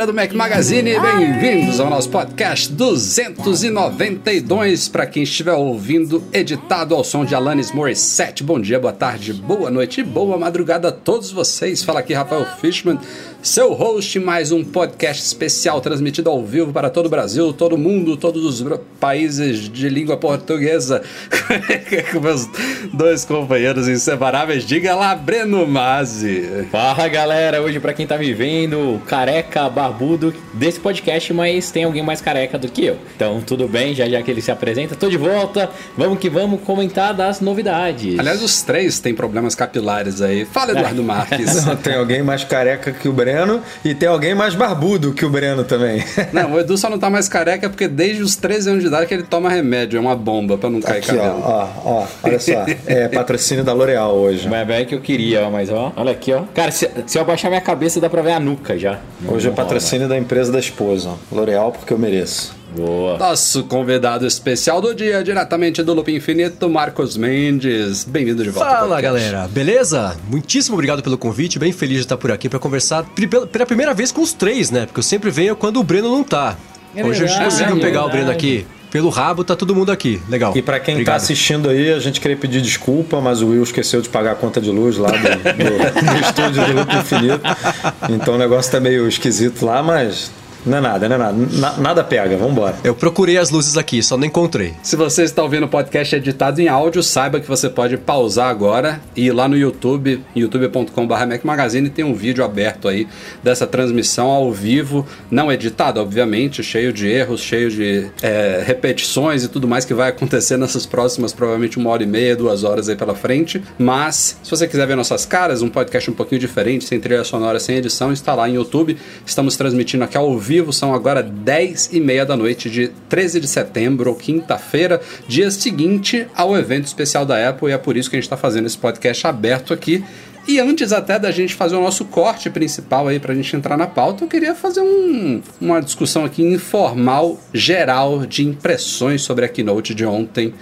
Galera do Mac Magazine, bem-vindos ao nosso podcast 292. Para quem estiver ouvindo, editado ao som de Alanis Morissette. Bom dia, boa tarde, boa noite e boa madrugada a todos vocês. Fala aqui Rafael Fishman, seu host, mais um podcast especial transmitido ao vivo para todo o Brasil, todo mundo, todos os países de língua portuguesa. Com meus dois companheiros inseparáveis. Diga lá, Breno Mazzi. Fala galera, hoje para quem tá me vendo, careca, barbudo desse podcast, mas tem alguém mais careca do que eu. Então tudo bem, já já que ele se apresenta, tô de volta. Vamos que vamos comentar das novidades. Aliás, os três têm problemas capilares aí. Fala, Eduardo Marques. Não, tem alguém mais careca que o Breno e tem alguém mais barbudo que o Breno também. Não, o Edu só não tá mais careca porque desde os 13 anos de idade que ele toma remédio, é uma bomba pra não cair Aqui, cabelo. ó, ó, ó, olha só. É patrocínio da L'Oreal hoje. Mas é que eu queria, ó, mas ó, olha aqui, ó. Cara, se, se eu abaixar minha cabeça dá pra ver a nuca já. Hoje é patrocínio da empresa da esposa. ó. L'Oreal porque eu mereço. Boa. Nosso convidado especial do dia, diretamente do Loop Infinito, Marcos Mendes. Bem-vindo de volta. Fala galera, beleza? Muitíssimo obrigado pelo convite, bem feliz de estar por aqui para conversar pela primeira vez com os três, né? Porque eu sempre venho quando o Breno não tá. É Hoje a gente verdade, conseguiu é pegar o verdade. Breno aqui. Pelo rabo, tá todo mundo aqui. Legal. E pra quem Obrigado. tá assistindo aí, a gente queria pedir desculpa, mas o Will esqueceu de pagar a conta de luz lá do, do- do estúdio do Loop Infinito. Então o negócio tá meio esquisito lá, mas não é nada, não é nada. Na- nada pega, vambora. Eu procurei as luzes aqui, só não encontrei. Se você está ouvindo o podcast editado em áudio, saiba que você pode pausar agora e ir lá no YouTube, youtube.com.br Mac Magazine, tem um vídeo aberto aí dessa transmissão ao vivo, não editado, obviamente, cheio de erros, cheio de é, repetições e tudo mais que vai acontecer nessas próximas, provavelmente uma hora e meia, duas horas aí pela frente. Mas, se você quiser ver nossas caras, um podcast um pouquinho diferente, sem trilha sonora, sem edição, está lá em YouTube. Estamos transmitindo aqui ao vivo, são agora 10 e meia da noite de 13 de setembro, quinta-feira, dia seguinte ao evento especial da Apple, e é por isso que a gente está fazendo esse podcast aberto aqui. E antes até da gente fazer o nosso corte principal aí pra gente entrar na pauta, eu queria fazer um- uma discussão aqui informal, geral, de impressões sobre a keynote de ontem.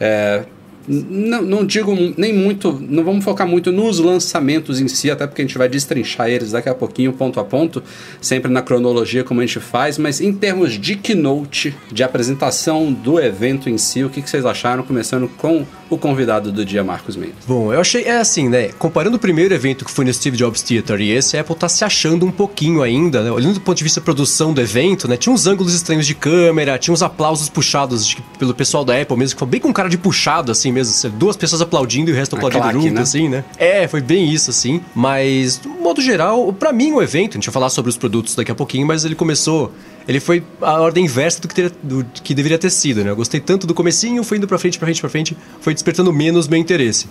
É, não, não digo nem muito, não vamos focar muito nos lançamentos em si, até porque a gente vai destrinchar eles daqui a pouquinho, ponto a ponto, sempre na cronologia como a gente faz, mas em termos de keynote, de apresentação do evento em si, o que, que vocês acharam? Começando com o convidado do dia, Marcos Mendes. Bom, eu achei, é assim, né? Comparando o primeiro evento que foi no Steve Jobs Theater e esse, a Apple tá se achando um pouquinho ainda, né? Olhando do ponto de vista da produção do evento, né? Tinha uns ângulos estranhos de câmera, tinha uns aplausos puxados de- pelo pessoal da Apple mesmo, que foi bem com cara de puxado, assim mesmo. Duas pessoas aplaudindo e o resto A aplaudindo claque, junto, né? assim, né? É, foi bem isso, assim. Mas, de um modo geral, pra mim o evento, a gente vai falar sobre os produtos daqui a pouquinho, mas ele começou... Ele foi a ordem inversa do que, teria- do que deveria ter sido, né? Eu gostei tanto do comecinho, foi indo pra frente, pra frente, pra frente, foi despertando menos meu interesse.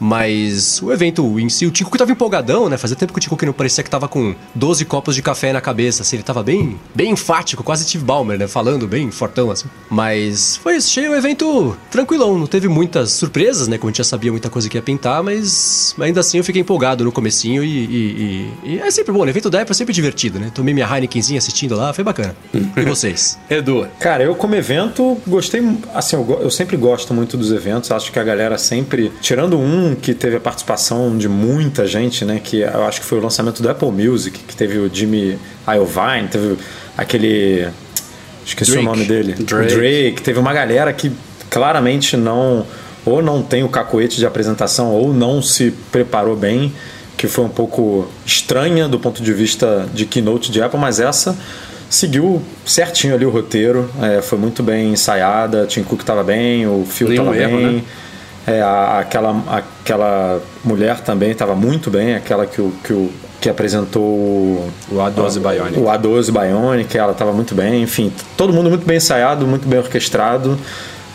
Mas o evento em si, o Tim Cook tava empolgadão, né? Fazia tempo que o Tim Cook não parecia que tava com 12 copos de café na cabeça, assim, ele tava bem, bem enfático, quase Steve Ballmer, né? Falando bem fortão, assim. Mas foi isso, achei o evento tranquilão, não teve muitas surpresas, né? Como a gente já sabia muita coisa que ia pintar, mas ainda assim eu fiquei empolgado no comecinho e, e- e- e é sempre bom, né? O evento da Apple é sempre divertido, né? Tomei minha Heinekenzinha assistindo lá, foi bacana. E vocês? Edu, Cara, eu como evento gostei, assim, eu, eu sempre gosto muito dos eventos, acho que a galera sempre, tirando um que teve a participação de muita gente, né, que eu acho que foi o lançamento do Apple Music, que teve o Jimmy Iovine, teve aquele, esqueci Drake. o nome dele, Drake. Drake, teve uma galera que claramente não, ou não tem o cacoete de apresentação, ou não se preparou bem, que foi um pouco estranha do ponto de vista de keynote de Apple, mas essa seguiu certinho ali o roteiro, é, foi muito bem ensaiada, Tim Cook estava bem, o Phil estava bem. né? É, a- aquela, aquela mulher também estava muito bem, aquela que, o, que, o, que apresentou o, O A12 Bionic. O A12 Bionic, ela estava muito bem, enfim, todo mundo muito bem ensaiado, muito bem orquestrado.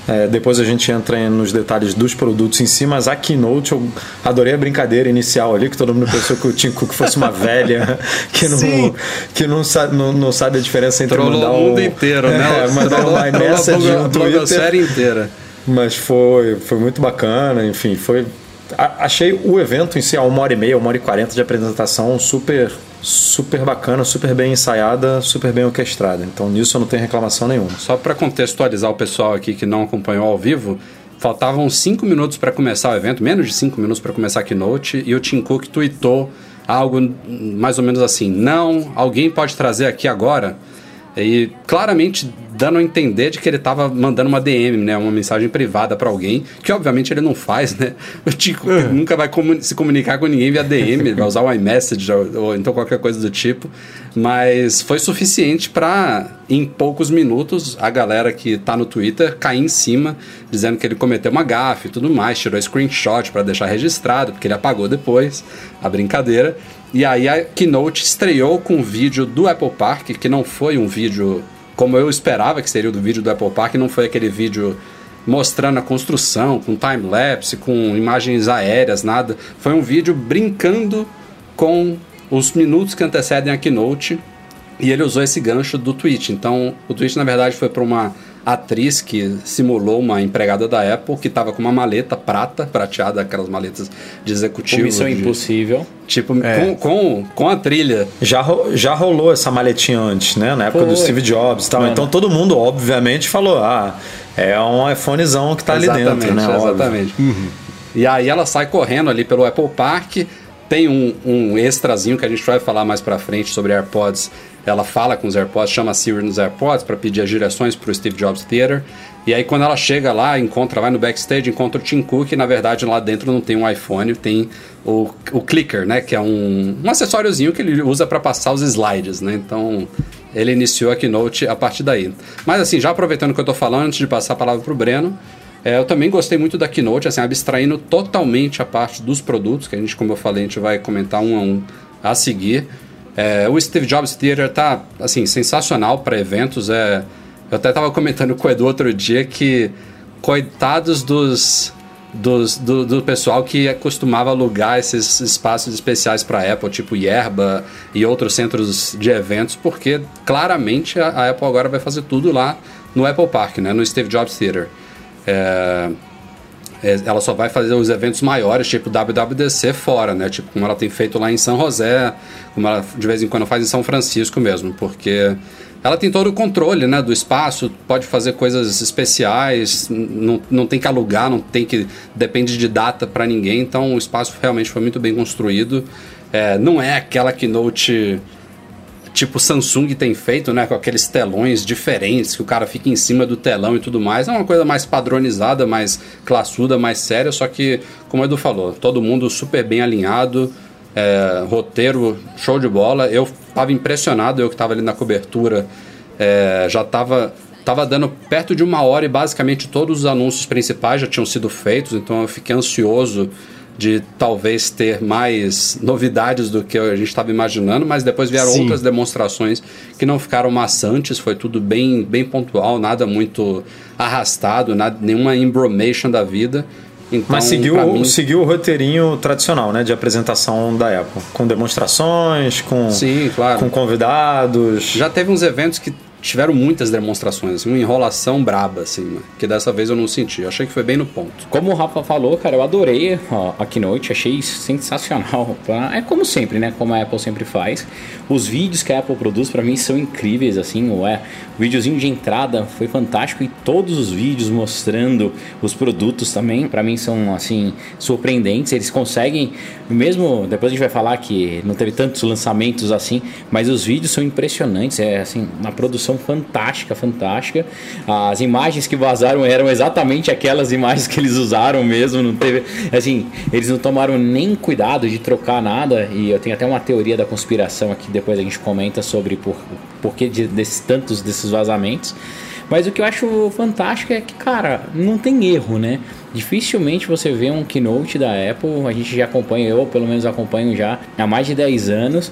É, depois a gente entra nos detalhes dos produtos em si, mas a Keynote, eu adorei a brincadeira inicial ali, que todo mundo pensou que o Tim Cook fosse uma velha que não, que não, sabe, não, não sabe a diferença entre Trollou mandar o mundo um, inteiro, né? É, mandar uma message a no Twitter. série inteira. Mas foi, foi muito bacana, enfim, foi. achei o evento em si, a uma hora e meia, uma hora e quarenta de apresentação, super, super bacana, super bem ensaiada, super bem orquestrada. Então nisso eu não tenho reclamação nenhuma. Só para contextualizar o pessoal aqui que não acompanhou ao vivo, faltavam cinco minutos para começar o evento, menos de cinco minutos para começar a keynote, e o Tim Cook tweetou algo mais ou menos assim: Não, alguém pode trazer aqui agora? E claramente dando a entender de que ele estava mandando uma DM, né, uma mensagem privada para alguém, que obviamente ele não faz, né? Cook nunca vai comu- se comunicar com ninguém via DM, ele vai usar o iMessage ou, ou então qualquer coisa do tipo. Mas foi suficiente para, em poucos minutos, a galera que tá no Twitter cair em cima, dizendo que ele cometeu uma gafe e tudo mais, tirou screenshot para deixar registrado, porque ele apagou depois a brincadeira. E aí a Keynote estreou com um vídeo do Apple Park, que não foi um vídeo como eu esperava que seria o do vídeo do Apple Park, não foi aquele vídeo mostrando a construção, com time-lapse, com imagens aéreas, nada. Foi um vídeo brincando com os minutos que antecedem a keynote e ele usou esse gancho do tweet. Então, o tweet na verdade foi para uma atriz que simulou uma empregada da Apple que estava com uma maleta prata, prateada, aquelas maletas de executivo. Missão de- Impossível. Tipo, com, com, com a trilha. Já, ro- já rolou essa maletinha antes, né? Na época do Foi. Steve Jobs e tal. Mano. Então todo mundo, obviamente, falou: ah, é um iPhonezão que tá ali dentro, né? Exatamente. E aí ela sai correndo ali pelo Apple Park. Tem um, um extrazinho que a gente vai falar mais pra frente sobre AirPods. Ela fala com os AirPods, chama a Siri nos AirPods para pedir as direções pro Steve Jobs Theater. E aí quando ela chega lá, encontra, vai no backstage, encontra o Tim Cook e na verdade lá dentro não tem um iPhone, tem o, o clicker, né? Que é um, um acessóriozinho que ele usa para passar os slides, né? Então ele iniciou a keynote a partir daí. Mas assim, já aproveitando o que eu tô falando, antes de passar a palavra pro Breno, é, eu também gostei muito da Keynote, assim, abstraindo totalmente a parte dos produtos, que a gente, como eu falei, a gente vai comentar um a um a seguir. É, o Steve Jobs Theater tá, assim, sensacional para eventos. É, eu até estava comentando com o Edu outro dia que, coitados dos, dos, do, do pessoal que costumava alugar esses espaços especiais para Apple, tipo Yerba e outros centros de eventos, porque claramente a, a Apple agora vai fazer tudo lá no Apple Park, né, no Steve Jobs Theater. É, é, ela só vai fazer os eventos maiores, tipo WWDC, fora, né? Tipo, como ela tem feito lá em São José, como ela de vez em quando faz em São Francisco mesmo, porque ela tem todo o controle, né, do espaço, pode fazer coisas especiais, não, não tem que alugar, não tem que depende de data para ninguém, então o espaço realmente foi muito bem construído. É, não é aquela keynote tipo Samsung tem feito, né, com aqueles telões diferentes que o cara fica em cima do telão e tudo mais. É uma coisa mais padronizada, mais classuda, mais séria, só que, como o Edu falou, todo mundo super bem alinhado, é, roteiro show de bola. Eu estava impressionado, eu que estava ali na cobertura, é, já estava tava dando perto de uma hora e basicamente todos os anúncios principais já tinham sido feitos, então eu fiquei ansioso de talvez ter mais novidades do que a gente estava imaginando, mas depois vieram Sim. outras demonstrações que não ficaram maçantes, foi tudo bem, bem pontual, nada muito arrastado, nada, nenhuma embromation da vida. Então, Mas seguiu, mim- seguiu o roteirinho tradicional, né? De apresentação da Apple. Com demonstrações, com, Sim, claro. com convidados. Já teve uns eventos que tiveram muitas demonstrações, assim, uma enrolação braba, assim, né? que dessa vez eu não senti. Eu achei que foi bem no ponto. Como o Rafa falou, cara, eu adorei ó, a Keynote, achei sensacional. É como sempre, né? Como a Apple sempre faz. Os vídeos que a Apple produz, pra mim, são incríveis, assim. O, é, o videozinho de entrada foi fantástico e todos os vídeos mostrando os produtos também, pra mim, são, assim, surpreendentes. Eles conseguem, mesmo, depois a gente vai falar que não teve tantos lançamentos assim, mas os vídeos são impressionantes. É, assim, uma produção fantástica, fantástica. As imagens que vazaram eram exatamente aquelas imagens que eles usaram mesmo. Não teve, assim, eles não tomaram nem cuidado de trocar nada. E eu tenho até uma teoria da conspiração aqui, depois a gente comenta sobre por, por que de, desses tantos desses vazamentos. Mas o que eu acho fantástico é que, cara, não tem erro, né? Dificilmente você vê um keynote da Apple. A gente já acompanha, eu pelo menos acompanho já há mais de 10 anos.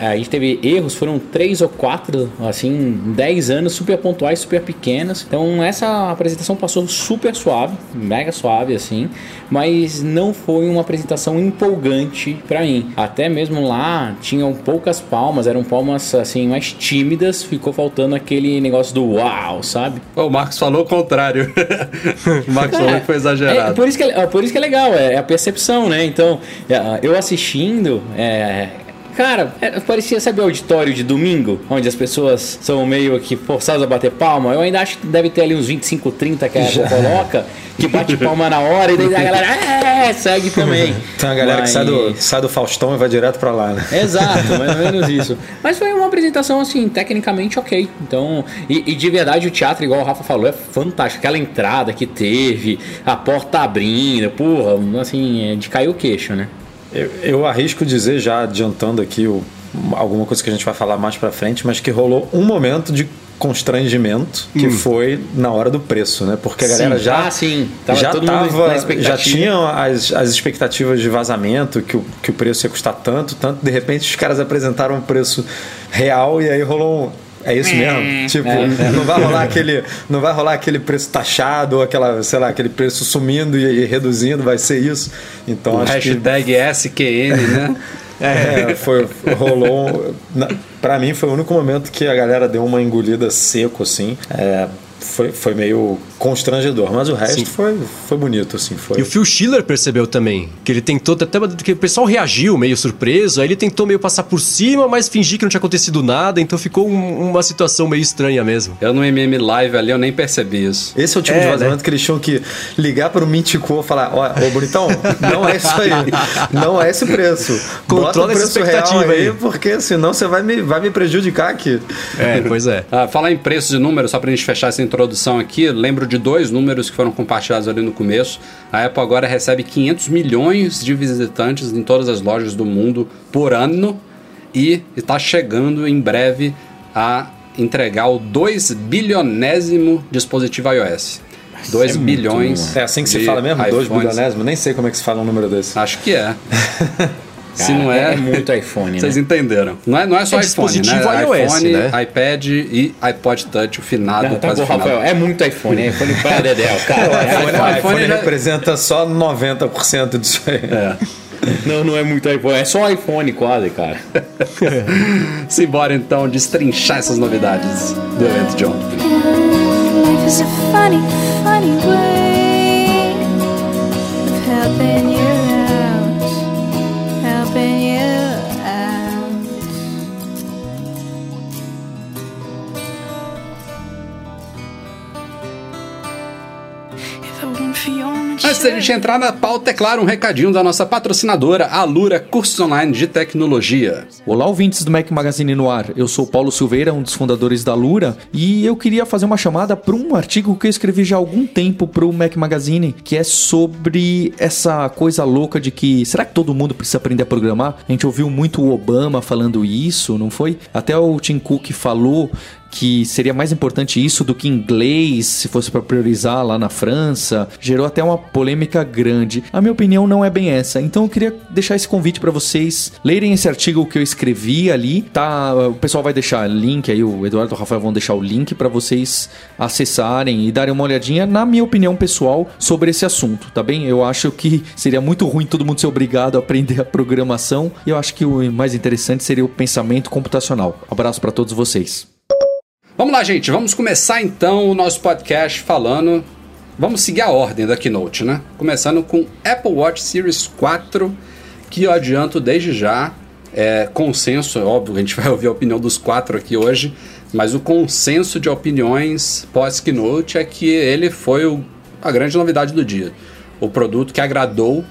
A gente teve erros, foram 3 ou 4, assim, 10 anos, super pontuais, super pequenos. Então essa apresentação passou super suave, mega suave assim, mas não foi uma apresentação empolgante para mim. Até mesmo lá tinham poucas palmas, eram palmas assim mais tímidas, ficou faltando aquele negócio do uau, sabe? O Marcos falou o contrário. o Marcos falou que foi exagerado. É, por, isso que é, por isso que é legal, é, é a percepção, né? Então, é, eu assistindo, é, Cara, é, parecia, sabe o auditório de domingo? Onde as pessoas são meio que forçadas a bater palma. Eu ainda acho que deve ter ali uns 25, 30 que a Apple coloca, que bate palma na hora e daí a galera é, segue também. Tem uma galera Mas... que sai do, sai do Faustão e vai direto pra lá, né? Exato, mais ou menos isso. Mas foi uma apresentação, assim, tecnicamente ok. Então, e, e de verdade o teatro, igual o Rafa falou, é fantástico. Aquela entrada que teve, a porta abrindo, porra, assim, é de cair o queixo, né? Eu, eu arrisco dizer, já adiantando aqui o, alguma coisa que a gente vai falar mais para frente, mas que rolou um momento de constrangimento que hum. foi na hora do preço, né? Porque a galera sim. já ah, sim. Tava já tava, já tinham as, as expectativas de vazamento que o, que o preço ia custar tanto, tanto de repente os caras apresentaram um preço real e aí rolou um é isso mesmo? É, tipo, é, não vai rolar aquele, não vai rolar aquele preço taxado ou aquela, sei lá, aquele preço sumindo e, e reduzindo, vai ser isso. Então o hashtag que SQN, né? É, foi, rolou. Para mim foi o único momento que a galera deu uma engolida seco assim. É, foi, foi meio constrangedor, mas o resto foi, foi bonito, assim. Foi. E o Phil Schiller percebeu também, que ele tentou, até que o pessoal reagiu meio surpreso, aí ele tentou meio passar por cima, mas fingir que não tinha acontecido nada, então ficou um, uma situação meio estranha mesmo. Eu no MM Live ali, eu nem percebi isso. Esse é o tipo é, de vazamento né? que eles tinham que ligar para o Mintico e falar, ó, ô bonitão, não é isso aí, não é esse preço. Controla o preço real aí, aí, porque senão você vai me, vai me prejudicar aqui. É, pois é. ah, falar em preços e números, só pra gente fechar essa introdução aqui, lembro de dois números que foram compartilhados ali no começo. A Apple agora recebe 500 milhões de visitantes em todas as lojas do mundo por ano e está chegando em breve a entregar o 2 bilionésimo dispositivo iOS. 2 é bilhões. Muito... É assim que se fala mesmo? 2 bilionésimo? Nem sei como é que se fala um número desse. Acho que é. Cara, se não é, é muito iPhone, Vocês né? entenderam. Não é, não é só é iPhone, né? iOS, iPhone, né? iPad e iPod Touch, o finado. Não, tá bom, Rafael, é muito iPhone, é iPhone para Dedéu, cara. o iPhone, é, o iPhone já... representa só 90% disso aí. É. Não, não é muito iPhone, é só iPhone quase, cara. Simbora então destrinchar essas novidades do evento John. Life is a funny, funny way Antes da gente entrar na pauta, é claro, um recadinho da nossa patrocinadora, a Lura Cursos Online de Tecnologia. Olá, ouvintes do Mac Magazine no ar. Eu sou Paulo Silveira, um dos fundadores da Lura, e eu queria fazer uma chamada para um artigo que eu escrevi já há algum tempo para o Mac Magazine, que é sobre essa coisa louca de que será que todo mundo precisa aprender a programar? A gente ouviu muito o Obama falando isso, não foi? Até o Tim Cook falou que seria mais importante isso do que inglês, se fosse para priorizar lá na França. Gerou até uma polêmica grande. A minha opinião não é bem essa. Então eu queria deixar esse convite para vocês lerem esse artigo que eu escrevi ali, tá? O pessoal vai deixar link aí, o Eduardo e o Rafael vão deixar o link para vocês acessarem e darem uma olhadinha na minha opinião pessoal sobre esse assunto, tá bem? Eu acho que seria muito ruim todo mundo ser obrigado a aprender a programação e eu acho que o mais interessante seria o pensamento computacional. Abraço para todos vocês. Vamos lá, gente. Vamos começar então o nosso podcast falando. Vamos seguir a ordem da keynote, né? Começando com Apple Watch Series 4, que eu adianto desde já. É, consenso, é óbvio, a gente vai ouvir a opinião dos quatro aqui hoje, mas o consenso de opiniões pós-keynote é que ele foi o, a grande novidade do dia. O produto que agradou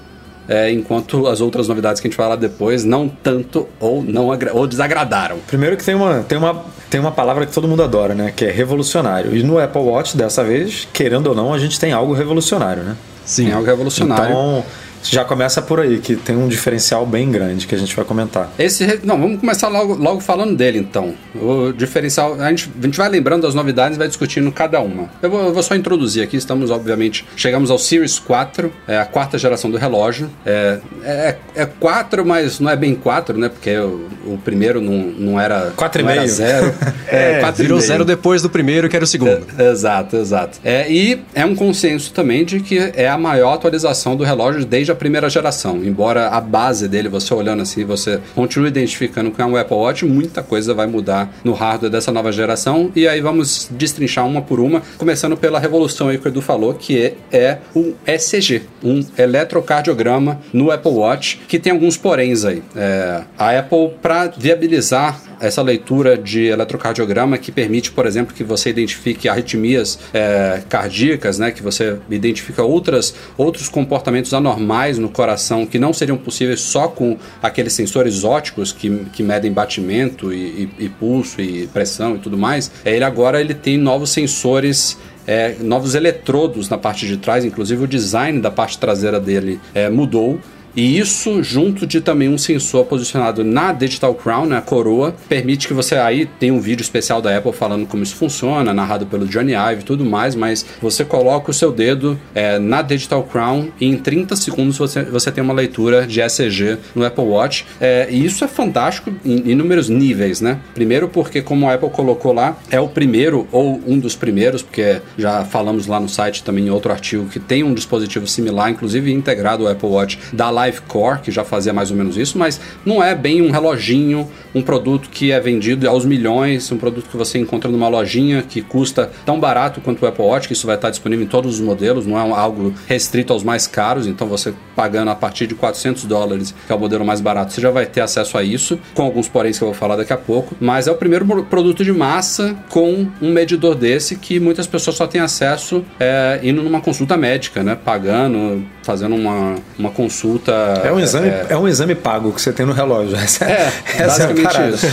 é, enquanto as outras novidades que a gente vai falar depois não tanto ou não ou desagradaram. Primeiro que tem uma, tem, uma, tem uma palavra que todo mundo adora, né? Que é revolucionário. E no Apple Watch, dessa vez, querendo ou não, a gente tem algo revolucionário, né? Sim. Tem algo revolucionário. Então, Já começa por aí, que tem um diferencial bem grande que a gente vai comentar. Esse, não, vamos começar logo, logo falando dele então. O diferencial, a gente, a gente vai lembrando das novidades e vai discutindo cada uma. Eu vou, eu vou só introduzir aqui, estamos obviamente, chegamos ao Series 4, é a quarta geração do relógio. É, é, é 4, mas não é bem 4, né? Porque o, o primeiro não, não era Quatro e não era meio. zero. É, e virou zero depois do primeiro, que era o segundo. É, Exato, exato. É, e é um consenso também de que é a maior atualização do relógio desde a primeira geração. Embora a base dele, você olhando assim, você continue identificando que é um Apple Watch, muita coisa vai mudar no hardware dessa nova geração. E aí vamos destrinchar uma por uma, começando pela revolução aí que o Edu falou, que é, é o ECG, um eletrocardiograma no Apple Watch, que tem alguns poréns aí. É, a Apple, para viabilizar essa leitura de eletrocardiograma que permite, por exemplo, que você identifique arritmias é, cardíacas, né, que você identifica outras, outros comportamentos anormais no coração que não seriam possíveis só com aqueles sensores óticos que, que medem batimento e, e- e pulso e pressão e tudo mais. É, Ele agora ele tem novos sensores é, novos eletrodos na parte de trás, inclusive o design da parte traseira dele é, mudou. E isso, junto de também um sensor posicionado na Digital Crown, né, a coroa, permite que você aí tem um vídeo especial da Apple falando como isso funciona, narrado pelo Johnny Ive e tudo mais, mas você coloca o seu dedo é, na Digital Crown e em 30 segundos você, você tem uma leitura de ECG no Apple Watch. É, e isso é fantástico em inúmeros níveis, né? Primeiro porque, como a Apple colocou lá, é o primeiro ou um dos primeiros, porque já falamos lá no site também em outro artigo que tem um dispositivo similar, inclusive integrado ao Apple Watch da Live Core, que já fazia mais ou menos isso, mas não é bem um reloginho, um produto que é vendido aos milhões, um produto que você encontra numa lojinha que custa tão barato quanto o Apple Watch, que isso vai estar disponível em todos os modelos, não é algo restrito aos mais caros, então você pagando a partir de 400 dólares, que é o modelo mais barato, você já vai ter acesso a isso, com alguns poréns que eu vou falar daqui a pouco, mas é o primeiro pro- produto de massa com um medidor desse que muitas pessoas só têm acesso é, indo numa consulta médica, né? Pagando, fazendo uma, uma consulta. É um exame, é, um exame pago que você tem no relógio. Essa É, essa a basicamente parada. isso.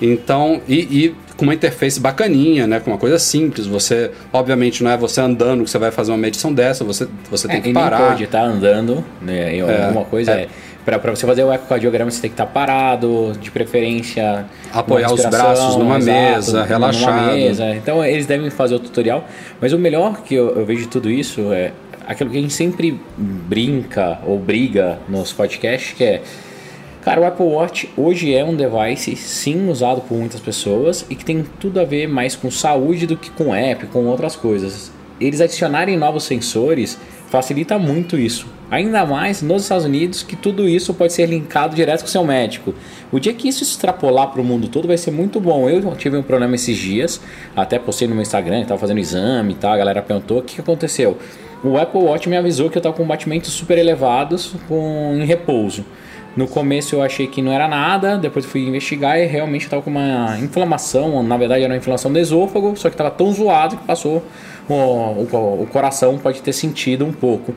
Então, e, e com uma interface bacaninha, né? Com uma coisa simples. Você, obviamente, não é você andando que você vai fazer uma medição dessa, você, você tem É, que e nem parar. pode estar andando, né? Em alguma coisa é. é. Pra, pra você fazer o ecocardiograma, você tem que estar parado, de preferência. Apoiar os braços numa mesa, numa relaxado. mesa. Então eles devem fazer o tutorial. Mas o melhor que eu, eu vejo de tudo isso é aquilo que a gente sempre brinca ou briga nos podcasts, que é. Cara, o Apple Watch hoje é um device sim usado por muitas pessoas e que tem tudo a ver mais com saúde do que com app, com outras coisas. Eles adicionarem novos sensores facilita muito isso. Ainda mais nos Estados Unidos, que tudo isso pode ser linkado direto com seu médico. O dia que isso extrapolar para o mundo todo vai ser muito bom. Eu tive um problema esses dias, até postei no meu Instagram, estava fazendo exame e tal, a galera perguntou o que aconteceu. O Apple Watch me avisou que eu estava com batimentos super elevados com, em repouso. No começo eu achei que não era nada, depois fui investigar e realmente estava com uma inflamação, na verdade era uma inflamação do esôfago, só que estava tão zoado que passou o, o, o coração pode ter sentido um pouco.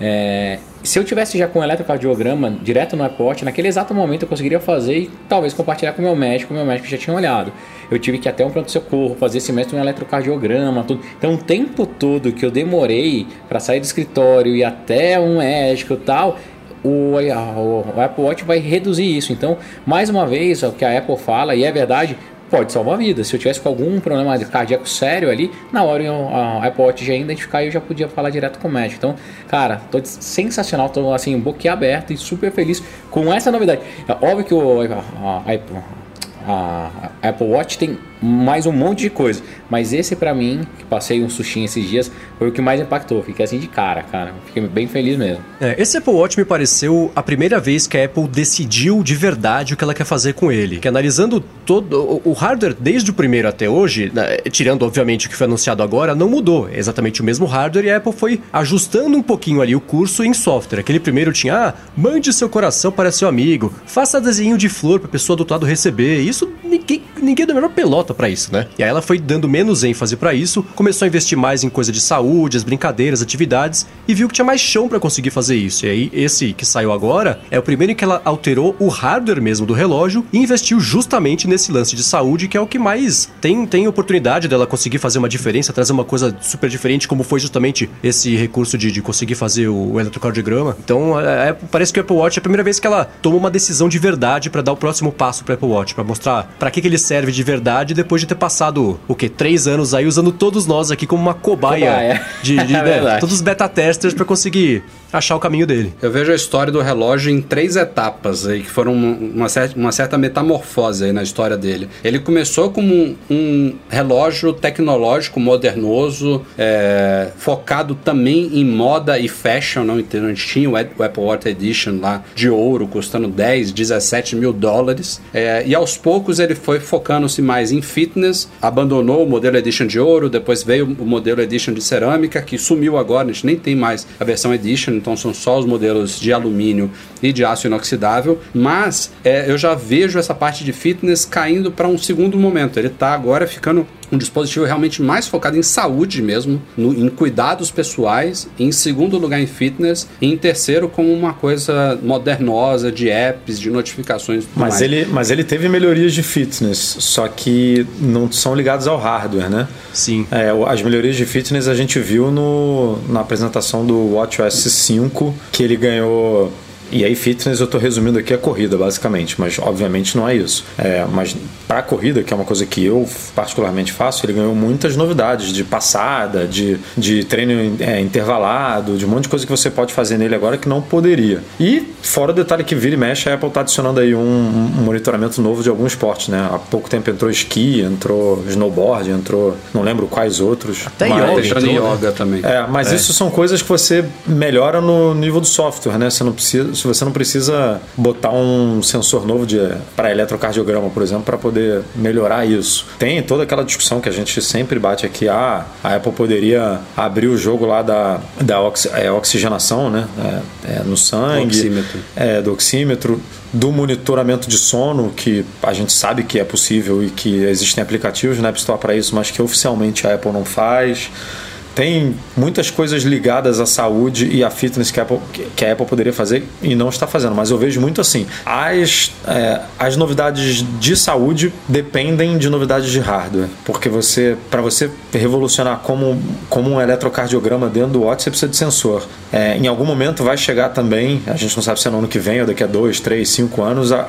É, se eu tivesse já com o eletrocardiograma direto no Watch, naquele exato momento eu conseguiria fazer e talvez compartilhar com o meu médico, o meu médico já tinha olhado. Eu tive que ir até um pronto-socorro, fazer esse mestre um eletrocardiograma, tudo. Então o tempo todo que eu demorei para sair do escritório e até um médico e tal, o, o, o Apple Watch vai reduzir isso. Então, mais uma vez, o que a Apple fala, e é verdade, pode salvar vidas. Se eu tivesse com algum problema cardíaco sério ali, na hora eu- a Apple já ia identificar e eu já podia falar direto com o médico. Então, cara, tô sensacional, tô assim, boquiaberto e super feliz com essa novidade. É óbvio que o a- a a Apple Watch tem mais um monte de coisa, mas esse pra mim, que passei um sustinho esses dias, foi o que mais impactou. Fiquei assim de cara, cara. Fiquei bem feliz mesmo. É, esse Apple Watch me pareceu a primeira vez que a Apple decidiu de verdade o que ela quer fazer com ele. Que analisando todo o- o hardware desde o primeiro até hoje, né, tirando obviamente o que foi anunciado agora, não mudou. É exatamente o mesmo hardware e a Apple foi ajustando um pouquinho ali o curso em software. Aquele primeiro tinha, ah, mande seu coração para seu amigo, faça desenho de flor para pessoa do outro lado receber. Isso ninguém, ninguém deu a menor pelota pra isso, né? E aí ela foi dando menos ênfase pra isso, começou a investir mais em coisa de saúde, as brincadeiras, atividades, e viu que tinha mais chão pra conseguir fazer isso. E aí, esse que saiu agora é o primeiro em que ela alterou o hardware mesmo do relógio e investiu justamente nesse lance de saúde, que é o que mais tem, tem oportunidade dela conseguir fazer uma diferença, trazer uma coisa super diferente, como foi justamente esse recurso de, de conseguir fazer o, o eletrocardiograma. Então, é, é- parece que o Apple Watch é a primeira vez que ela tomou uma decisão de verdade pra dar o próximo passo pro Apple Watch, pra mostrar pra que, que ele serve de verdade depois de ter passado, o quê? Três anos aí usando todos nós aqui como uma cobaia, Cobaia. de, de É né, todos os beta testers pra conseguir achar o caminho dele. Eu vejo a história do relógio em três etapas aí, que foram uma, certa, uma certa metamorfose aí na história dele. Ele começou como um, um relógio tecnológico, modernoso, é, focado também em moda e fashion, não entendo? A gente tinha o Ap- o Apple Watch Edition lá de ouro, custando 10, 17 mil dólares. É, e aos poucos ele foi focando-se mais em fitness, abandonou o modelo Edition de ouro, depois veio o modelo Edition de cerâmica, que sumiu agora, a gente nem tem mais a versão Edition, então são só os modelos de alumínio e de aço inoxidável. Mas é, eu já vejo essa parte de fitness caindo para um segundo momento. Ele está agora ficando um dispositivo realmente mais focado em saúde mesmo, no- em cuidados pessoais, em segundo lugar em fitness, e em terceiro como uma coisa modernosa de apps, de notificações. Mas mais. ele, mas ele teve melhorias de fitness, só que não são ligadas ao hardware, né? Sim. É, as melhorias de fitness a gente viu no, na apresentação do WatchOS 5, que ele ganhou. E aí, fitness eu estou resumindo aqui a corrida, basicamente, mas obviamente não é isso. É, mas para a corrida, que é uma coisa que eu particularmente faço, ele ganhou muitas novidades de passada, de, de treino é, intervalado, de um monte de coisa que você pode fazer nele agora que não poderia. E fora o detalhe que vira e mexe, a Apple está adicionando aí um, um monitoramento novo de algum esporte, né? Há pouco tempo entrou esqui, entrou snowboard, entrou não lembro quais outros. Até mas- yoga, Deixando entrou, né? yoga também. é, mas isso são coisas que você melhora no nível do software, né? Você não precisa, você não precisa botar um sensor novo de para eletrocardiograma, por exemplo, para poder melhorar isso. Tem toda aquela discussão que a gente sempre bate aqui, ah, a Apple poderia abrir o jogo lá da, da oxi- é, oxigenação, né? É, é, no sangue, Oxímetro. é, do oxímetro, do monitoramento de sono, que a gente sabe que é possível e que existem aplicativos na App Store para isso, mas que oficialmente a Apple não faz. Tem muitas coisas ligadas à saúde e à fitness que a Apple, que a Apple poderia fazer e não está fazendo, mas eu vejo muito assim. As, é, as novidades de saúde dependem de novidades de hardware, porque você, para você revolucionar como, como um eletrocardiograma dentro do Watch, você precisa de sensor. É, em algum momento vai chegar também, a gente não sabe se é no ano que vem ou daqui a dois, três, cinco anos, a,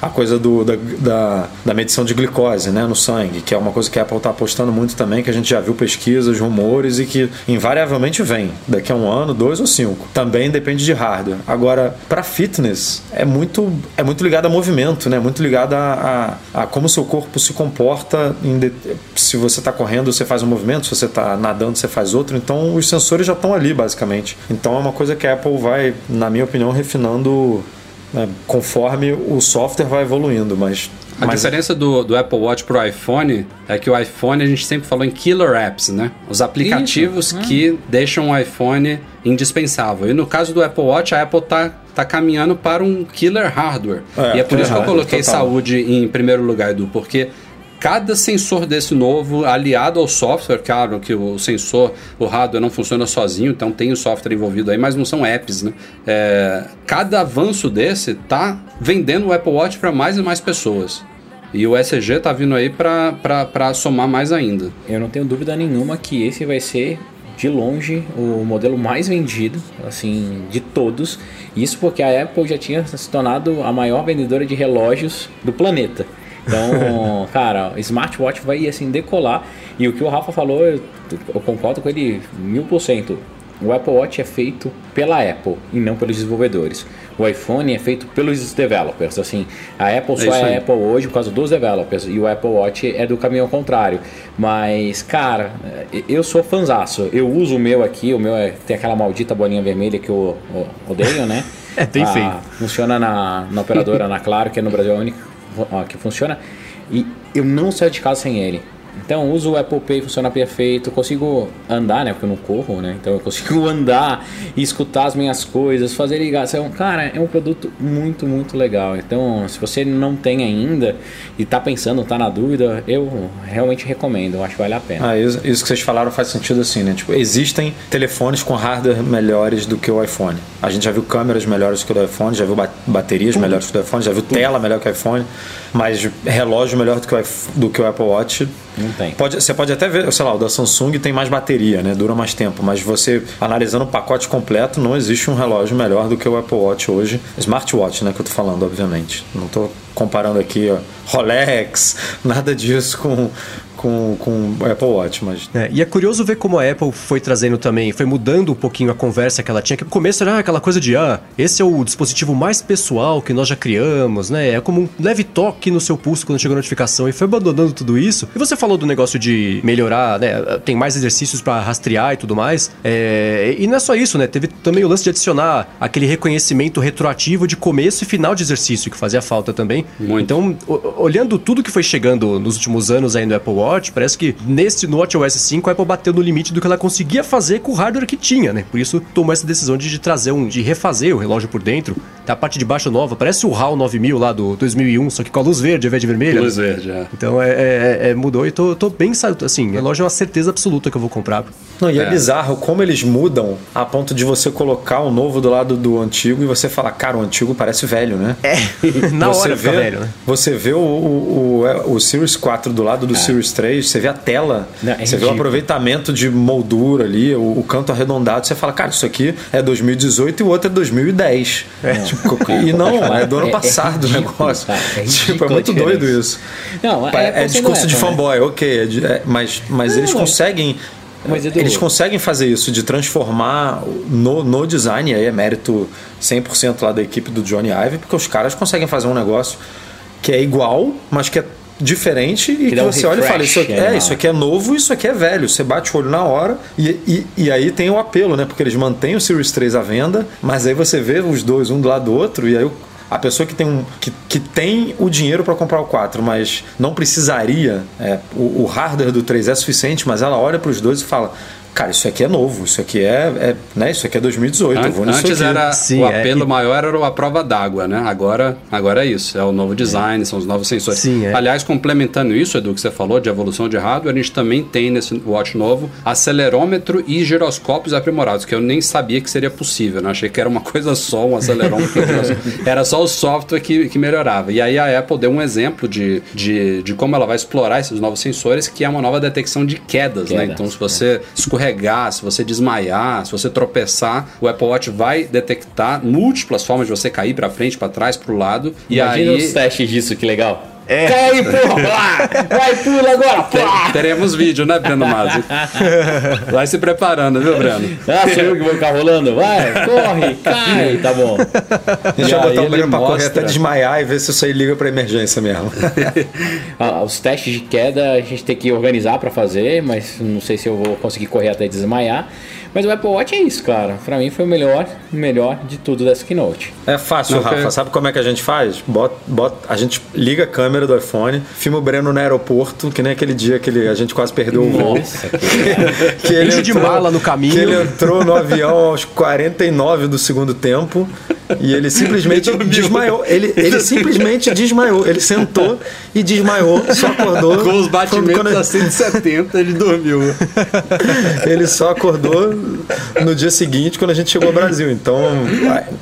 a, a coisa do, da, da, da medição de glicose né, no sangue, que é uma coisa que a Apple está apostando muito também, que a gente já viu pesquisas, rumores e que invariavelmente vem daqui a um ano, dois ou cinco. Também depende de hardware. Agora, para fitness, é muito, é muito ligado a movimento, né? muito ligado a, a, a como o seu corpo se comporta. de- se você está correndo, você faz um movimento, se você está nadando, você faz outro. Então, os sensores já estão ali, basicamente. Então, é uma coisa que a Apple vai, na minha opinião, refinando né, conforme o software vai evoluindo. Mas, A mas diferença do, do Apple Watch pro iPhone é que o iPhone a gente sempre falou em killer apps, né? Os aplicativos que deixam o iPhone indispensável. E no caso do Apple Watch, a Apple tá, tá caminhando para um killer hardware. É, e é por isso que eu coloquei total. saúde em primeiro lugar, Edu, porque cada sensor desse novo, aliado ao software, claro que o sensor, o hardware não funciona sozinho, então tem o software envolvido aí, mas não são apps, né? É, cada avanço desse tá vendendo o Apple Watch para mais e mais pessoas. E o ECG tá vindo aí para somar mais ainda. Eu não tenho dúvida nenhuma que esse vai ser de longe o modelo mais vendido, assim, de todos. Isso porque a Apple já tinha se tornado a maior vendedora de relógios do planeta. Então, cara, smartwatch vai assim decolar. E o que o Rafa falou, eu, eu concordo com ele mil por cento. O Apple Watch é feito pela Apple e não pelos desenvolvedores. O iPhone é feito pelos developers. Assim, a Apple só isso é, aí. Apple hoje por causa dos developers e o Apple Watch é do caminho ao contrário. Mas, cara, eu sou fanzaço. Eu uso o meu aqui, o meu é, tem aquela maldita bolinha vermelha que eu, eu odeio, né? É bem Ah, feio. Funciona na, na operadora, na Claro, que é no Brasil a única ó, que funciona. E eu não saio de casa sem ele. Então uso o Apple Pay, funciona perfeito. Consigo andar, né? Porque eu não corro, né? Então eu consigo andar e escutar as minhas coisas, fazer ligação. Cara, é um produto muito, muito legal. Então, se você não tem ainda e tá pensando, tá na dúvida, eu realmente recomendo. Eu acho que vale a pena. Ah, isso, isso que vocês falaram faz sentido assim, né? Tipo, existem telefones com hardware melhores do que o iPhone. A gente já viu câmeras melhores do que o do iPhone, já viu ba- baterias melhores que o do iPhone, já viu tela melhor que o iPhone, mas relógio melhor do que o, do que o Apple Watch. Não tem. Pode, você pode até ver, sei lá, o da Samsung tem mais bateria, né? Dura mais tempo, mas você analisando o pacote completo, não existe um relógio melhor do que o Apple Watch hoje. Smartwatch, né, que eu tô falando, obviamente. Não tô comparando aqui ó, Rolex, nada disso com com, com o Apple Watch, mas É, e é curioso ver como a Apple foi trazendo também, foi mudando um pouquinho a conversa que ela tinha, que no começo era aquela coisa de, ah, esse é o dispositivo mais pessoal que nós já criamos, né? É como um leve toque no seu pulso quando chega a notificação, e foi abandonando tudo isso. E você falou do negócio de melhorar, né? Tem mais exercícios para rastrear e tudo mais. É, e não é só isso, né? Teve também o lance de adicionar aquele reconhecimento retroativo de começo e final de exercício, que fazia falta também. Muito. Então, olhando tudo que foi chegando nos últimos anos aí no Apple Watch, parece que nesse no WatchOS 5 a Apple bateu no limite do que ela conseguia fazer com o hardware que tinha, né? Por isso tomou essa decisão de, de trazer um, de refazer o relógio por dentro. Tá a parte de baixo nova, parece o HAL 9000 lá do 2001, só que com a luz verde ao invés de vermelha. Luz verde, é. Então é, é- é- mudou e tô, tô bem assim, o relógio é uma certeza absoluta que eu vou comprar. Não, e é. É. bizarro como eles mudam a ponto de você colocar o novo do lado do antigo e você falar, cara, o antigo parece velho, né? É, na você hora vê, fica velho, né? Você vê o, o, o, o Series 4 do lado do Series 3, você vê a tela, Não, é você vê o aproveitamento de moldura ali, o, o canto arredondado, você fala, cara, isso aqui é 2018 e o outro é 2010. Tipo, e não, é do ano É- é passado o ridículo, negócio. cara, é tipo, é muito doido isso. Não, é é, discurso de né? fanboy, ok, é é, mas, mas eles Não, mas- conseguem. Mas, Edu- eles conseguem fazer isso, de transformar no, no design, e aí é mérito 100% lá da equipe do Johnny Ive, porque os caras conseguem fazer um negócio que é igual, mas que é diferente e que, dá um você olha e fala, isso aqui, é, isso aqui é novo, isso aqui é velho. Você bate o olho na hora e, e, e aí tem o apelo, né? Porque eles mantêm o Series 3 à venda, mas aí você vê os dois um do lado do outro e aí o- a pessoa que tem, um, que, que tem o dinheiro para comprar o 4, mas não precisaria, é, o, o hardware do 3 é suficiente, mas ela olha para os dois e fala: Cara, isso aqui é novo, isso aqui é, é, né, isso aqui é 2018, eu vou An- Antes era Sim, o é, apelo e- maior era a prova d'água, né? Agora, agora é isso, é o novo design, são os novos sensores. Sim, é. Aliás, complementando isso, Edu, que você falou de evolução de hardware, a gente também tem nesse watch novo acelerômetro e giroscópios aprimorados, que eu nem sabia que seria possível, né? Achei que era uma coisa só, um acelerômetro. e um giroscópio. era só o software que, que melhorava. E aí a Apple deu um exemplo de, de, de como ela vai explorar esses novos sensores, que é uma nova detecção de quedas, né? Quedas, Então, se você escorregar, se você desmaiar, se você tropeçar, o Apple Watch vai detectar múltiplas formas de você cair para frente, para trás, para o lado. E Imagina aí os testes disso, que legal. É. Cai aí, porra! Vai, pula agora! Te- teremos vídeo, né, Breno Mazzi? Vai se preparando, viu, Breno? Ah, sou eu que vou ficar rolando? Vai, corre, cai! Tá bom. Deixa E eu botar o Breno pra correr até desmaiar e ver se isso aí liga pra emergência mesmo. Ah, os testes de queda a gente tem que organizar pra fazer, mas não sei se eu vou conseguir correr até desmaiar. Mas o Apple Watch é isso, cara. Pra mim foi o melhor, o melhor de tudo dessa keynote. É fácil, Não, Rafa. foi- Sabe como é que a gente faz? Bota, bota, a gente liga a câmera do iPhone, filma o Breno no aeroporto, que nem aquele dia que ele, a gente quase perdeu o voo. Nossa, que que ele Enche de mala no caminho. Que ele entrou no avião aos 49 do segundo tempo e ele simplesmente desmaiou. Ele, ele simplesmente desmaiou. Ele sentou e desmaiou, só acordou. Com os batimentos quando- a 170, ele dormiu. Ele só acordou no dia seguinte, quando a gente chegou ao Brasil. Então,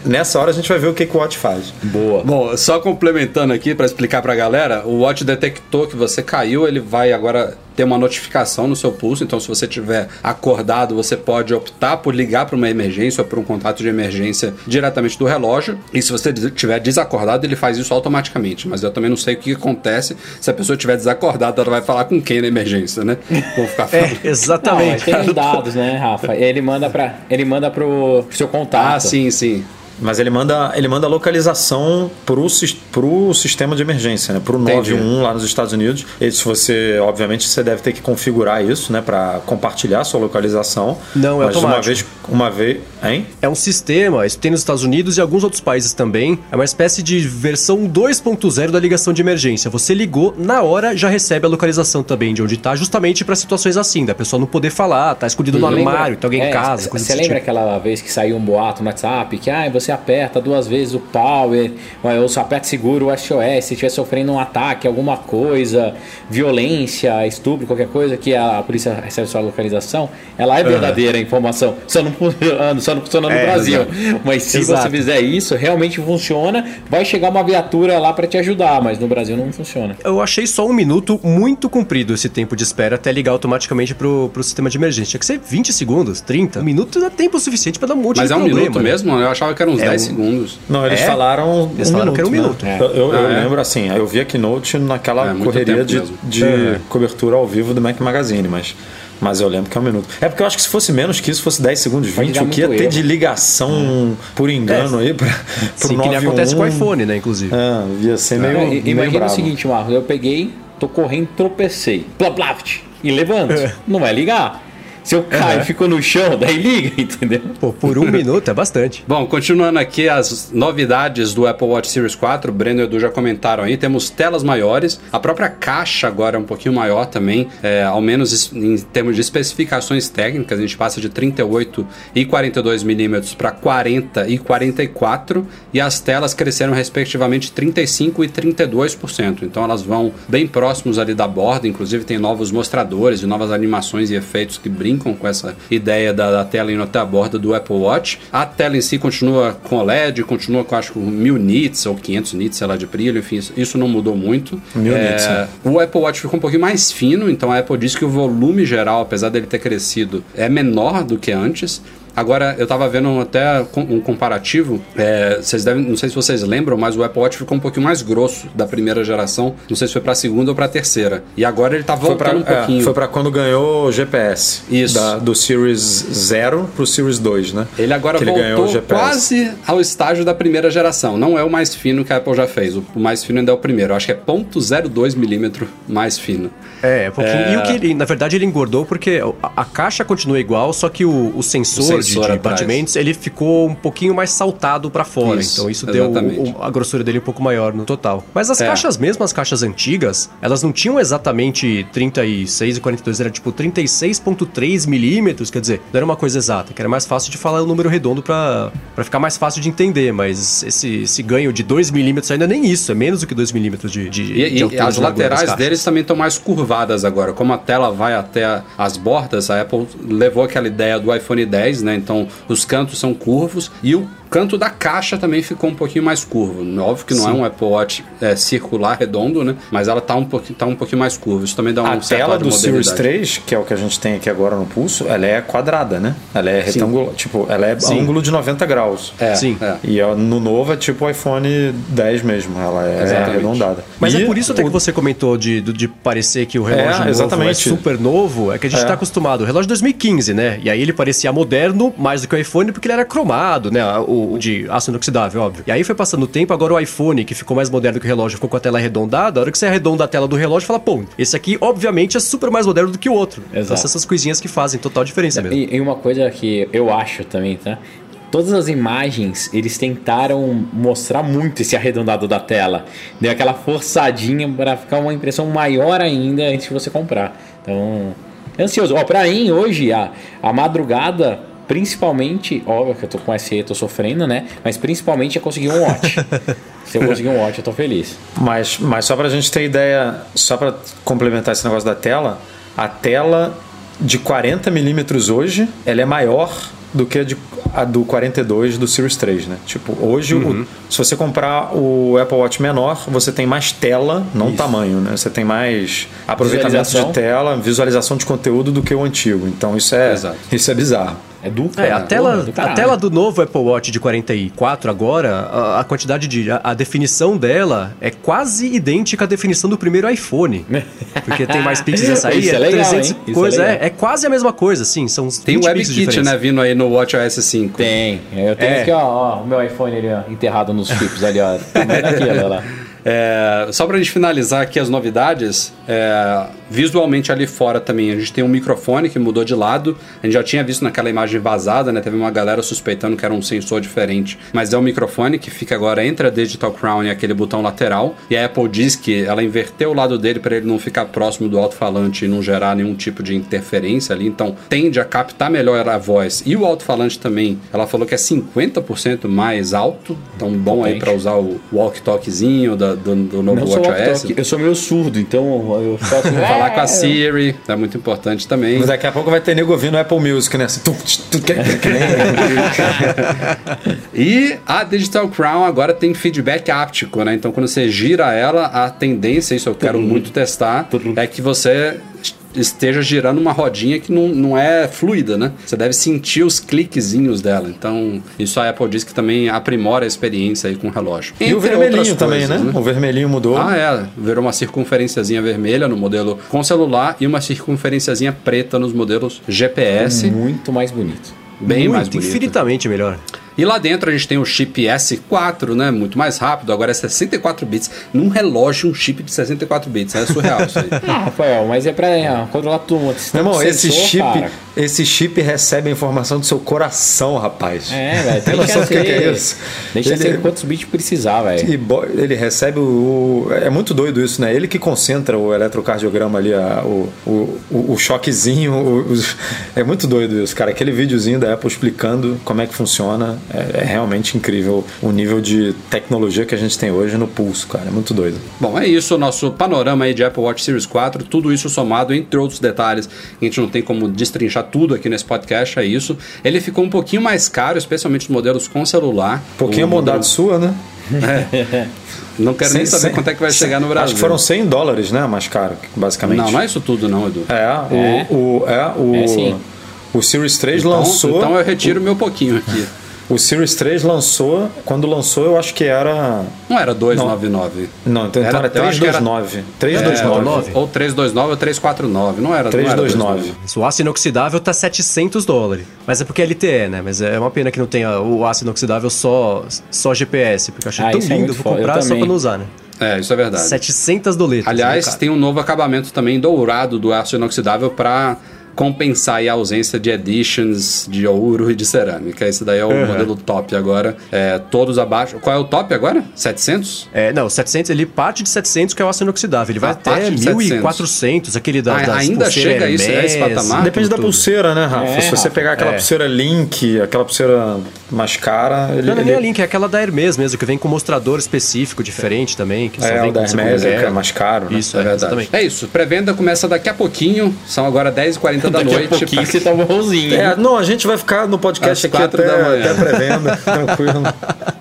nessa hora a gente vai ver o que, que o Watch faz. boa. Bom, só complementando aqui para explicar pra galera, o Watch detectou que você caiu, ele vai agora ter uma notificação no seu pulso, então se você tiver acordado, você pode optar por ligar para uma emergência ou por um contato de emergência diretamente do relógio. E se você estiver desacordado, ele faz isso automaticamente, mas eu também não sei o que acontece se a pessoa estiver desacordada, ela vai falar com quem na emergência, né? Vou ficar falando. É, Não, mas exatamente. tem os dados, né, Rafa? Ele manda para ele manda pro seu contato. Ah, sim, sim. Mas ele manda, ele manda a localização pro, sis- pro sistema de emergência, né? Pro Entendi. 91 lá nos Estados Unidos. E se você, obviamente, você deve ter que configurar isso, né? Pra compartilhar a sua localização. Não, é Mas uma automático. vez, uma vez, hein? É um sistema, isso tem nos Estados Unidos e alguns outros países também. É uma espécie de versão 2.0 da ligação de emergência. Você ligou, na hora já recebe a localização também de onde tá, justamente para situações assim, da pessoa não poder falar, tá escondido no Lembra- armário, tem alguém é, em casa, coisa Você lembra tipo. aquela vez que saiu um boato no WhatsApp que ah, você aperta duas vezes o power, ou você aperta seguro o SOS, se estiver sofrendo um ataque, alguma coisa, violência, estupro, qualquer coisa, que a polícia recebe sua localização, ela é verdadeira a informação. Só não funciona, só não funciona no É, Brasil. Mas se Exato. você fizer isso, realmente funciona. Vai chegar uma viatura lá para te ajudar, mas no Brasil não funciona. Eu achei só um minuto muito comprido esse tempo de espera até ligar automaticamente pro, pro sistema de emergência. Tinha que ser 20 segundos, 30. Um minuto é tempo suficiente para dar um monte Mas de é um problema. minuto né? mesmo? Eu achava que eram uns É 10 um- segundos. Não, eles É? falaram Eles um falaram que era um minuto. minuto. né? Eu, eu- Ah, é? lembro assim, eu vi a Keynote naquela É, correria de, mesmo. de É. cobertura ao vivo do Mac Magazine, mas, mas eu lembro que é um minuto. É porque eu acho que se fosse menos que isso, fosse 10 segundos, Pode 20, dar o que ia ter erro. de ligação por engano aí pra, pro Sim, que nem 91. acontece com o iPhone, né, inclusive. É, ia ser meio, i- meio Imagina o bravo. seguinte, Marcos, eu peguei, tô correndo, tropecei, plaplaft, e levanto. Não vai ligar. Se eu caio e fico no chão, daí liga, entendeu? Pô, por um minuto é bastante. Bom, continuando aqui as novidades do Apple Watch Series 4, o Breno e o Edu já comentaram aí, temos telas maiores, a própria caixa agora é um pouquinho maior também, é, ao menos em termos de especificações técnicas, a gente passa de 38 e 42 milímetros para 40 e 44, e as telas cresceram respectivamente 35 e 32%, então elas vão bem próximos ali da borda, inclusive tem novos mostradores e novas animações e efeitos que brincam com essa ideia da, da tela indo até a borda do Apple Watch. A tela em si continua com OLED, continua com acho que 1000 nits ou 500 nits, sei lá, de brilho, enfim, isso, isso não mudou muito. 1000 É, nits, né? O Apple Watch ficou um pouquinho mais fino, então a Apple disse que o volume geral, apesar dele ter crescido, é menor do que antes. Agora, eu tava vendo até um comparativo. é, vocês devem, não sei se vocês lembram, mas o Apple Watch ficou um pouquinho mais grosso da primeira geração. Não sei se foi pra segunda ou pra terceira. E agora ele tá Foi pra, voltando um é, pouquinho. foi pra quando ganhou o GPS. Isso. Da- do Series 0 pro Series 2, né? Ele agora que ele voltou GPS. quase ao estágio da primeira geração. Não é o mais fino que a Apple já fez. O mais fino ainda é o primeiro. Eu acho que é 0.02 milímetro mais fino. É, um pouquinho. E o que ele, na verdade, ele engordou porque a, a caixa continua igual, só que o, o sensor, O de- de, batimentos, ele ficou um pouquinho mais saltado pra fora. Isso, então isso deu exatamente. o- a grossura dele um pouco maior no total. Mas as É. caixas mesmo, as caixas antigas, elas não tinham exatamente 36 e 42, era tipo 36.3 milímetros, quer dizer, não era uma coisa exata, que era mais fácil de falar o número redondo pra, pra ficar mais fácil de entender, mas esse, esse ganho de 2 milímetros ainda nem isso, é menos do que 2 milímetros de, de, E, de e as laterais deles também estão mais curvadas agora. Como a tela vai até as bordas, a Apple levou aquela ideia do iPhone 10, né? Então os cantos são curvos e o canto da caixa também ficou um pouquinho mais curvo. Óbvio que não é um Apple Watch é, circular, redondo, né? Mas ela tá um, pouquinho, tá um pouquinho mais curva. Isso também dá um A certo tela lado de do Series modernidade. 3, que é o que a gente tem aqui agora no pulso, ela é quadrada, né? Ela é retangular, tipo, ela é Sim. ângulo de 90 graus. É, Sim. é. E no novo é tipo o iPhone 10 mesmo, ela é Exatamente. arredondada. Mas E é por isso até o- que você comentou de, de, parecer que o relógio É, novo exatamente. é super novo, é que a gente É. tá acostumado. O relógio de 2015, né? E aí ele parecia moderno mais do que o iPhone porque ele era cromado, né? O, o de aço inoxidável, óbvio. E aí foi passando o tempo, agora o iPhone, que ficou mais moderno que o relógio, ficou com a tela arredondada. A hora que você arredonda a tela do relógio, fala, pô, esse aqui obviamente é super mais moderno do que o outro. Então Exato. são essas coisinhas que fazem total diferença mesmo. E, e uma coisa que eu acho também, tá? Todas as imagens, eles tentaram mostrar muito esse arredondado da tela. Deu aquela forçadinha para ficar uma impressão maior ainda antes de você comprar. Então, ansioso. Ó, pra mim, hoje, a, a madrugada, principalmente, óbvio que eu tô com SE, tô sofrendo, né? Mas principalmente é conseguir um watch. Se eu conseguir um watch, eu tô feliz. Mas, mas só pra gente ter ideia, só pra complementar esse negócio da tela, a tela de 40 milímetros hoje, ela é maior do que a, de, a do 42 do Series 3, né? Tipo, hoje, o- se você comprar o Apple Watch menor, você tem mais tela, não tamanho, né? Você tem mais aproveitamento de tela, visualização de conteúdo do que o antigo. Então isso é, Exato. isso é bizarro. É duplo. É, a né? tela, Porra, do a tela do novo Apple Watch de 44 agora, a, a quantidade de. A, a definição dela é quase idêntica à definição do primeiro iPhone. Porque tem mais pixels a sair, Isso é legal, hein? Isso é coisa. É, legal. é quase a mesma coisa, assim. São Tem 20 o pixels de WebKit, né, vindo aí no WatchOS 5. Tem. Eu tenho É. aqui, ó, ó, o meu iPhone ali, ó, enterrado nos chips ali, ó. Tamanho daquilo, lá. É, só pra gente finalizar aqui as novidades, é, visualmente ali fora também a gente tem um microfone que mudou de lado. A gente já tinha visto naquela imagem vazada, né? Teve uma galera suspeitando que era um sensor diferente, mas é o microfone que fica agora entre a Digital Crown e aquele botão lateral. E a Apple diz que ela inverteu o lado dele para ele não ficar próximo do alto-falante e não gerar nenhum tipo de interferência ali. Então tende a captar melhor a voz. E o alto-falante também, ela falou que é 50% mais alto, então bom aí para usar o walkie-talkiezinho da- do, do novo Não sou WatchOS. eu sou meio surdo, então eu faço... Falar com a É, Siri é muito importante também. Mas daqui a pouco vai ter nego ouvindo Apple Music, né? E a Digital Crown agora tem feedback áptico, né? Então quando você gira ela, a tendência, isso eu quero muito testar, é que você esteja girando uma rodinha que não, não é fluida, né? Você deve sentir os cliquezinhos dela. Então, isso a Apple diz que também aprimora a experiência aí com o relógio. E o vermelhinho também, coisas, né? O vermelhinho mudou. Ah, é. Virou uma circunferenciazinha vermelha no modelo com celular e uma circunferenciazinha preta nos modelos GPS. Muito mais bonito. Bem mais Muito, bonito. infinitamente melhor. E lá dentro a gente tem o chip S4, né? Muito mais rápido, agora é 64 bits. Num relógio, um chip de 64 bits. É surreal isso aí. Ah, Rafael, mas é pra é, controlar tudo. Meu irmão, esse chip, cara. esse chip recebe a informação do seu coração, rapaz. É, velho. Tem noção do que, que é isso? Deixa Ele- ser quantos bits precisar, velho. E ele recebe o, o- É muito doido isso, né? Ele que concentra o eletrocardiograma ali, a- o, o, o, choquezinho. o- é muito doido isso, cara. Aquele videozinho da Apple explicando como é que funciona. É, é realmente incrível o nível de tecnologia que a gente tem hoje no pulso, cara. É muito doido. Bom, é isso o nosso panorama aí de Apple Watch Series 4. Tudo isso somado, entre outros detalhes, a gente não tem como destrinchar tudo aqui nesse podcast, é isso. Ele ficou um pouquinho mais caro, especialmente os modelos com celular. Um pouquinho O modelo- sua, né? Não quero nem Cem- saber cem- quanto é que vai chegar no Brasil. Acho que foram 100 dólares, né? Mais caro, basicamente. Não, não é isso tudo não, Edu. É, o, É? o, é, o, É, sim. o Series 3 Então, lançou. então eu retiro meu pouquinho aqui. O Series 3 lançou. Quando lançou, eu acho que era. Não era 299. Não, então Era- era, eu acho que era- 329. É, 329. ou 329 ou 349. Não era 329. Não era O aço inoxidável tá 700 dólares. Mas é porque é LTE, né? Mas é uma pena que não tenha o aço inoxidável só, só GPS. Porque eu achei Ah, tão é lindo, muito vou foda. Comprar só pra não usar, né? É, isso é verdade. 700 doletas. Aliás, né, cara? tem um novo acabamento também dourado do aço inoxidável para compensar aí a ausência de editions de ouro e de cerâmica. Esse daí é o modelo top agora. É, todos abaixo. Qual é o top agora? 700? É, não, 700, ele parte de 700, que é o aço inoxidável. Ele vai Ah, até parte de 1400, aquele da, Ah, das ainda chega a isso- a esse patamar? Depende da tudo. pulseira, né, Rafa? É, Se você pegar aquela É. pulseira Link, aquela pulseira mais cara, ele. Não, não é ele- nem a Link, é aquela da Hermes mesmo, que vem com mostrador específico diferente também. Que só É, vem o da Hermes, é, que é mais caro. Né? Isso, É é, verdade. exatamente. É isso. Pré-venda começa daqui a pouquinho. São agora 10h40 da Daqui noite. a pouquinho você tá bonzinho. É, não, a gente vai ficar no podcast Às aqui quatro até, da manhã. até pré-venda, tranquilo.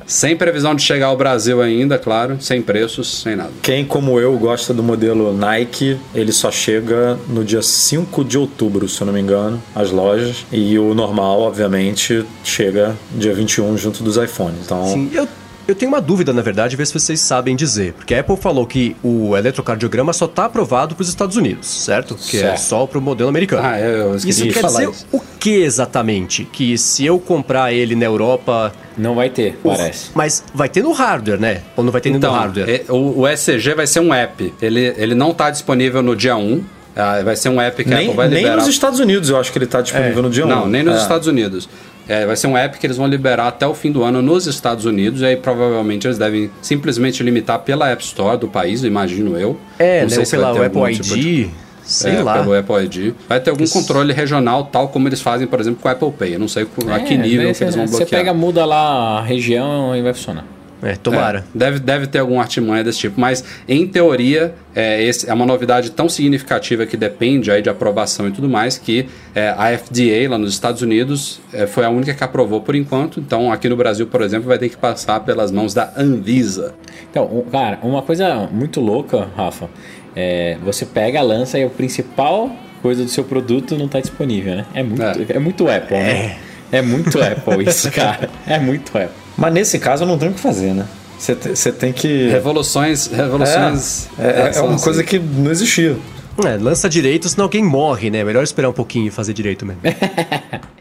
Sem previsão de chegar ao Brasil ainda, claro. Sem preços, sem nada. Quem, como eu, gosta do modelo Nike, ele só chega no dia 5 de outubro, se eu não me engano, as lojas. E o normal, obviamente, chega dia 21 junto dos iPhones. Então, Sim, eu, eu tenho uma dúvida, na verdade, ver se vocês sabem dizer. Porque a Apple falou que o eletrocardiograma só está aprovado para os Estados Unidos, certo? Que é Certo. só para o modelo americano. Ah, é, eu esqueci Isso de quer falar dizer isso. o que exatamente? Que se eu comprar ele na Europa. Não vai ter, parece. Mas vai ter no hardware, né? Ou não vai ter nem Então, no hardware? é, o, o ECG vai ser um app. Ele, ele não está disponível no dia 1. Ah, vai ser um app que a nem, Apple vai nem liberar. nos Estados Unidos eu acho que ele está disponível no dia 1. Não, nem nos É. Estados Unidos. É, vai ser um app que eles vão liberar até o fim do ano nos Estados Unidos. E aí provavelmente eles devem simplesmente limitar pela App Store do país, imagino eu. É, Não né? sei se pela Apple ID. tipo de- Sei é, lá. Pelo Apple ID. Vai ter algum controle regional, tal como eles fazem, por exemplo, com o Apple Pay. Eu não sei a que É, nível daí que eles vão Você bloquear. pega, muda lá a região e vai funcionar. É, tomara. É, deve, deve ter algum artimanha desse tipo, mas em teoria é, esse, é uma novidade tão significativa que depende aí de aprovação e tudo mais que é, a FDA lá nos Estados Unidos é, foi a única que aprovou por enquanto. Então aqui no Brasil, por exemplo, vai ter que passar pelas mãos da Anvisa. Então, um- cara, uma coisa muito louca, Rafa, é você pega, lança e a principal coisa do seu produto não está disponível, né? É muito, É. é. muito Apple, né? É muito Apple isso, cara. É muito Apple. Mas nesse caso eu não tenho o que fazer, né? Você te- você tem que. Revoluções, revoluções. É, é, é uma assim. coisa que não existia. É, lança direito, senão alguém morre, né? Melhor esperar um pouquinho e fazer direito mesmo.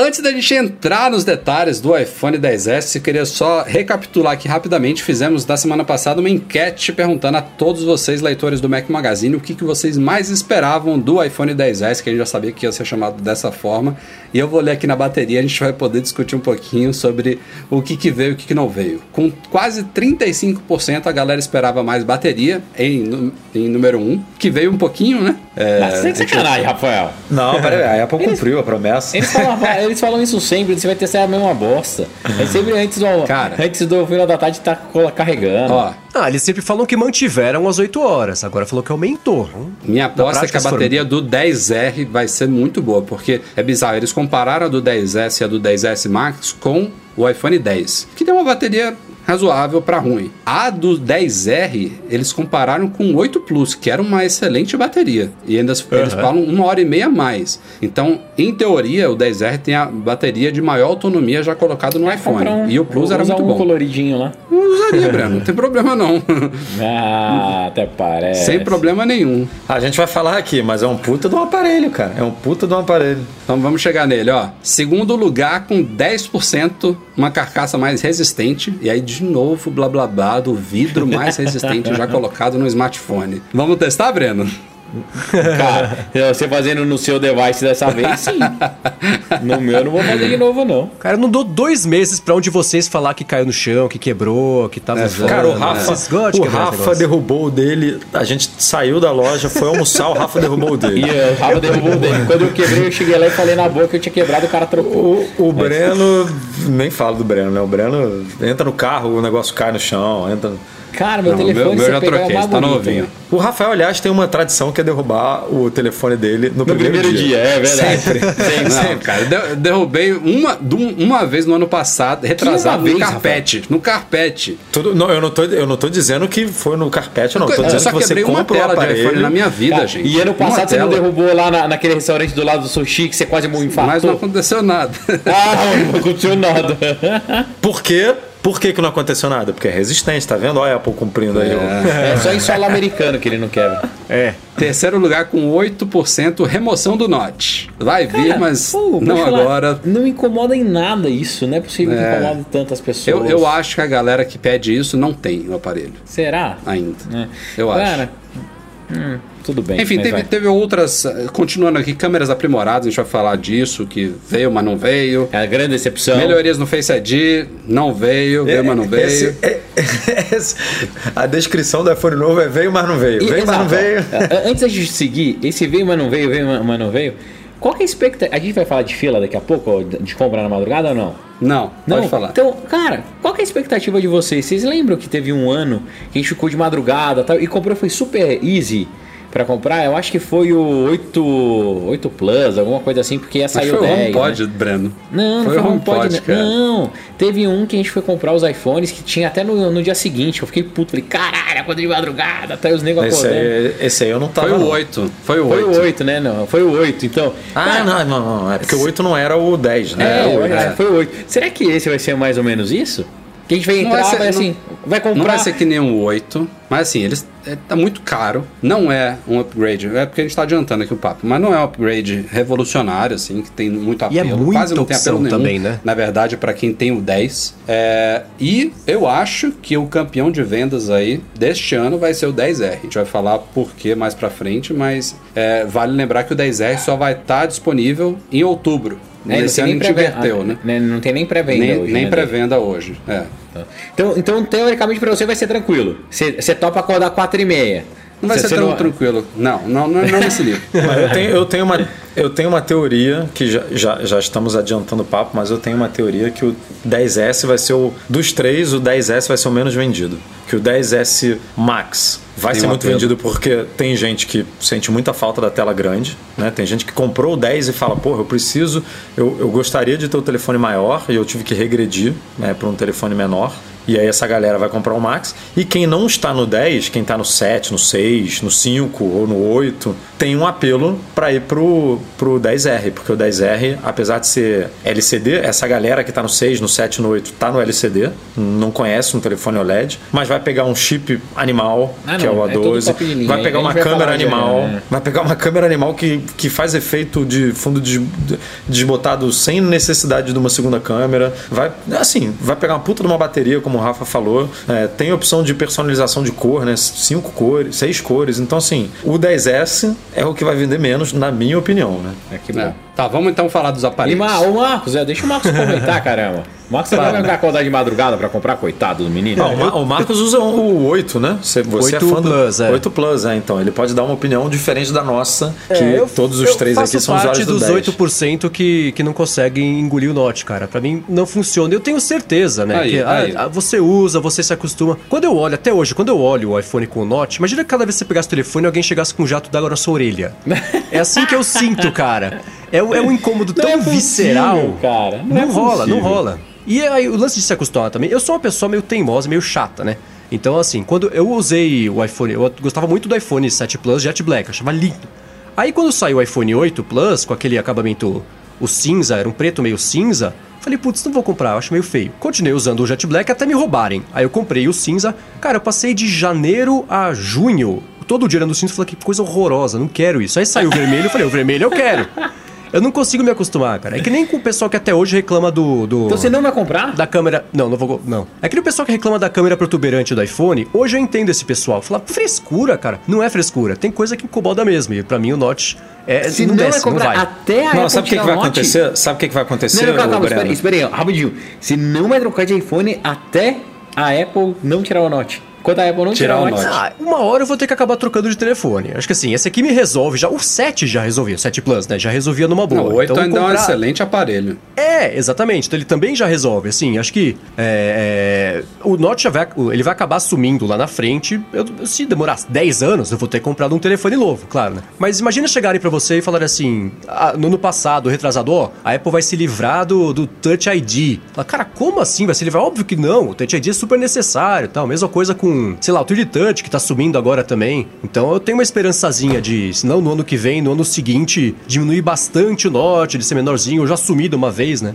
Antes da gente entrar nos detalhes do iPhone 10S, eu queria só recapitular aqui rapidamente. Fizemos da semana passada uma enquete perguntando a todos vocês, leitores do Mac Magazine, o que, que vocês mais esperavam do iPhone 10S, que a gente já sabia que ia ser chamado dessa forma. E eu vou ler aqui na bateria, a gente vai poder discutir um pouquinho sobre o que, que veio e o que, que não veio. Com quase 35% a galera esperava mais bateria em, em número 1, que veio um pouquinho, né? É, Mas sem sacanagem, Rafael. Não, peraí, a Apple Eles- cumpriu a promessa. Eles falam, eles falam isso sempre, você vai ter a mesma bosta. É sempre antes do, Cara. antes do final da tarde tá carregando. Ó, Ah, eles sempre falam que mantiveram as 8 horas, agora falou que aumentou. Minha aposta é que a bateria do 10R vai ser muito boa, porque é bizarro, eles compararam a do 10S e a do 10S Max com o iPhone 10, que tem uma bateria razoável para ruim. A do 10R, eles compararam com o 8 Plus, que era uma excelente bateria. E ainda eles falam uma hora e meia a mais. Então, em teoria, o 10R tem a bateria de maior autonomia já colocado no iPhone. Compra um, E o Plus era muito um bom. coloridinho lá. Eu usaria, Breno, não tem problema não. Ah, até parece. Sem problema nenhum. A gente vai falar aqui, mas é um puta de um aparelho, cara. É um puta de um aparelho. Então vamos chegar nele, ó. Segundo lugar com 10%, uma carcaça mais resistente. E aí, de novo, blá blá blá, do vidro mais resistente já colocado no smartphone. Vamos testar, Breno? Cara, você fazendo no seu device dessa vez, sim. No meu eu não vou fazer de novo, não. Cara, eu não dou dois meses pra um de vocês falar que caiu no chão, que quebrou, que tava É, zoando. Cara, o né? Rafa, de o Rafa derrubou o dele. A gente saiu da loja, foi almoçar, o Rafa derrubou o E dele. o Rafa derrubou o dele. Quando eu quebrei, eu cheguei lá e falei na boca que eu tinha quebrado, o cara trocou. O, o Breno, nem falo do Breno, né? O Breno entra no carro, o negócio cai no chão, entra. Cara, meu Não, telefone meu, meu você já pegar troquei, é tá novinho. né? O Rafael, aliás, tem uma tradição que é derrubar o telefone dele no, No primeiro dia, é verdade. Sempre. Sempre. Não, cara, eu derrubei uma, uma vez no ano passado, retrasado, vez, no carpete. No carpete. Tudo, não, eu, não tô, eu não tô dizendo que foi no carpete, não. Tô eu dizendo só que você quebrei uma compra o tela de iPhone na minha vida, Cara, gente. E ano Uma passado você não tela. derrubou lá na- naquele restaurante do lado do sushi que você quase infartou? Mas não aconteceu nada. Ah, não aconteceu nada. Por quê? Por que, que não aconteceu nada? Porque é resistente, tá vendo? Olha a Apple cumprindo aí. o- É só em solo americano que ele não quebra. É. Terceiro lugar com 8% remoção do notch. Vai vir, mas Pô, não falar, agora. Não incomoda em nada isso. Não é possível que É. incomode tantas pessoas. Eu, eu acho que a galera que pede isso não tem o aparelho Será? ainda. É. Eu acho. Hum, tudo bem. Enfim, teve, vai. teve outras. Continuando aqui, câmeras aprimoradas, a gente vai falar disso, que veio, mas não veio. É a grande decepção. Melhorias no Face ID, não veio, veio, mas não veio. Esse- é- esse- a descrição do iPhone novo é veio, mas não veio. E- Veio, mas não veio. É, Antes da gente seguir, esse veio, mas não veio, veio, mas não veio. Qual que é a expectativa? A gente vai falar de fila daqui a pouco, de compra na madrugada ou não? Não, Não, pode falar. Então, cara, qual que é a expectativa de vocês? Vocês lembram que teve um ano que a gente ficou de madrugada tal, e comprou, foi super easy pra comprar? Eu acho que foi o 8, 8 Plus, alguma coisa assim, porque ia sair foi o o 10. HomePod, né? Breno. Não, não foi foi o o HomePod, HomePod, cara. Não, teve um que a gente foi comprar os iPhones que tinha até no, no dia seguinte. Eu fiquei puto, falei, caralho, quando de madrugada, até os negros Esse acordando. aí, esse aí eu não tava. Foi o não. 8. Foi o Foi 8. o 8, né? Não, foi o 8, então. Ah, Cara, não, não, não. É porque o 8 não era o 10, né? É, Era o eu 8. acho que foi o 8. Será que esse vai ser mais ou menos isso? Que a gente vai entrar, vai ser- vai assim, vai comprar. Não vai ser que nem um 8, mas assim, eles é, tá muito caro. Não é um upgrade, é porque a gente tá adiantando aqui o papo, mas não é um upgrade revolucionário, assim, que tem muito E apelo. é muita Quase não tem apelo nenhum, também, né? Na verdade, para quem tem o 10. É, e eu acho que o campeão de vendas aí deste ano vai ser o 10R. A gente vai falar por que mais pra frente, mas é, vale lembrar que o 10R só vai estar disponível em outubro. né, Nesse ano a gente inverteu, ah, né? né, Não tem nem pré-venda Nem, hoje. nem né, pré-venda hoje. É. Então, então, teoricamente, pra você vai ser tranquilo. Você, você topa acordar 4 e meia. Não vai Você- ser tão não- tranquilo. Não, não, não, não nesse. Mas eu tenho, eu, tenho uma, eu tenho uma teoria, que já, já, já estamos adiantando o papo, mas eu tenho uma teoria que o 10S vai ser o. Dos três, o 10S vai ser o menos vendido. Que o 10S Max vai Tem ser um muito apelo. vendido porque tem gente que sente muita falta da tela grande, né? Tem gente que comprou o 10 e fala, porra, eu preciso, eu, eu gostaria de ter o telefone maior e eu tive que regredir né, para um telefone menor. E aí essa galera vai comprar o Max. E quem não está no 10, quem está no 7, no 6, no 5 ou no 8, tem um apelo para ir pro, pro 10R. Porque o 10R, apesar de ser LCD, essa galera que está no 6, no 7, no 8, está no LCD. Não conhece um telefone OLED. Mas vai pegar um chip animal, Ah, que é o é todo A12. top de linha. vai pegar uma vai câmera animal. é. Vai pegar uma câmera animal que, que faz efeito de fundo des- desbotado sem necessidade de uma segunda câmera. Vai, assim, vai pegar uma puta de uma bateria, como o Rafa falou. É, tem opção de personalização de cor, né? Cinco cores, seis cores. Então, assim, o 10S é o que vai vender menos, na minha opinião, né? É que É. bom. Tá, vamos então falar dos E aparelhos. Ma, ô Marcos, é, deixa o Marcos comentar, caramba. O Marcos você vai ficar acordar de madrugada pra comprar, coitado do menino. Não, o Ma- o Marcos usa o 8, né? Você, você é 8 fã do Plus, é. 8 Plus, é. Então, ele pode dar uma opinião diferente da nossa, que É, eu- todos os três aqui são parte usuários do dos 10. 8% que, que não conseguem engolir o Note, cara. Pra mim não funciona. Eu tenho certeza, né? Aí, que ah, aí. ah, você usa, você se acostuma. Quando eu olho, até hoje, quando eu olho o iPhone com o Note, imagina que cada vez que você pegasse o telefone alguém chegasse com um jato d'água na sua orelha. É assim que eu sinto, cara. É, um- é um incômodo Não tão é possível, visceral. cara. Não Não, é rola, não rola. E aí, o lance de se acostumar também. Eu sou uma pessoa meio teimosa, meio chata, né? Então, assim, quando eu usei o iPhone, eu gostava muito do iPhone 7 Plus Jet Black, eu achava lindo. Aí, quando saiu o iPhone 8 Plus, com aquele acabamento, o cinza, era um preto meio cinza, falei, putz, não vou comprar, eu acho meio feio. Continuei usando o Jet Black até me roubarem. Aí eu comprei o cinza. Cara, eu passei de janeiro a junho, todo dia no cinza, falei, que coisa horrorosa, não quero isso. Aí saiu o vermelho, eu falei, o vermelho eu quero. Eu não consigo me acostumar, cara. É que nem com o pessoal que até hoje reclama do. do Então você não vai comprar? da câmera. Não, não vou. Não. É que o pessoal que reclama da câmera protuberante do iPhone, hoje eu entendo esse pessoal. Fala, frescura, cara. Não é frescura. Tem coisa que incomoda mesmo. E pra mim o Notch é. Se não, não, desce, vai comprar não vai. até a Não, Apple sabe o que, que vai Note- acontecer? Sabe o que, que vai acontecer, Não, não, calma, calma, espera, aí, espera aí, rapidinho. Você não vai trocar de iPhone até a Apple não tirar o Note. Quando a Apple não tirar, Tirar o Note. Ah, uma hora eu vou ter que acabar trocando de telefone. Acho que assim, esse aqui me resolve já. O 7 já resolvia, o 7 Plus, né? Já resolvia numa boa. Não, o 8 Então, ainda é um comprar- excelente aparelho. É, exatamente. Então ele também já resolve. Assim, acho que é, é, o Note já vai, ele vai acabar sumindo lá na frente. Eu- se demorar 10 anos, eu vou ter comprado um telefone novo, claro, né? Mas imagina chegarem pra você e falarem assim: ah, no ano passado, retrasado, ó, a Apple vai se livrar do, do Touch ID. Fala, Cara, como assim? Vai se livrar? Óbvio que não. O Touch ID é super necessário e tal. Mesma coisa com, sei lá, o 3D Touch, que tá sumindo agora também. Então eu tenho uma esperançazinha de, se não no ano que vem, no ano seguinte, diminuir bastante o Note, de ser menorzinho. Eu já sumi de uma vez, né?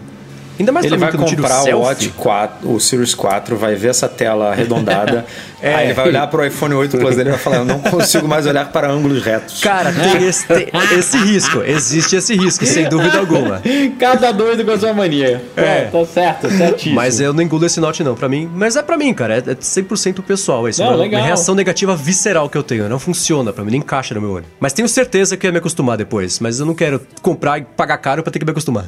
Ainda mais Ele pra mim vai comprar o. Watch 4, o Series 4, vai ver essa tela arredondada. É. Aí ele vai olhar para o iPhone 8 Plus dele e vai falar: Eu não consigo mais olhar para ângulos retos. Cara, tem esse, tem esse risco. Existe esse risco, sem dúvida alguma. Cada doido com a sua mania. É. Tá, tá certo, certíssimo. Mas eu não engulo esse note não, pra mim. Mas é pra mim, cara. É é 100% pessoal. Isso Não, é uma, reação negativa visceral que eu tenho. Não funciona pra mim, não encaixa no meu olho. Mas tenho certeza que eu ia me acostumar depois. Mas eu não quero comprar e pagar caro pra ter que me acostumar.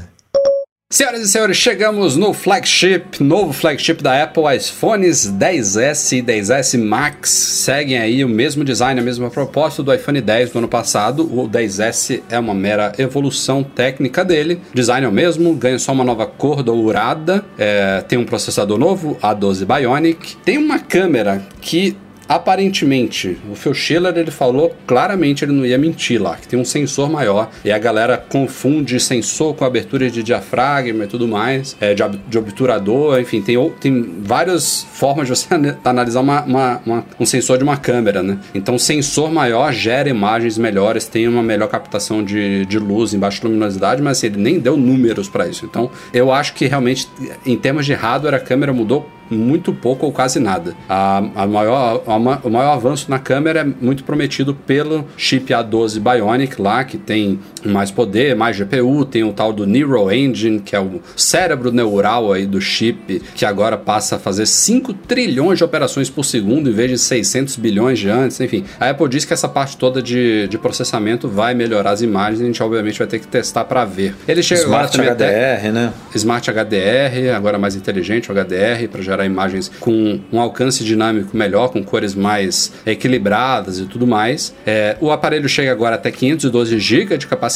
Senhoras e senhores, chegamos no flagship, novo flagship da Apple, iPhones 10S e 10S Max. Seguem aí o mesmo design, a mesma proposta do iPhone 10 do ano passado. O 10S é uma mera evolução técnica dele. Design é o mesmo, ganha só uma nova cor dourada. É, tem um processador novo, A12 Bionic. Tem uma câmera que Aparentemente, o Phil Schiller ele falou claramente, ele não ia mentir lá, que tem um sensor maior e a galera confunde sensor com abertura de diafragma e tudo mais, é, de, de obturador, enfim, tem, tem várias formas de você ana- analisar uma- uma- uma- um sensor de uma câmera, né? Então, sensor maior gera imagens melhores, tem uma melhor captação de, de luz em baixa luminosidade, mas assim, ele nem deu números para isso. Então, eu acho que realmente, em termos de hardware, a câmera mudou muito pouco ou quase nada. A, a maior, a o maior avanço na câmera é muito prometido pelo chip A12 Bionic lá, que tem mais poder, mais GPU, tem o tal do Neural Engine, que é o cérebro neural aí do chip, que agora passa a fazer 5 trilhões de operações por segundo em vez de 600 bilhões de antes, enfim. A Apple diz que essa parte toda de, de processamento vai melhorar as imagens, a gente obviamente vai ter que testar para ver. Ele chega agora Smart até- HDR, né? Smart HDR, agora mais inteligente, o HDR, para gerar imagens com um alcance dinâmico melhor, com cores mais equilibradas e tudo mais. É, o aparelho chega agora até 512 GB de capacidade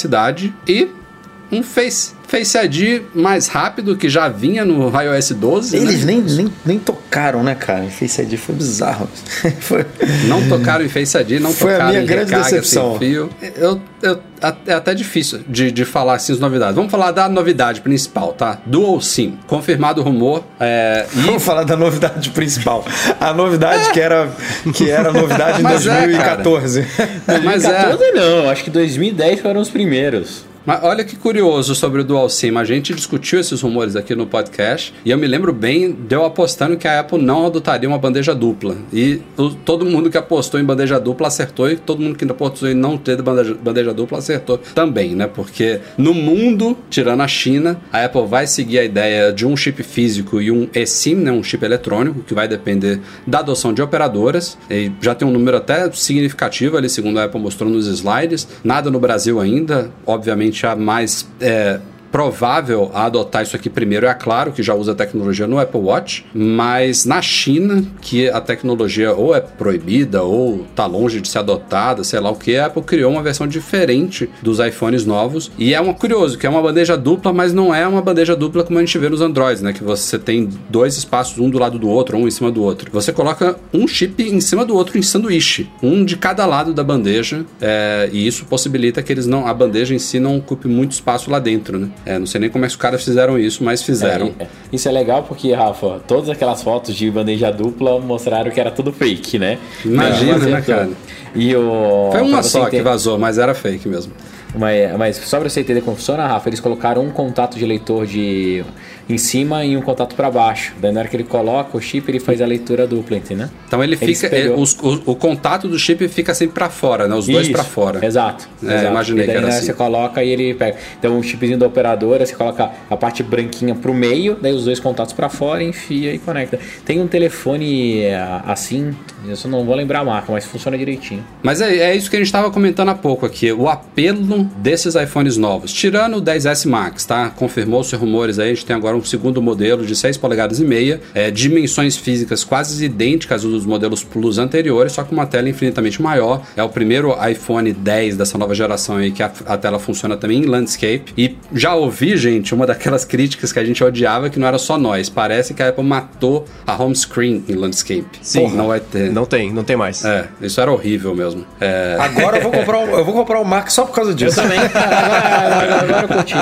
e um Face, Face ID mais rápido que já vinha no iOS 12. Eles né? nem, nem, nem tocaram, né, cara? Face ID foi bizarro. foi... Não tocaram em Face ID, não Foi a tocaram minha em grande recarga decepção. sem fio. Eu, eu- é até difícil de, de falar assim as novidades. Vamos falar da novidade principal, tá? Dual SIM. Confirmado o rumor. É, e Vamos falar da novidade principal. A novidade que era, que era novidade em Mas é, 2014. Mas é. 2014 não, acho que 2010 foram os primeiros. Mas olha que curioso sobre o Dual SIM. A gente discutiu esses rumores aqui no podcast e eu me lembro bem de eu apostando que a Apple não adotaria uma bandeja dupla. E todo mundo que apostou em bandeja dupla acertou e todo mundo que apostou em não ter bandeja, bandeja dupla acertou também, né? Porque no mundo, tirando a China, a Apple vai seguir a ideia de um chip físico e um eSIM, né? Um chip eletrônico, que vai depender da adoção de operadoras. E já tem um número até significativo ali, segundo a Apple mostrou nos slides. Nada no Brasil ainda. Obviamente, a mais. é, provável a adotar isso aqui primeiro é Claro, que já usa a tecnologia no Apple Watch, mas na China, que a tecnologia ou é proibida ou tá longe de ser adotada, sei lá o que, a Apple criou uma versão diferente dos iPhones novos. E é uma curioso, que é uma bandeja dupla, mas não é uma bandeja dupla como a gente vê nos Androids, né? Que você tem dois espaços, um do lado do outro, um em cima do outro. Você coloca um chip em cima do outro em sanduíche, um de cada lado da bandeja, é, e isso possibilita que eles não, a bandeja em si não ocupe muito espaço lá dentro, né? É, não sei nem como é que os caras fizeram isso, mas fizeram. É, isso é legal porque, Rafa, todas aquelas fotos de bandeja dupla mostraram que era tudo fake, né? Imagina, Não né, cara? E o... Foi uma só que vazou, mas era fake mesmo. Mas, mas só pra você entender como funciona, Rafa, eles colocaram um contato de leitor de em cima e um contato pra baixo. Daí na hora que ele coloca o chip, ele faz a leitura dupla, entendeu? Então ele Ele fica. é, os- o, o contato do chip fica sempre pra fora, né? Os dois pra fora. Exato. É, exato. imaginei e daí, que era né, assim. Você coloca e ele pega. Então o chipzinho da operadora, você coloca a parte branquinha pro meio, daí os dois contatos pra fora, enfia e conecta. Tem um telefone é, assim, eu só não vou lembrar a marca, mas funciona direitinho. Mas é, é isso que a gente estava comentando há pouco aqui. O apelo desses iPhones novos. Tirando o 10S Max, tá? Confirmou-se rumores aí. A gente tem agora um segundo modelo de 6 polegadas e meia. É, dimensões físicas quase idênticas aos dos modelos Plus anteriores, só com uma tela infinitamente maior. É o primeiro iPhone 10 dessa nova geração aí que a, a tela funciona também em landscape. E já ouvi, gente, uma daquelas críticas que a gente odiava que não era só nós. Parece que a Apple matou a home screen em landscape. Sim. Não vai ter. Não tem, não tem mais. É, isso era horrível mesmo. É, Agora eu vou comprar um, eu vou comprar um Mac só por causa disso. Também. agora, agora, agora eu curti.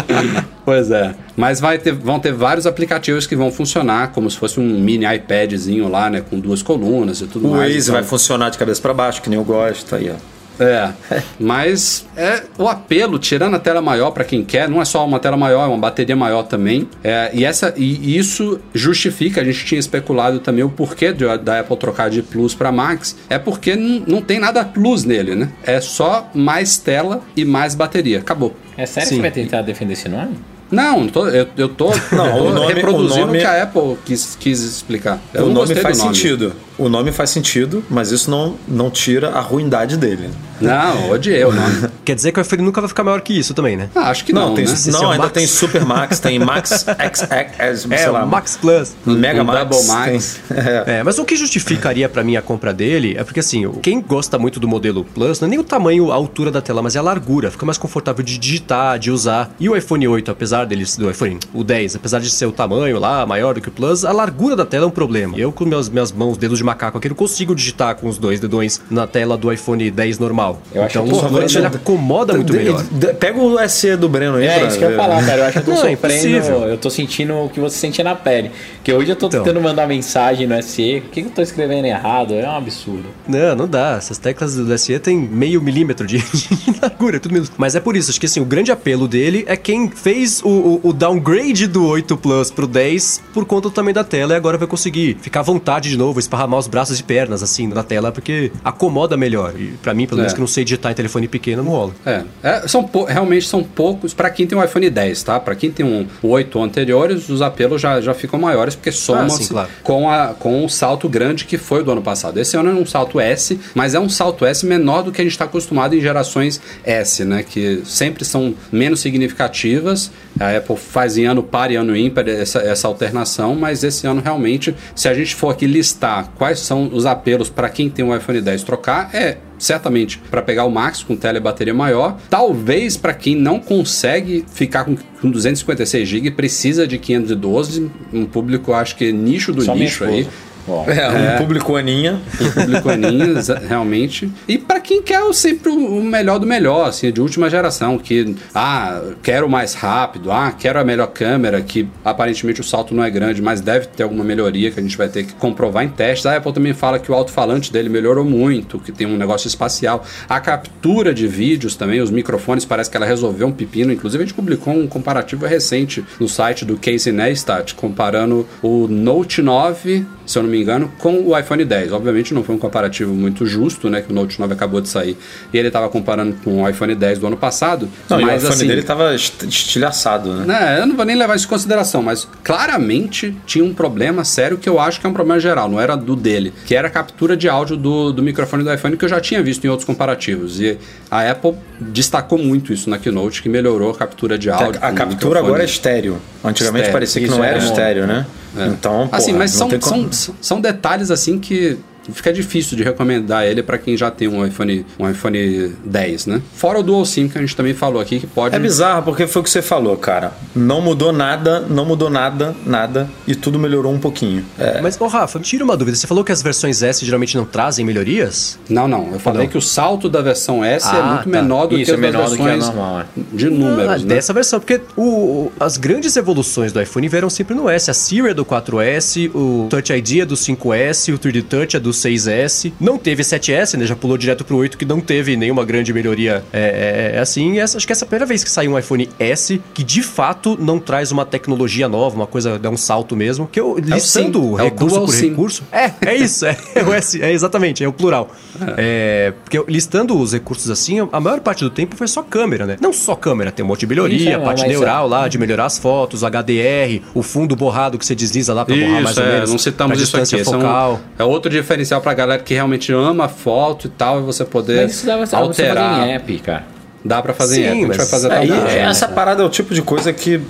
Pois é. Mas vai ter, vão ter vários aplicativos que vão funcionar como se fosse um mini iPadzinho lá, né? Com duas colunas e tudo O mais. Waze então- vai funcionar de cabeça pra baixo, que nem eu gosto. Aí, ó. É. Mas é o apelo, tirando a tela maior para quem quer, não é só uma tela maior, é uma bateria maior também. É, e, essa, e isso justifica, a gente tinha especulado também o porquê de- da Apple trocar de Plus para Max. É porque não, tem nada Plus nele, né? É só mais tela e mais bateria. Acabou. É sério que Sim. você vai tentar defender esse nome? Não, tô- eu, eu tô, Não, eu tô nome- reproduzindo o nome- que a Apple quis, quis explicar. Eu o nome faz do nome. sentido. O nome faz sentido, mas isso não, não tira a ruindade dele. Não, odiei o nome. Quer dizer que o iPhone nunca vai ficar maior que isso também, né? Ah, acho que não, Não, tem, né? É não o ainda Max. tem Super Max, tem Max XX, É, sei lá, o Max Plus. Mega Max. Double Max. tem- é. É, mas o que justificaria pra mim a compra dele é porque assim, quem gosta muito do modelo Plus não é nem o tamanho, a altura da tela, mas é a largura. Fica mais confortável de digitar, de usar. E o iPhone 8, apesar deles, do iPhone, o 10, apesar de ser o tamanho lá maior do que o Plus, a largura da tela é um problema. Eu com meus, minhas mãos, dedos de macaco aqui, não consigo digitar com os dois dedões na tela do iPhone 10 normal. Eu acho então que o porra, Plus ele acomoda muito melhor. Pega o SE do Breno aí. É, pra isso que eu ia falar, cara. Eu acho que eu tô Não, é sofrendo. eu tô sentindo o que você sentia na pele. Que hoje eu tô Então. tentando mandar mensagem no SE. O que, que eu tô escrevendo errado? É um absurdo. Não, não dá. Essas teclas do SE tem meio milímetro de, de largura, é tudo mesmo. Mas é por isso, acho que assim, o grande apelo dele é quem fez o, o- o downgrade do 8 Plus pro 10 por conta do tamanho da tela e agora vai conseguir ficar à vontade de novo, esparramar os braços e pernas assim na tela, porque acomoda melhor. E pra mim, pelo menos É. que não sei digitar em telefone pequeno, não rola. É, é, são realmente são poucos para quem tem um iPhone 10, tá? Para quem tem um o 8 anteriores, os apelos já, já ficam maiores porque somam-se sim, claro. com, a, com o salto grande que foi do ano passado. Esse ano é um salto S, mas é um salto S menor do que a gente está acostumado em gerações S, né? Que sempre são menos significativas. A Apple faz em ano par e ano ímpar essa, essa alternação, mas esse ano realmente, se a gente for aqui listar quais são os apelos para quem tem um iPhone 10 trocar, é certamente para pegar o Max com tela e bateria maior, talvez para quem não consegue ficar com, com 256 GB precisa de 512, um público acho que nicho do Só nicho aí. Bom, É, um público aninha. o público aninho, exa- realmente. E pra quem quer sempre o melhor do melhor, assim, de última geração, que, ah, quero mais rápido, ah, quero a melhor câmera, que aparentemente o salto não é grande, mas deve ter alguma melhoria que a gente vai ter que comprovar em testes. A Apple também fala que o alto-falante dele melhorou muito, que tem um negócio espacial. A captura de vídeos também, os microfones, parece que ela resolveu um pepino. Inclusive, a gente publicou um comparativo recente no site do Casey Neistat, comparando o Note 9 se eu não me engano, com o iPhone 10. Obviamente não foi um comparativo muito justo, né? Que o Note 9 acabou de sair e ele estava comparando com o iPhone 10 do ano passado. Não, e o mas iPhone assim, dele tava est- estilhaçado, né? né, eu não vou nem levar isso em consideração, mas claramente tinha um problema sério que eu acho que é um problema geral, não era do dele, que era a captura de áudio do, do microfone do iPhone que eu já tinha visto em outros comparativos. E a Apple destacou muito isso na Keynote, que melhorou a captura de A, áudio. a com captura agora é estéreo. Antigamente parecia que não é era bom. estéreo, né? Então, assim, porra, mas não são, como- são, são detalhes assim que fica difícil de recomendar ele para quem já tem um iPhone, um iPhone 10, né? Fora o Dual SIM que a gente também falou aqui que pode É bizarro, porque foi o que você falou, cara. Não mudou nada, não mudou nada, nada, e tudo melhorou um pouquinho. É, Mas, ô Rafa, me tira uma dúvida. Você falou que as versões S geralmente não trazem melhorias? Não, não. Eu falei Não. que o salto da versão S é Ah, muito tá. menor do Isso, que é as das menor do que a versões normal, é. de números, Ah, né? Dessa versão, porque o, o- as grandes evoluções do iPhone vieram sempre no S. A Siri é do 4S, o Touch ID é do 5S, o 3D Touch é do 6S. Não teve 7S, né? Já pulou direto pro 8, que não teve nenhuma grande melhoria é, é, assim. E essa, acho que essa é a primeira vez que saiu um iPhone S que de fato não traz uma tecnologia nova, uma coisa, dá um salto mesmo. Que eu listando SIM, é o recurso por SIM. recurso. É, é isso, é, é o S, é exatamente, é o plural. É, porque eu- listando os recursos assim, a maior parte do tempo foi só câmera, né? Não só câmera, tem um monte de melhoria, Isso, é, parte neural lá, de melhorar as fotos, HDR, o fundo borrado que você desliza lá pra borrar mais ou é, menos. não citamos isso aqui. é, um- focal. é outro diferencial pra galera que realmente ama foto e tal, e você poder Mas isso você alterar. fazer em app, cara. Dá pra fazer Sim, em app, a gente vai fazer É, e também. essa parada é o tipo de coisa que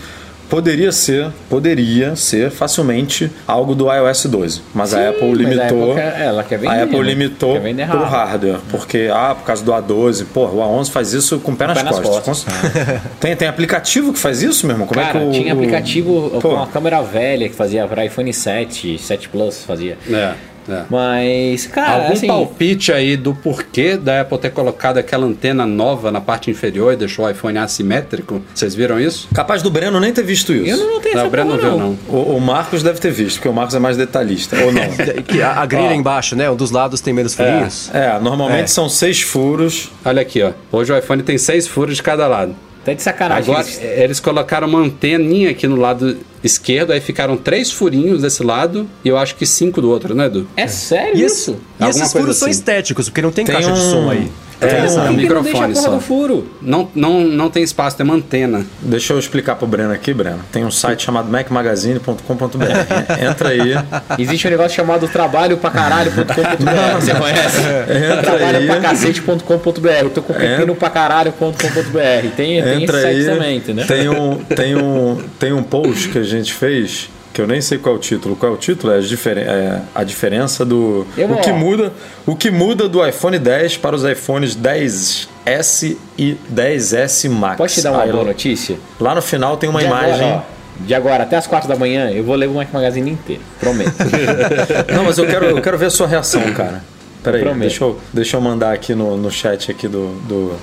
poderia ser, poderia ser facilmente algo do iOS 12. Mas a Apple mas a limitou. Apple quer- ela quer vender, a Apple né? limitou Quer vender pro hardware. Porque, ah, por causa do A12, porra, o A11 faz isso com o pé nas pé nas costas. costas. tem, tem aplicativo que faz isso, meu irmão? Como Cara, é que o, tinha o- aplicativo Pô. com a câmera velha que fazia para iPhone 7, 7 Plus fazia. É, é. Mas, cara, Algum assim, palpite aí do porquê da Apple ter colocado aquela antena nova na parte inferior e deixou o iPhone assimétrico? Vocês viram isso? Capaz do Breno nem ter visto isso. eu não notei Não, essa o Breno não viu, não. O, o Marcos deve ter visto, porque o Marcos é mais detalhista. Ou não? Que a, a grelha embaixo, né? Um dos lados tem menos furinhos. é, normalmente É. são seis furos. Olha aqui, ó. Hoje o iPhone tem seis furos de cada lado. Tá de sacanagem. Agora, Eles- eles colocaram uma anteninha aqui no lado esquerdo, aí ficaram três furinhos desse lado e eu acho que cinco do outro, né, Edu? É sério E, isso? e Alguma esses furos são assim. estéticos, porque não tem, Tem caixa de um- som aí. É, é um não microfone porra só. do furo? Não, não, não tem espaço, tem uma antena. Deixa eu explicar pro Breno aqui, Breno. Tem um site chamado macmagazine.com.br. Entra aí. Existe um negócio chamado trabalho pra caralho.com.br. Você conhece? Entra trabalho aí. pra cacete.com.br. Eu tô com pepino pra caralho.com.br. Tem, tem esse Entra site aí. também, entendeu? Tem um, tem, um, tem um post que a gente fez. Que eu nem sei qual é o título. Qual é o título? É, diferen- é a diferença do. Eu o, que muda, o que muda do iPhone 10 para os iPhones 10S e 10S Max. Pode te dar uma Aí, boa notícia? Lá no final tem uma De imagem. Agora, de agora até as 4 da manhã, eu vou ler o Mac Magazine inteiro. Prometo. Não, mas eu quero, eu quero ver a sua reação, cara. Peraí, Prometo. deixa eu, deixa eu mandar aqui no, no chat aqui do, do.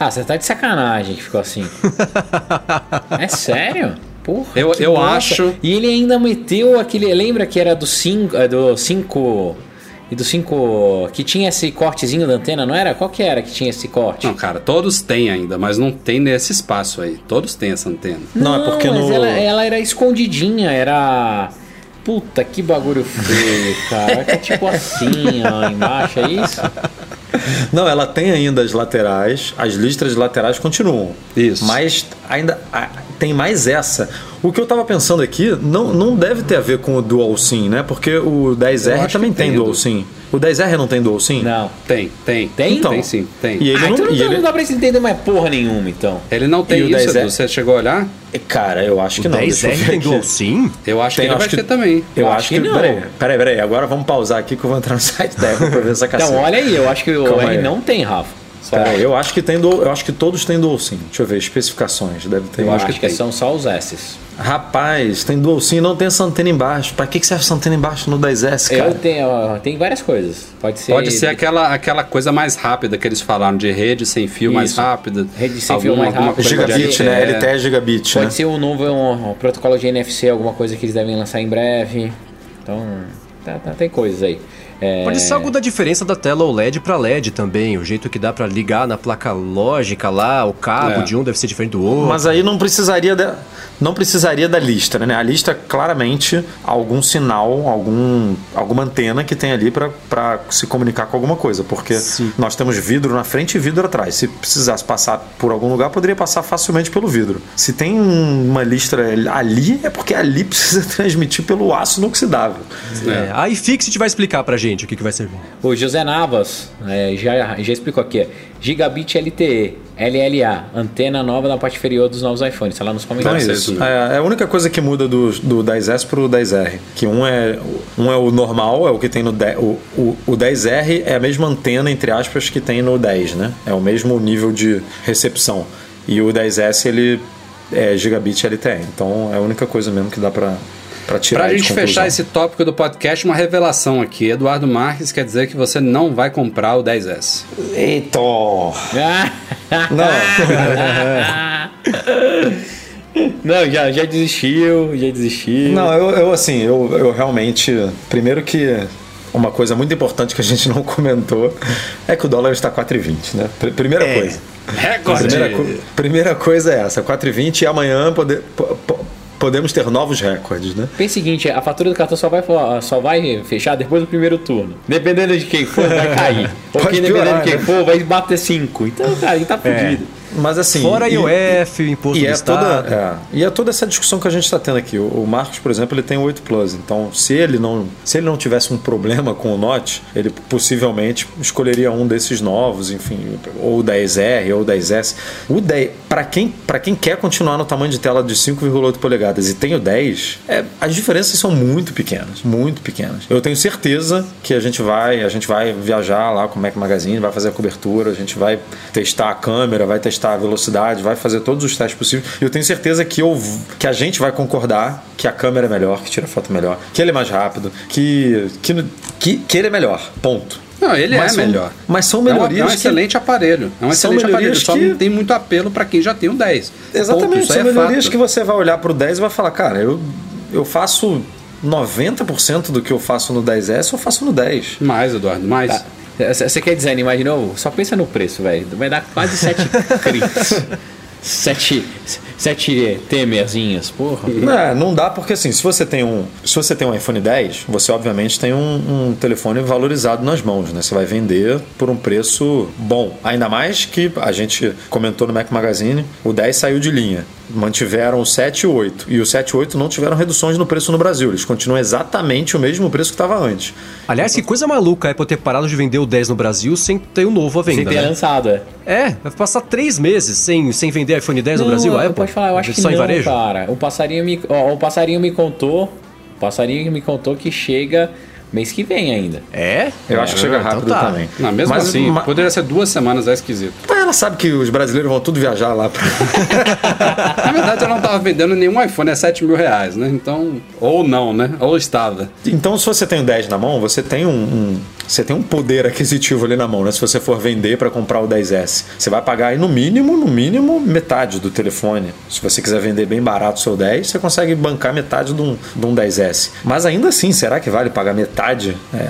ah, você tá de sacanagem que ficou assim. é sério? Porra, Eu- eu acho- E ele ainda meteu aquele. Lembra que era do 5. Do 5. E do 5. Que tinha esse cortezinho da antena, não era? Qual que era que tinha esse corte? Não, cara, todos têm ainda, mas não tem nesse espaço aí. Todos têm essa antena. Não, é porque mas no. ela, ela era escondidinha, era. Puta, que bagulho feio, cara. É tipo assim, ó, embaixo, é isso? Não, ela tem ainda as laterais, as listras laterais continuam. Isso. Mas ainda tem mais essa. O que eu tava pensando aqui não, não deve ter a ver com o Dual SIM, né? Porque o Eu 10R acho também tem tem, Dual. SIM. O 10R não tem Dual SIM? Não. Tem, tem. Tem? Então, Tem sim, tem. E ele ah, não. então não, e dá- ele- não dá pra você entender mais porra nenhuma, então. Ele não tem E o isso, 10R? Edu. Você chegou a olhar? Cara, eu acho que não. Deixa eu 10R ver tem aqui. dual SIM? Eu acho Tem, que ele acho vai que- ter também. Eu Eu acho acho que. que não. Peraí, peraí, peraí. Agora vamos pausar aqui que eu vou entrar no site da Apple pra ver essa cacete. Então, olha aí, eu acho que o Calma R aí. não tem, Rafa. Aí, eu acho que tem dual, eu acho que todos têm dual SIM. Deixa eu ver, especificações. Deve ter. Eu acho, que que, são só os S's. Rapaz, tem dual SIM, não tem essa antena embaixo. Pra que, que serve essa antena embaixo no 10S, cara? Eu tenho, tem várias coisas. Pode ser. Pode ser aquela, aquela coisa mais rápida que eles falaram, de rede sem fio mais Isso. rápida. Rede sem fio mais rápida. Gigabit, né? é, LTE gigabit, Pode né? ser um novo um, um protocolo de NFC, alguma coisa que eles devem lançar em breve. Então, tá- tá- tem coisas aí. É, Pode ser algo da diferença da tela OLED para LED também. O jeito que dá para ligar na placa lógica lá, o cabo É. de um deve ser diferente do outro. Mas aí não precisaria da, não precisaria da lista, né? A lista claramente algum sinal, algum, alguma antena que tem ali para se comunicar com alguma coisa, porque Sim. nós temos vidro na frente e vidro atrás. Se precisasse passar por algum lugar, poderia passar facilmente pelo vidro. Se tem uma lista ali, é porque ali precisa transmitir pelo aço inoxidável. É, a iFixit vai explicar pra gente o que, que vai servir. O José Navas é, já, já explicou aqui. é, Gigabit LTE, LLA, antena nova na parte inferior dos novos iPhones. Está lá nos Então comentários. é isso. É, é a única coisa que muda do, do 10S pro 10R. Que um é, um é o normal, é o que tem no 10. O, o, o 10R é a mesma antena, entre aspas, que tem no 10, né? É o mesmo nível de recepção. E o 10S, ele é gigabit LTE. Então é a única coisa mesmo que dá pra, pra tirar Pra de gente fechar esse tópico do podcast, uma revelação aqui. Eduardo Marques quer dizer que você não vai comprar o 10S. Eita! Não, já, já desistiu, já desistiu. Não, eu, eu assim, eu, eu realmente. Primeiro que uma coisa muito importante que a gente não comentou é que o dólar está 4,20, né? Pr- Primeira É. coisa. Recorde! Primeira, co- primeira coisa é essa, 4,20 e amanhã pode- po- po- podemos ter novos recordes, né? Pensa o seguinte, a fatura do cartão só vai, só vai fechar depois do primeiro turno. Dependendo de quem for, vai cair. Ou quem dependendo de quem né? for, vai bater 5. Então, cara, ele tá fudido. Mas assim. Fora e- IOF, imposto E é, Estado. toda, é, e é toda essa discussão que a gente está tendo aqui. O, o Marcos, por exemplo, ele tem o 8 Plus. Então, se ele não, se ele não tivesse um problema com o Note, ele possivelmente escolheria um desses novos, enfim, ou o 10R ou o 10S. O 10, para quem, para quem quer continuar no tamanho de tela de 5,8 polegadas e tem o 10, é, as diferenças são muito pequenas, muito pequenas. Eu tenho certeza que a gente vai, a gente vai viajar lá com o Mac Magazine, vai fazer a cobertura, a gente vai testar a câmera, vai testar a velocidade, vai fazer todos os testes possíveis. E eu tenho certeza que, eu, que a gente vai concordar que a câmera é melhor, que tira foto melhor, que ele é mais rápido, que, que, que, que ele é melhor. Ponto. Não, ele Mas é são- melhor. mas são É um- melhorias É um, que- excelente aparelho. É um São excelente aparelho. melhorias Só que- não tem muito apelo para quem já tem o 10. Exatamente, Ponto, são é melhorias fato. que você vai olhar pro 10 e vai falar, cara, eu, eu faço 90% do que eu faço no 10S, eu faço no 10. Mais, Eduardo, mais. Tá. Você quer desanimar de novo? Só pensa no preço, velho. Vai dar quase 7 crits. 7 sete temerzinhas, porra. Não, não dá porque assim, se você tem um, se você tem um iPhone 10, você obviamente tem um, um telefone valorizado nas mãos, né? Você vai vender por um preço bom. Ainda mais que a gente comentou no Mac Magazine, o 10 saiu de linha. Mantiveram o 7 e o 8. E o 7 e o 8 não tiveram reduções no preço no Brasil. Eles continuam exatamente o mesmo preço que estava antes. Aliás, que coisa maluca é por ter parado de vender o 10 no Brasil sem ter o novo à Sem venda. ter né? lançado, é. É, vai passar três meses sem, sem vender iPhone 10 no Brasil, Não, a Apple? Pode falar, eu acho que Só em não, varejo? cara. O passarinho me, ó, o passarinho me contou, o passarinho me contou que chega mês que vem ainda. É? Eu acho que chega então rápido tá. também. Não, mesmo Mas- assim, ma- poderia ser duas semanas, é esquisito. Mas ela sabe que os brasileiros vão tudo viajar lá pra. Na verdade, eu não tava vendendo nenhum iPhone, é 7 mil reais, né? Então, ou não, né? Ou estava. Então, se você tem o 10 na mão, você tem um, um- você tem um poder aquisitivo ali na mão, né? Se você for vender para comprar o 10S, você vai pagar aí no mínimo, no mínimo, metade do telefone. Se você quiser vender bem barato o seu 10, você consegue bancar metade de um, de um 10S. Mas ainda assim, será que vale pagar metade é,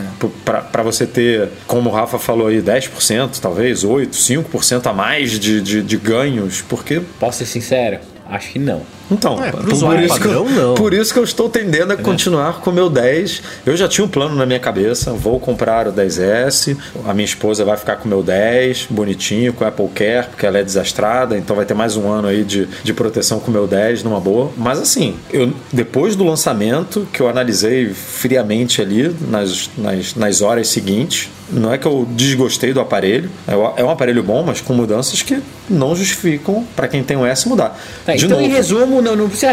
para você ter, como o Rafa falou aí, 10%, talvez, 8%, 5% a mais de, de, de ganhos? Porque Posso ser sincero? Acho que não. Então, É, pro usuário padrão, por isso que eu estou tendendo a continuar com o meu 10. Eu já tinha um plano na minha cabeça, vou comprar o 10S, a minha esposa vai ficar com o meu 10, bonitinho, com o Apple Care, porque ela é desastrada, então vai ter mais um ano aí de, de proteção com o meu 10, numa boa. Mas assim, eu, depois do lançamento, que eu analisei friamente ali nas, nas, nas horas seguintes, não é que eu desgostei do aparelho, é o- é um aparelho bom, mas com mudanças que não justificam para quem tem um S mudar. Tá, De então, em novo, resumo, não, não precisa.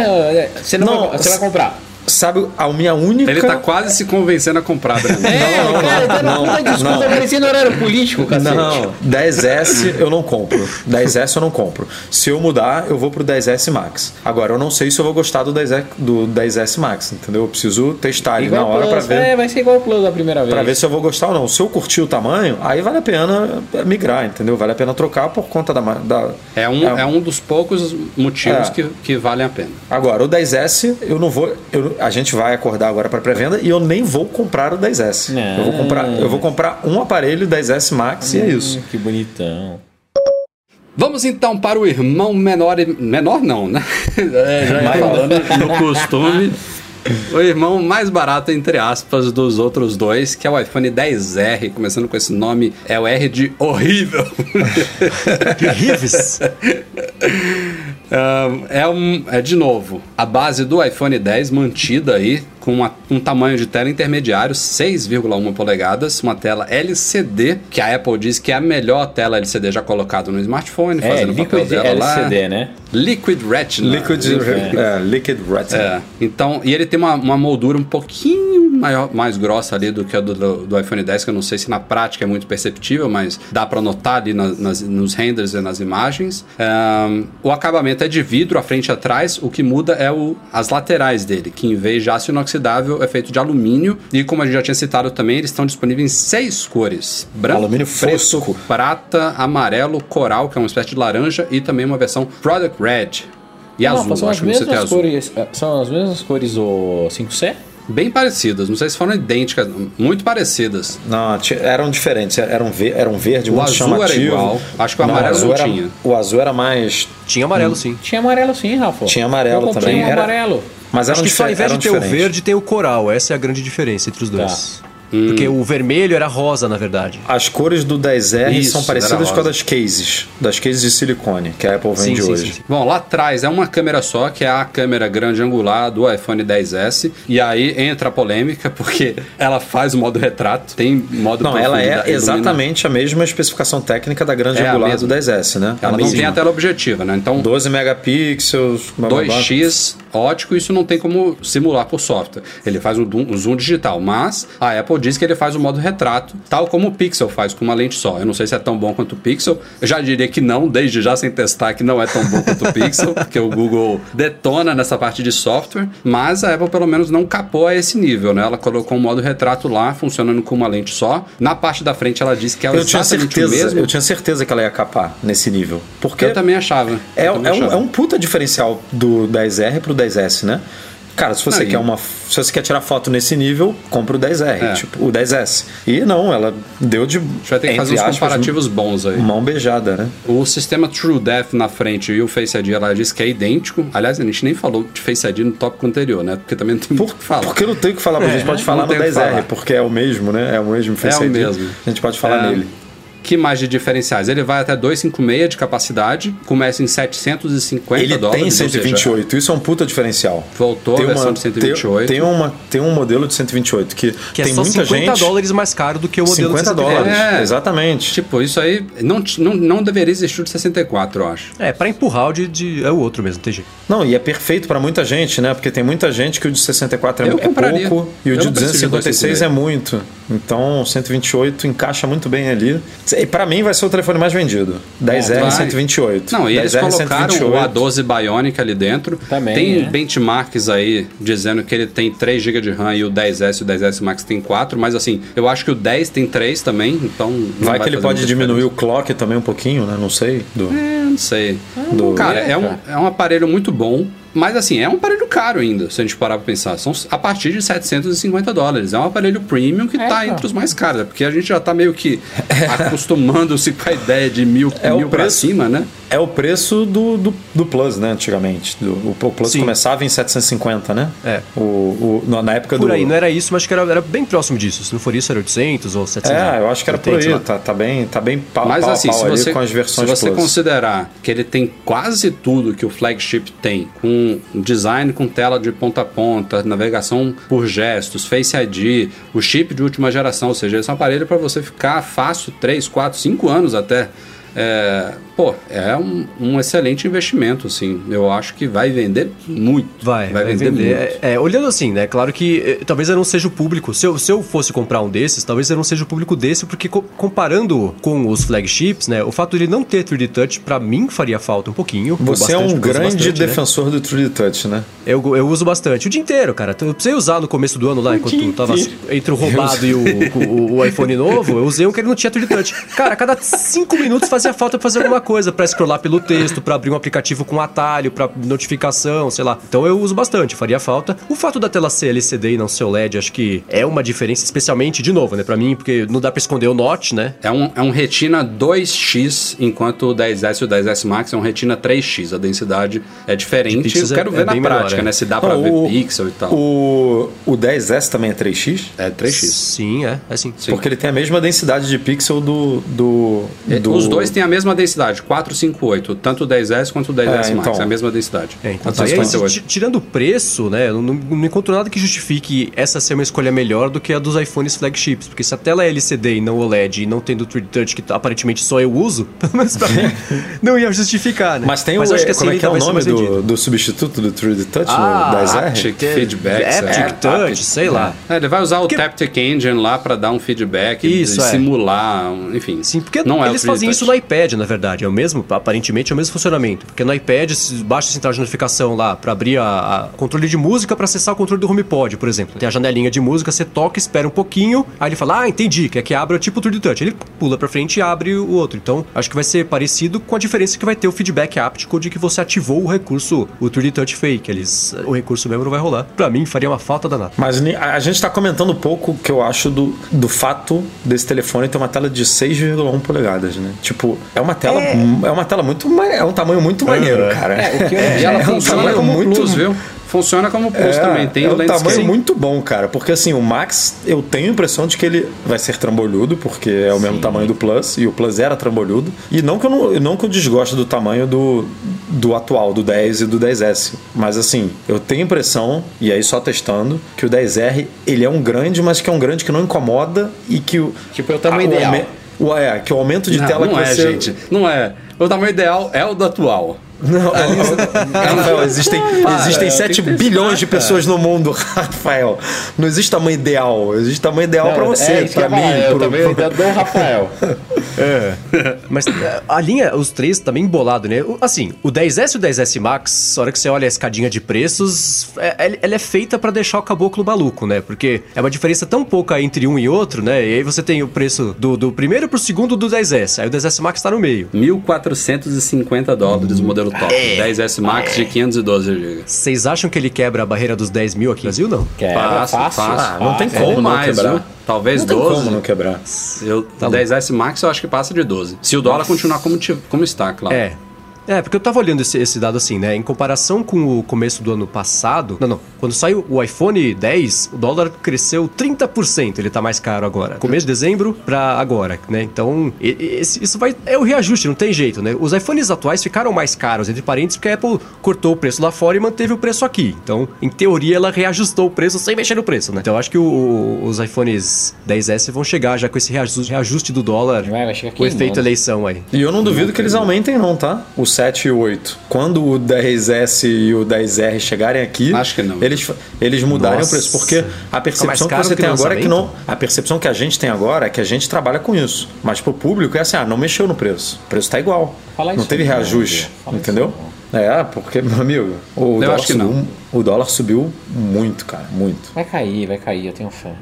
Você não, Não, vai, você vai comprar. Sabe, a minha única. Ele tá quase se convencendo a comprar, Breno. É, o cara tá não, na puta desculpa não. parecendo horário político, cacete. Não, 10S eu não compro. 10S eu não compro. Se eu mudar, eu vou pro 10S Max. Agora, eu não sei se eu vou gostar do 10S, do 10S Max, entendeu? Eu preciso testar Igual na hora Plus, ver. É, vai ser igual o Plus da primeira vez. Pra ver se eu vou gostar ou não. Se eu curtir o tamanho, aí vale a pena migrar, entendeu? Vale a pena trocar por conta da. da É um, é um dos poucos motivos É. que, que valem a pena. Agora, o 10S, eu não vou. eu- a gente vai acordar agora para pré-venda e eu nem vou comprar o 10S. Não. Eu, vou comprar, eu vou comprar um aparelho 10S Max e é isso. Hum, que bonitão. Vamos então para o irmão menor. e- Menor não, né? É, já ia falando no costume. O irmão mais barato, entre aspas, dos outros dois, que é o iPhone 10R, começando com esse nome, é o R de horrível. Rives. É, um, é de novo a base do iPhone 10 mantida aí com uma- um tamanho de tela intermediário 6,1 polegadas, uma tela LCD que a Apple diz que é a melhor tela LCD já colocada no smartphone, É, fazendo o papel Liquid dela LCD, lá. né? Liquid Retina. Liquid, é, Liquid Retina. É, então, e ele tem uma, uma moldura um pouquinho maior, mais grossa ali do que a do, do- do iPhone 10, que eu não sei se na prática é muito perceptível, mas dá pra notar ali na- nas- nos renders e nas imagens. Ahn, o acabamento é de vidro, à frente e atrás, o que muda é o, as laterais dele, que em vez de aço inoxidável é feito de alumínio, e como a gente já tinha citado também, eles estão disponíveis em seis cores: branco, Alumínio preto, fosco. prata, amarelo, coral, que é uma espécie de laranja, e também uma versão Product Red. E Não, azul, são as acho que você tem mesmas azul. cores. é, São as mesmas cores do 5C? Bem parecidas, não sei se foram idênticas, muito parecidas. Não, eram diferentes. Era um, ver, era um verde O muito azul chamativo. era igual, acho que o amarelo azul não era, tinha. O azul era mais. Tinha amarelo, sim. Tinha amarelo sim, Rafa. Tinha amarelo também. um Era- amarelo. Mas eram Acho que só ao invés de eram ter o verde, tem o coral. Essa é a grande diferença entre os dois. Hum. Porque o vermelho era rosa, na verdade. As cores do 10R Isso, são parecidas com a rosa. das cases. Das cases de silicone que a Apple vende Sim, hoje. sim, sim. Bom, lá atrás é uma câmera só, que é a câmera grande angular do iPhone 10S. E aí entra a polêmica, porque ela faz o modo retrato, tem modo Não, ela é exatamente a mesma especificação técnica da grande É angular do 10S, né? Ela a não mesma. tem a tela objetiva, né? Então, 12 megapixels, blá, blá, blá. 2x ótico, isso não tem como simular por software. Ele faz um zoom digital, mas a Apple diz que ele faz o modo retrato, tal como o Pixel faz com uma lente só. Eu não sei se é tão bom quanto o Pixel. Eu já diria que não, desde já sem testar, que não é tão bom quanto o Pixel, porque o Google detona nessa parte de software, mas a Apple pelo menos não capou a esse nível, né? Ela colocou um modo retrato lá, funcionando com uma lente só. Na parte da frente ela disse que é Eu tinha o certeza, mesmo. eu tinha certeza que ela ia capar nesse nível. Porque Eu também achava. é, também é, um, achava. é um puta diferencial do 10R pro 10S, né? Cara, se você Não, quer uma. Se você quer tirar foto nesse nível, compra o 10R, É. tipo, o 10S. E não, ela deu de. A gente vai ter que fazer uns aspas, comparativos bons aí. Mão beijada, né? O sistema True Depth na frente e o Face ID ela diz que é idêntico. Aliás, a gente nem falou de Face ID no tópico anterior, né? Porque também não tem muito o que falar. Porque não tem o que falar, mas a gente pode falar no tem o que 10R, falar. porque é o mesmo, né? É o mesmo Face o ID. mesmo. A gente pode falar É, nele. Que mais de diferenciais? Ele vai até 256 de capacidade, começa em 750 Ele dólares. tem ou seja, 128, isso é um puta diferencial. Voltou a versão de 128. Tem, tem, uma, tem um modelo de 128 que, Que é tem só muita 50 gente. dólares mais caro do que o modelo 50 de 64. dólares, É. exatamente. Tipo, isso aí não, não, não deveria existir o de 64, eu acho. É, pra empurrar o de, de- É o outro mesmo, tem jeito. Não, e é perfeito pra muita gente, né? Porque tem muita gente que o de 64 é, Eu é compraria. pouco e o Eu de não preciso de 256 é muito. Então, 128 encaixa muito bem ali. E pra mim vai ser o telefone mais vendido. 10R Vai. 128. Não, e eles 10R colocaram o A12 Bionic ali dentro. Também, tem né? benchmarks aí dizendo que ele tem 3 GB de RAM e o 10S e o 10S Max tem 4, mas assim, eu acho que o 10 tem 3 também, então. não Vai, que ele pode diminuir diferença. o clock também um pouquinho, né? Não sei. Do... É, não sei. Do- Cara, É, é um, cara. é um aparelho muito bom. Mas assim, é um aparelho caro ainda, se a gente parar pra pensar. São a partir de 750 dólares. É um aparelho premium que É, tá cara. entre os mais caros. é Porque a gente já tá meio que acostumando-se com a ideia de mil, É o mil pra preço. cima, né? É o preço do, do, do Plus, né? Antigamente. Do, o, o Plus Sim. começava em 750, né? É. O, o, na- na época Por do. aí, não era isso, mas acho que era, era bem próximo disso. Se não for isso, era 800 ou 700. É, eu acho que era por 80, sei aí. Tá, tá bem, tá bem pau, Mas pau assim, pau se ali você, com as se versões você Plus. considerar que ele tem quase tudo que o flagship tem, com design com tela de ponta a ponta, navegação por gestos, Face ID, o chip de última geração, ou seja, esse é um aparelho para você ficar fácil 3, 4, 5 anos até é, pô, é um, um excelente investimento, assim. Eu acho que vai vender muito. Vai, vai, vender. muito. É, é, olhando assim, né? Claro que eh, talvez eu não seja o público. Se eu, se eu fosse comprar um desses, talvez eu não seja o público desse, porque co- comparando com os flagships, né? O fato de ele não ter 3D Touch, pra mim, faria falta um pouquinho. Você é Bastante, um eu uso grande bastante, né? defensor do 3D Touch, né? Eu, eu uso bastante. O dia inteiro, cara. Eu precisei usar no começo do ano lá, enquanto dia tava entre o roubado e o, o, o iPhone novo, eu usei um que ele não tinha 3D Touch. Cara, a cada cinco minutos fazia falta fazer alguma coisa, pra scrollar pelo texto, pra abrir um aplicativo com atalho, pra notificação, sei lá. Então eu uso bastante, faria falta. O fato da tela ser LCD e não ser OLED, acho que é uma diferença, especialmente, de novo, né, pra mim, porque não dá pra esconder o Notch, né? É um, é um Retina 2X, enquanto o 10S e o 10S Max é um Retina 3X. A densidade é diferente. De Eu quero é- ver é na prática, é. né? Se dá pra Não, ver o- pixel e tal. O, o 10S também é 3X? É 3X. Sim, é, é assim. Sim. Porque ele tem a mesma densidade de pixel do. do, do- Os dois têm a mesma densidade, 458. Tanto o 10S quanto o 10S É, Max. então. É a mesma densidade. É, então tá. E aí, 458. ti- tirando o preço, né, não, não encontro nada que justifique essa ser uma escolha melhor do que a dos iPhones flagships, porque se a tela é LCD e não OLED e não tendo 3D Touch, que aparentemente só eu uso, pelo menos pra mim, não ia justificar, né? Mas tem o. eu acho que assim, como é que é o nome do, do substituto do 3D Touch Ah, no 10R? Haptic feedback. Haptic é, Touch, haptic. sei lá. É, ele vai usar Porque- o Taptic Engine lá pra dar um feedback, Isso, e é. simular, enfim. Sim, porque não é o eles 3D fazem isso no iPad, na verdade. É o mesmo, aparentemente é o mesmo funcionamento. Porque no iPad, baixa a central de notificação lá pra abrir a, a controle de música pra acessar o controle do HomePod, por exemplo. Tem a janelinha de música, você toca, espera um pouquinho, aí ele fala: "Ah, entendi, quer que abra tipo o 3D Touch". Ele pula pra frente e abre o outro. Então, acho que vai ser parecido com a diferença que vai ter o feedback áptico de que você ativou o recurso, o 3D Touch fake. Eles, o recurso mesmo não vai rolar. Pra mim, faria uma falta danada. Mas a gente está comentando um pouco que eu acho do, do fato desse telefone ter uma tela de 6,1 polegadas, né? Tipo, é uma tela, é, uma tela muito, é um tamanho muito maneiro, cara. É, o que E ela É um funciona tamanho como muito- Plus, viu? Funciona como Plus É, também. Tem é o um tamanho muito bom, cara. Porque assim, o Max, eu tenho a impressão de que ele vai ser trambolhudo, porque é o mesmo tamanho do Plus, e o Plus era trambolhudo. E não que eu, não, não que eu desgoste do tamanho do, do atual, do 10 e do 10S. Mas assim, eu tenho a impressão, e aí só testando, que o 10R, ele é um grande, mas que é um grande que não incomoda e que o... Tipo, é o tamanho ideal. O, é, que o aumento de Não, tela não que é, você... gente. Não é. O tamanho ideal é o do atual. Não, Rafael, existem, existem 7 tem que bilhões de pessoas no mundo, Rafael. Não existe tamanho ideal. Existe tamanho ideal Não, pra você, é isso que pra eu ia mim. falar, Eu pro- também eu dou o Rafael. Mas é, a linha, os três tá bem embolado, né? Assim, o 10S e o 10S Max, na hora que você olha a escadinha de preços, é- ela é feita pra deixar o caboclo maluco, né? Porque é uma diferença tão pouca entre um e outro, né? E aí você tem o preço do, do primeiro pro segundo do 10S. Aí o 10S Max tá no meio. 1.450 dólares o modelo top. 10S Max de 512 GB. Vocês acham que ele quebra a barreira dos 10 mil aqui no Brasil? Não. Quebra Fácil, fácil. fácil. Ah, não tem como não mais, quebrar. viu? Talvez Não tem 12. como não quebrar. Eu, Tá 10S Max eu acho que passa de 12. Se o dólar continuar como, como está, claro. É. É, porque eu tava olhando esse, esse dado assim, né? Em comparação com o começo do ano passado. Não, não. Quando saiu o iPhone 10, o dólar cresceu 30%. Ele tá mais caro agora. Começo de dezembro pra agora, né? Então, esse- isso vai. É o reajuste, não tem jeito, né? Os iPhones atuais ficaram mais caros, entre parênteses, porque a Apple cortou o preço lá fora e manteve o preço aqui. Então, em teoria, ela reajustou o preço sem mexer no preço, né? Então, eu acho que o- os iPhones 10S vão chegar já com esse reajuste, reajuste do dólar. Vai, vai chegar o queimando. efeito eleição aí. E eu não duvido que eles aumentem, não, tá? O 7 e o 8. Quando o 10S e o 10R chegarem aqui, Acho que não. eles, eles mudarem Nossa. o preço. Porque a percepção que você que tem agora é que não. A percepção que a gente tem agora é que a gente trabalha com isso. Mas pro público é assim, ah, não mexeu no preço. O preço tá igual. Fala não isso teve não, reajuste. Entendeu? isso É, porque, meu amigo, o, dólar acho que subiu, não. o dólar subiu muito, cara, muito. Vai cair, vai cair, eu tenho fé.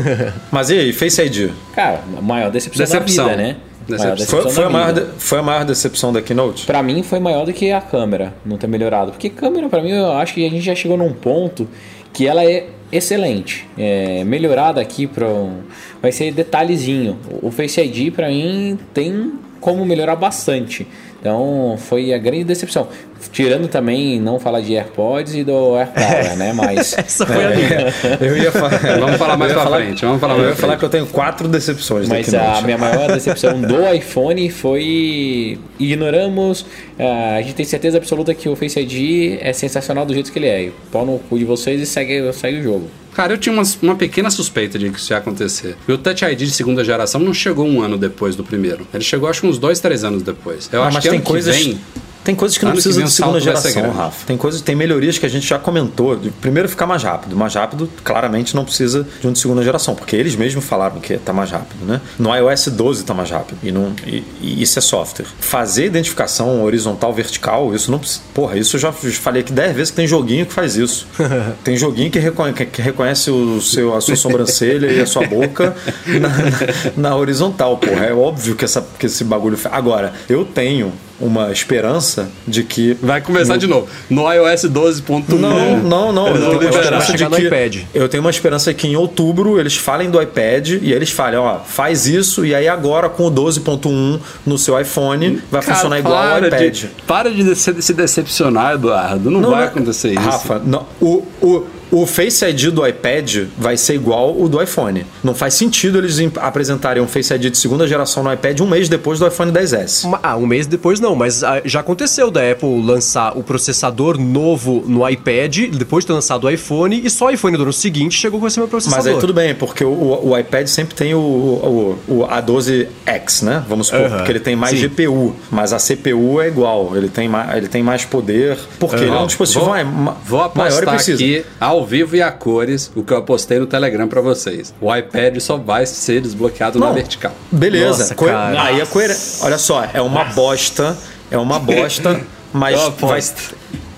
Mas e aí, Face ID? Cara, a maior decepção, Decepção. da vida, né? Decepção. Maior Foi, foi, a maior de- foi a maior decepção da Keynote? Pra mim foi maior do que a câmera não ter melhorado. Porque câmera, pra mim, eu acho que a gente já chegou num ponto que ela é excelente. É, melhorada aqui para um, vai ser detalhezinho. O Face ID pra mim tem como melhorar bastante. Então foi a grande decepção. Tirando também não falar de AirPods e do AirPower, né? Mas Essa foi a linha. Eu ia falar. Vamos falar mais eu ia pra falar- frente, vamos falar eu mais ia pra falar que eu tenho quatro decepções Mas a minha maior decepção do iPhone foi. Ignoramos. ah, a gente tem certeza absoluta que o Face ID é sensacional do jeito que ele é. Pau no cu de vocês e segue, segue o jogo. Cara, eu tinha uma, uma pequena suspeita de que isso ia acontecer. E o Touch ID de segunda geração não chegou um ano depois do primeiro. Ele chegou, acho que uns dois, três anos depois. Eu Ah, acho que tem coisas- que vem... Tem coisas que não precisam vem de segunda geração. Rafa. Tem coisas, tem melhorias que a gente já comentou. Primeiro ficar mais rápido. Mais rápido, claramente, não precisa de um de segunda geração, porque eles mesmos falaram que tá mais rápido, né? No iOS 12 tá mais rápido. E, não, e, e isso é software. Fazer identificação horizontal, vertical, isso não precisa. Porra, isso eu já falei aqui 10 vezes que tem joguinho que faz isso. tem joguinho que reconhece, que reconhece o seu, a sua sobrancelha e a sua boca na, na- na horizontal, porra. É óbvio que, essa, que esse bagulho. Agora, eu tenho uma esperança de que. Vai começar de novo. No iOS 12.1. Não, não, não. Eu vão tenho esperança de no que iPad. eu tenho uma esperança que em outubro eles falem do iPad e eles falem, ó, faz isso e aí agora com o 12.1 no seu iPhone vai Cara, funcionar igual ao iPad. De, para de se, decepcionar, Eduardo. Não, vai acontecer isso. Rafa, não, o, o, o Face ID do iPad vai ser igual o do iPhone. Não faz sentido eles apresentarem um Face ID de segunda geração no iPad um mês depois do iPhone 10S. Uma- Ah, um mês depois não, mas ah, já aconteceu da Apple lançar o processador novo no iPad, depois de ter lançado o iPhone, e só o iPhone do ano seguinte chegou com esse mesmo processador. Mas aí tudo bem, porque o, o- o iPad sempre tem o, o, o A12X, né? Vamos supor, porque ele tem mais sim. GPU, mas a CPU é igual, ele tem mais, ele tem mais poder, porque ele é um dispositivo vou, ma- vou maior e preciso. aqui, ao vivo e a cores, o que eu apostei no Telegram pra vocês. O iPad só vai ser desbloqueado na Não, vertical. Beleza, Nossa, aí é coerente. Olha só, é uma bosta, é uma bosta, mas Eu vai,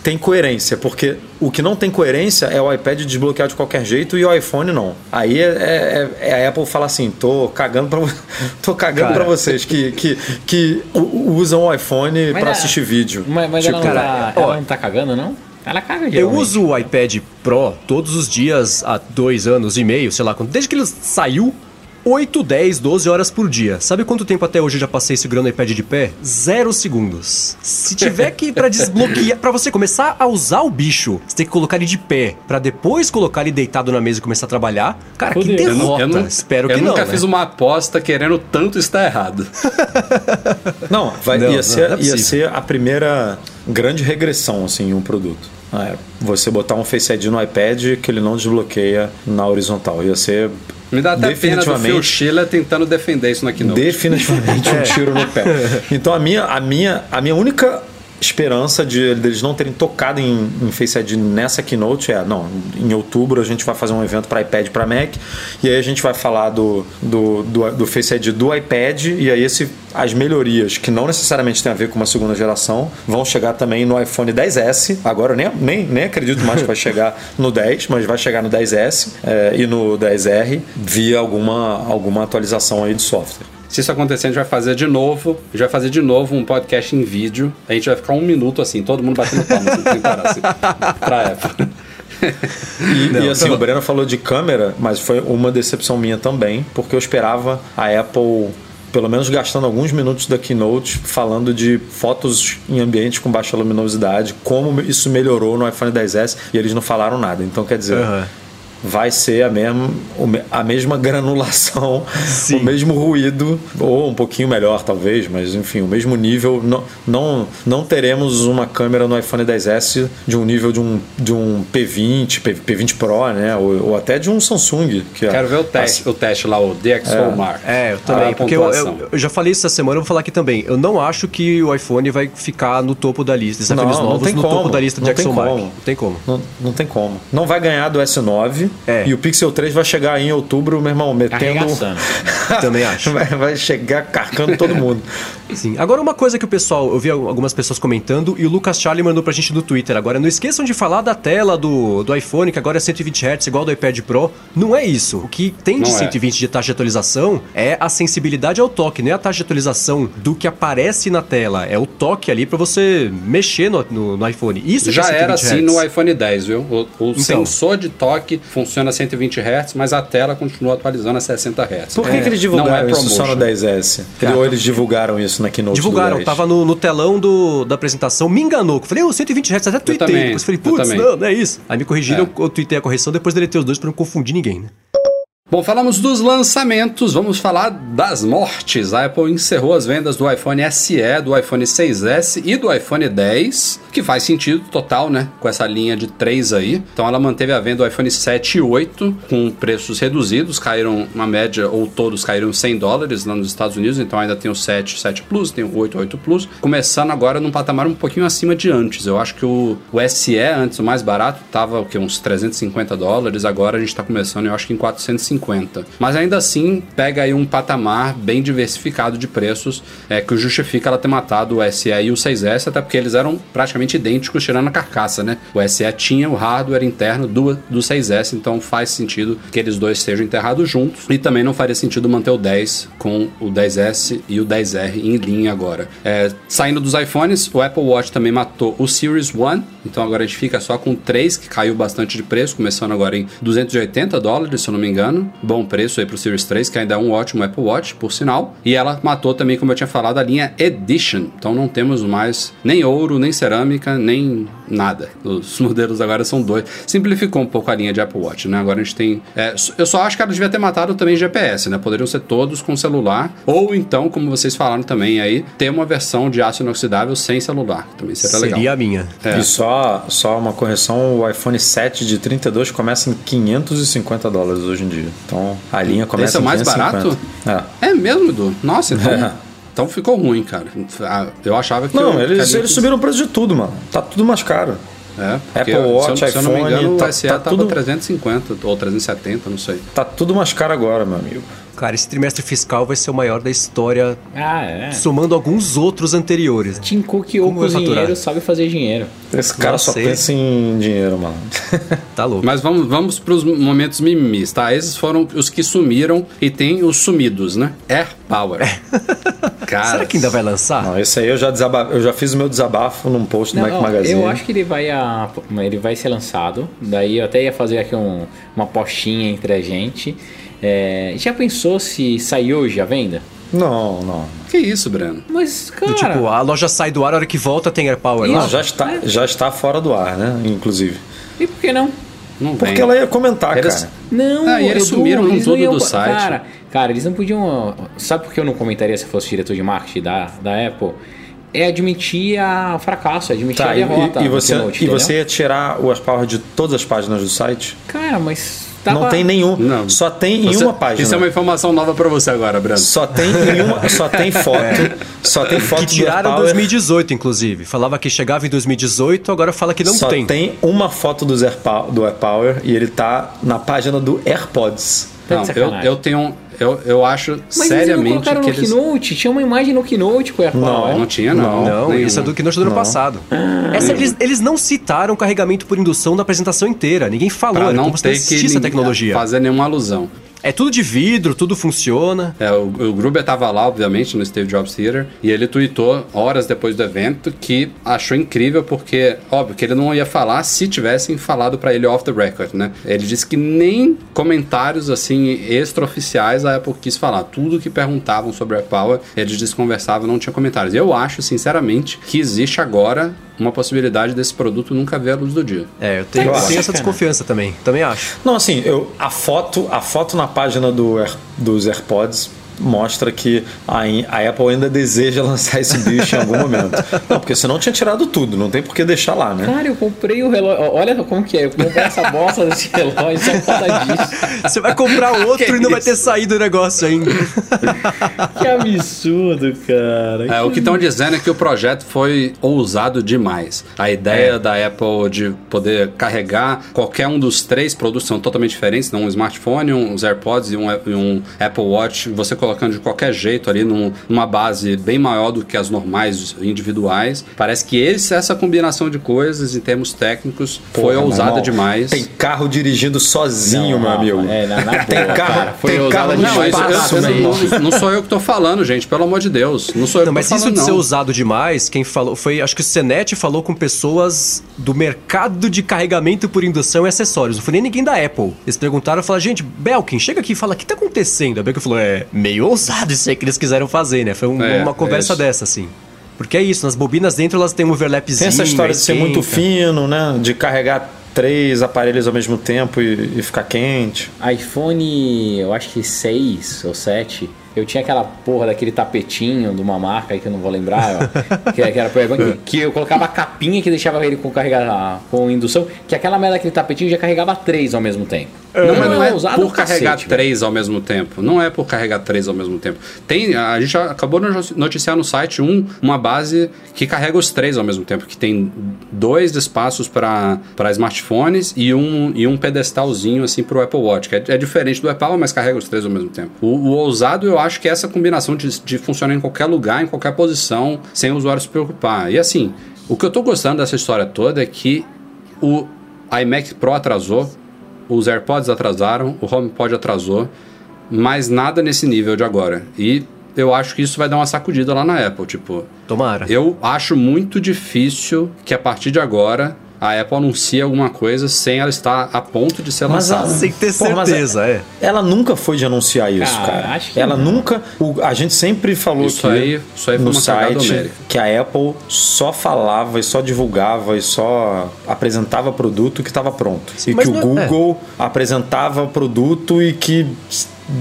tem coerência, porque o que não tem coerência é o iPad desbloquear de qualquer jeito e o iPhone não. Aí é, é- é a Apple fala assim, tô cagando pra, tô cagando Cara. pra vocês que, que, que usam o iPhone Mas pra é- assistir vídeo. Mas, mas Tipo, ela, não tá, ela não tá cagando, não? Ela caga Eu geralmente. uso o iPad Pro todos os dias há dois anos e meio, sei lá, desde que ele saiu. 8, 10, 12 horas por dia. Sabe quanto tempo até hoje eu já passei segurando o iPad de pé? Zero segundos. Se tiver que ir pra desbloquear, pra você começar a usar o bicho, você tem que colocar ele de pé, pra depois colocar ele deitado na mesa e começar a trabalhar. Cara, que Fudeu. Eu derrota. Eu, não- Espero eu que não. nunca né? fiz uma aposta querendo tanto estar errado. Não, vai, Não, ia, não, ser, não é ia ser a primeira grande regressão assim, em um produto. Ah, é. Você botar um Face ID no iPad que ele não desbloqueia na horizontal. Ia ser Me dá até pena do Phil definitivamente Schiller tentando defender isso na Keynote. definitivamente um tiro no pé. Então a minha, a minha, a minha única esperança de deles não terem tocado em, em Face ID nessa keynote é, não, em outubro a gente vai fazer um evento para iPad para Mac e aí a gente vai falar do, do, do, do Face ID do iPad e aí esse, as melhorias que não necessariamente tem a ver com uma segunda geração vão chegar também no iPhone 10S. Agora eu nem, nem, nem acredito mais que vai chegar no 10, mas vai chegar no 10S é, e no 10R via alguma, alguma atualização aí de software. Se isso acontecer, a gente vai fazer de novo. A gente vai fazer de novo um podcast em vídeo. A gente vai ficar um minuto assim, todo mundo batendo palmas, assim, sem parar, assim, pra Apple. E, e assim, o Breno falou de câmera, mas foi uma decepção minha também, porque eu esperava a Apple, pelo menos gastando alguns minutos da keynote, falando de fotos em ambiente com baixa luminosidade, como isso melhorou no iPhone 10S, e eles não falaram nada. Então, quer dizer. Aham. Vai ser a mesma, a mesma granulação, Sim. o mesmo ruído, ou um pouquinho melhor talvez, mas enfim, o mesmo nível. Não, não, não teremos uma câmera no iPhone 10S de um nível de um, de um P20, P, P20 Pro, né? Ou, ou até de um Samsung. Que é- Quero ver o teste, o teste lá, o DxOMark. É, eu A também. porque eu, eu- eu já falei isso essa semana, eu vou falar aqui também. Eu não acho que o iPhone vai ficar no topo da lista. Desafios Não, não novos tem no como. topo da lista de Não tem Jackson Mark. como. Não tem como. Não, não tem como. Não vai ganhar do S9 É. e o Pixel 3 vai chegar aí em outubro, meu irmão, metendo. Também acho. vai, vai chegar carcando todo mundo. Sim. Agora, uma coisa que o pessoal, eu vi algumas pessoas comentando e o Lucas Charlie mandou pra gente no Twitter. Agora, não esqueçam de falar da tela do, do iPhone, que agora é 120 Hz, igual do iPad Pro. Não é isso. O que tem de Não é. 120 de taxa de atualização é a sensibilidade ao toque, não é a taxa de atualização do que aparece na tela. É o toque ali pra você mexer no, no- no iPhone. Isso é Já 120 era assim Hz. no iPhone 10, viu? O, o Então. sensor de toque funciona a 120 Hz, mas a tela continua atualizando a 60 Hz. Por que, que eles Não é divulgaram isso só no promotion. 10S? Cara, Ou eles divulgaram isso na keynote Divulgaram, 10? tava no, no telão do, da apresentação, me enganou. Eu Falei, ô, 120 Hz, até tuitei. também, Depois falei, eu putz, não, não é isso. Aí me corrigiram, É. eu, eu tuitei a correção, depois deletei os dois pra não confundir ninguém, né? Bom, falamos dos lançamentos, vamos falar das mortes. A Apple encerrou as vendas do iPhone SE, do iPhone 6S e do iPhone 10, que faz sentido total, né? Com essa linha de 3 aí. Então ela manteve a venda do iPhone 7 e 8 com preços reduzidos, caíram uma média, ou todos caíram 100 dólares lá nos Estados Unidos, então ainda tem o 7, 7 Plus, tem o 8, 8 Plus, começando agora num patamar um pouquinho acima de antes. Eu acho que o, o SE, antes o mais barato, tava o que, uns 350 dólares, agora a gente tá começando, eu acho que em 450 50. Mas ainda assim, pega aí um patamar bem diversificado de preços é, que justifica ela ter matado o SE e o 6S, até porque eles eram praticamente idênticos, tirando a carcaça, né? O SE tinha o hardware interno do, do 6S, então faz sentido que eles dois sejam enterrados juntos. E também não faria sentido manter o 10 com o 10S e o 10R em linha agora. É, saindo dos iPhones, o Apple Watch também matou o Series 1, então agora a gente fica só com 3, que caiu bastante de preço, começando agora em 280 dólares, se eu não me engano bom preço aí pro Series 3, que ainda é um ótimo Apple Watch, por sinal. E ela matou também, como eu tinha falado, a linha Edition. Então não temos mais nem ouro, nem cerâmica, nem nada. Os modelos agora são dois. Simplificou um pouco a linha de Apple Watch, né? Agora a gente tem. É, eu só acho que ela devia ter matado também GPS, né? Poderiam ser todos com celular. Ou então, como vocês falaram também aí, ter uma versão de aço inoxidável sem celular. Também seria, Seria legal. a minha. É. E só, só uma correção: o iPhone 7 de 32 começa em 550 dólares hoje em dia. Então a linha começa Esse é mais 550. barato? É. É mesmo, Edu? Nossa, então. É. Então ficou ruim, cara. Ah, Eu achava que. Não, eu, eles, eles subiram o preço de tudo, mano. Tá tudo mais caro. É, porque Apple se eu- Watch, se eu, não me iPhone, engano, tá- o SE tá tava tudo- 350 ou 370, não sei. Tá tudo mais caro agora, meu amigo. Cara, esse trimestre fiscal vai ser o maior da história, Ah, é. somando alguns outros anteriores. Tim Cook, o Como cozinheiro, sabe fazer dinheiro. Esse cara Não só sei. pensa em dinheiro, mano. Tá louco. Mas vamos, vamos para os momentos mimimis, tá? Esses foram os que sumiram e tem os sumidos, né? Air Power. Cara, Será que ainda vai lançar? Não, esse aí eu já, desaba... eu já fiz o meu desabafo num post do Não, Mac ó, Magazine. eu acho que ele vai, a, ele vai ser lançado. Daí eu até ia fazer aqui um- uma postinha entre a gente. É, já pensou se sair hoje a venda? Não, não. Que isso, Breno? Mas, cara. Do tipo, a loja sai do ar, a hora que volta tem AirPower lá. Não, já está, já está fora do ar, né? Inclusive. E por que não? Não Porque vem. ela ia comentar, Eles- cara. Não, Ah, e eles Edu, sumiram com tudo iam- do site. Cara, cara, eles não podiam. Sabe por que eu não comentaria se fosse diretor de marketing da, da Apple? É admitir a o fracasso, é admitir Tá, a derrota. e- e você, Keynote, e você ia tirar o AirPower de todas as páginas do site? Cara, mas. Tava... Não tem nenhum. Não. Só tem em Você- uma página. Isso é uma informação nova pra você agora, Breno. Só tem em uma, só tem foto. Só tem foto Que tiraram em do AirPower. 2018, inclusive. Falava que chegava em 2018, agora fala que não só tem. tem. uma foto do AirPower, do AirPower e ele tá na página do AirPods. Tá Não, eu, eu tenho. Eu, eu acho Mas eles não seriamente colocaram que no eles. Keynote, tinha uma imagem no Keynote com o AirPower. Não tinha, não. Não, Nenhuma. isso é do Keynote do ano Não. passado. Essa, eles, eles não citaram carregamento por indução na apresentação inteira. Ninguém falou, Pra não Como ter não que ninguém tecnologia. fazer nenhuma alusão. É tudo de vidro, tudo funciona. É, o, o Gruber tava lá, obviamente, no Steve Jobs Theater, e ele tweetou horas depois do evento que achou incrível porque, óbvio, que ele não ia falar se tivessem falado pra ele off the record, né? Ele disse que nem comentários, assim, extraoficiais a Apple quis falar. Tudo que perguntavam sobre a Power, eles desconversavam, não tinha comentários. Eu acho, sinceramente, que existe agora uma possibilidade desse produto nunca ver a luz do dia. É, eu tenho, Eu tenho essa cara. desconfiança também. Também acho. Não, assim, eu, a foto, a foto na página do Air- dos AirPods mostra que a, a Apple ainda deseja lançar esse bicho em algum momento. Não, porque senão tinha tirado tudo, não tem por que deixar lá, né? Cara, eu comprei o relógio. Olha como que é. Eu comprei essa bosta desse relógio só por causa disso. Você vai comprar outro e não vai ter saído o negócio ainda. Que absurdo, cara. É, o que estão dizendo é que o projeto foi ousado demais. A ideia É. da Apple de poder carregar qualquer um dos três produtos são totalmente diferentes, não um smartphone, uns AirPods e um, e um Apple Watch, você colocando de qualquer jeito ali num- numa base bem maior do que as normais individuais. Parece que esse, essa combinação de coisas em termos técnicos foi Porra, meu ousada demais. Tem carro dirigindo sozinho, Não, meu não, amigo. é, na- na tem boa, carro, cara, foi tem ousado carro Não, mas eu- eu- não, não sou eu que tô falando, gente, pelo amor de Deus. Não sou eu Não, que mas tô isso falando, de ser não. usado demais, quem falou foi, acho que o Senet falou com pessoas do mercado de carregamento por indução e acessórios. Não foi nem ninguém da Apple. Eles perguntaram, falaram, gente, Belkin, chega aqui e fala, o que tá acontecendo? A Belkin falou, é meio ousado isso aí que eles quiseram fazer, né? Foi um- É, uma é conversa isso. dessa, assim. Porque é isso, nas bobinas dentro elas têm um overlapzinho. Tem essa história de ser muito fino, né? De carregar três aparelhos ao mesmo tempo e, e ficar quente. iPhone, eu acho que 6 ou 7. Eu tinha aquela porra daquele tapetinho de uma marca aí que eu não vou lembrar, ó, que, que era que, que eu colocava a capinha que deixava ele com carregar com indução, que aquela merda daquele tapetinho já carregava três ao mesmo tempo. Não, mas não é usado por cacete, carregar velho. três ao mesmo tempo. Não é por carregar três ao mesmo tempo. Tem, a gente já acabou de noticiar no site um, uma base que carrega os três ao mesmo tempo, que tem dois espaços para smartphones e um, e um pedestalzinho assim para o Apple Watch, que é, é diferente do Apple, mas carrega os três ao mesmo tempo. O, o ousado eu acho que é essa combinação de, de funcionar em qualquer lugar, em qualquer posição, sem o usuário se preocupar. E assim, o que eu tô gostando dessa história toda é que o iMac Pro atrasou, os AirPods atrasaram, o HomePod atrasou, mas nada nesse nível de agora. E eu acho que isso vai dar uma sacudida lá na Apple, tipo, Tomara. eu acho muito difícil que a partir de agora a Apple anuncie alguma coisa sem ela estar a ponto de ser Mas lançada. a- Sem ter Pô, mas certeza, é. Ela nunca foi de anunciar isso, Cara, cara. acho que ela não. nunca. o- a gente sempre falou Isso que aí- isso aí foi no site que a Apple só falava e só divulgava e só apresentava produto que estava pronto. e mas que o não é- Google apresentava produto e que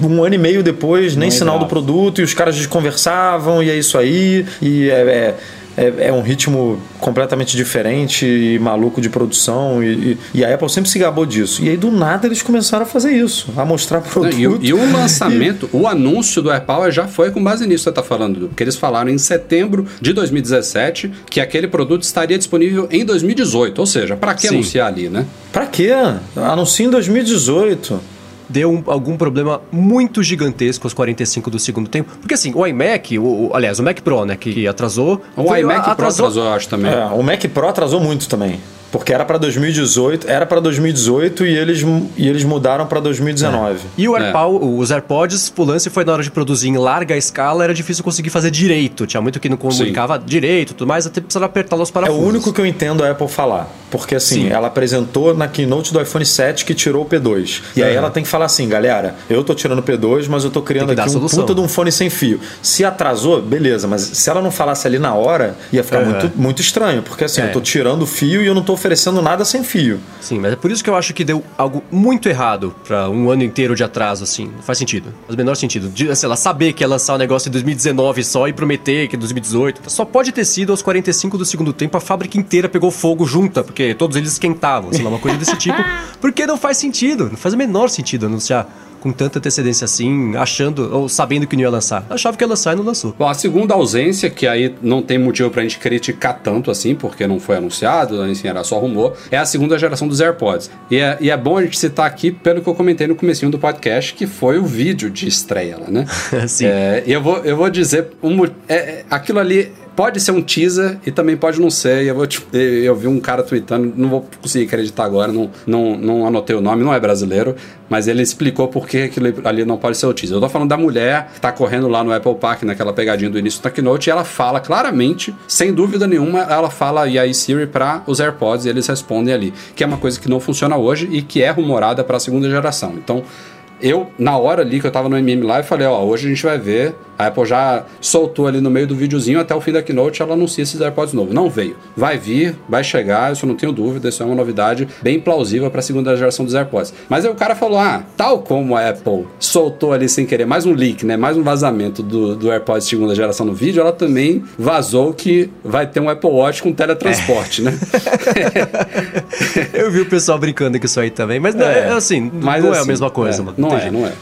um ano e meio depois nem Não sinal do produto e os caras desconversavam e é isso aí e é- é é, é um ritmo completamente diferente e maluco de produção. E, e- e a Apple sempre se gabou disso. E aí, do nada, eles começaram a fazer isso, a mostrar Não, produto. e, o- e o lançamento, o anúncio do AirPower já foi com base nisso que você está falando, porque eles falaram em setembro de 2017 que aquele produto estaria disponível em 2018. Ou seja, para que Sim. anunciar ali, né? Pra quê? Anuncia em 2018. Deu um- algum problema muito gigantesco aos 45 do segundo tempo. Porque assim, o iMac, o, o- aliás, o Mac Pro, né, que atrasou. O foi- iMac Pro atrasou- atrasou, eu acho também. É, o Mac Pro atrasou muito também. Porque era pra 2018, era para 2018 e eles, e eles mudaram pra 2019. E o É. AirPow, os AirPods, o lance foi na hora de produzir em larga escala, era difícil conseguir fazer direito. Tinha muito que não comunicava direito, tudo mais, até precisava apertar os É parafusos. o único que eu entendo a Apple falar. Porque assim, Sim. ela apresentou na keynote do iPhone 7 que tirou o P2. E aí Aham. ela tem que falar assim, galera, eu tô tirando o P2, mas eu tô criando aqui um solução. puta de um fone sem fio. Se atrasou, beleza, mas se ela não falasse ali na hora, ia ficar Aham. muito, muito estranho. Porque assim, É. eu tô tirando o fio e eu não tô oferecendo nada sem fio. Sim, mas é por isso que eu acho que deu algo muito errado pra um ano inteiro de atraso, assim. Não faz sentido. Faz o menor sentido. De, sei lá, saber que ia lançar o negócio em 2019 só e prometer que em 2018. Só pode ter sido aos 45 do segundo tempo a fábrica inteira pegou fogo junta, porque todos eles esquentavam, sei lá, uma coisa desse tipo. Porque não faz sentido. Não faz o menor sentido anunciar com tanta antecedência assim, achando ou sabendo que não ia lançar. Achava que ia lançar e não lançou. Bom, a segunda ausência, que aí não tem motivo pra gente criticar tanto assim, porque não foi anunciado, enfim, era só rumor, é a segunda geração dos AirPods. E é, e é bom a gente citar aqui, pelo que eu comentei no comecinho do podcast, que foi o vídeo de estreia né? Sim. É, e eu vou, eu vou dizer, um, é, é, aquilo ali pode ser um teaser e também pode não ser. E eu, vou, te- eu vi um cara tweetando, não vou conseguir acreditar agora, não, não, não anotei o nome, não é brasileiro, mas ele explicou por que aquilo ali não pode ser o teaser. Eu tô falando da mulher que tá correndo lá no Apple Park, naquela pegadinha do início do Keynote, e ela fala claramente, sem dúvida nenhuma, ela fala e aí Siri para os AirPods e eles respondem ali, que é uma coisa que não funciona hoje e que é rumorada para a segunda geração. Então, eu, na hora ali que eu tava no MM Live, falei, ó, hoje a gente vai ver. A Apple já soltou ali no meio do videozinho, até o fim da keynote ela anuncia esses AirPods novos. Não veio. Vai vir, vai chegar, isso eu não tenho dúvida, isso é uma novidade bem plausível para a segunda geração dos AirPods. Mas aí o cara falou, ah, tal como a Apple soltou ali sem querer mais um leak, né, mais um vazamento do, do AirPods segunda geração no vídeo, ela também vazou que vai ter um Apple Watch com teletransporte, né? Eu vi o pessoal brincando com isso aí também, mas não, é, assim, Mas não é a assim, mesma coisa, é, mano. Não é, jeito. não é.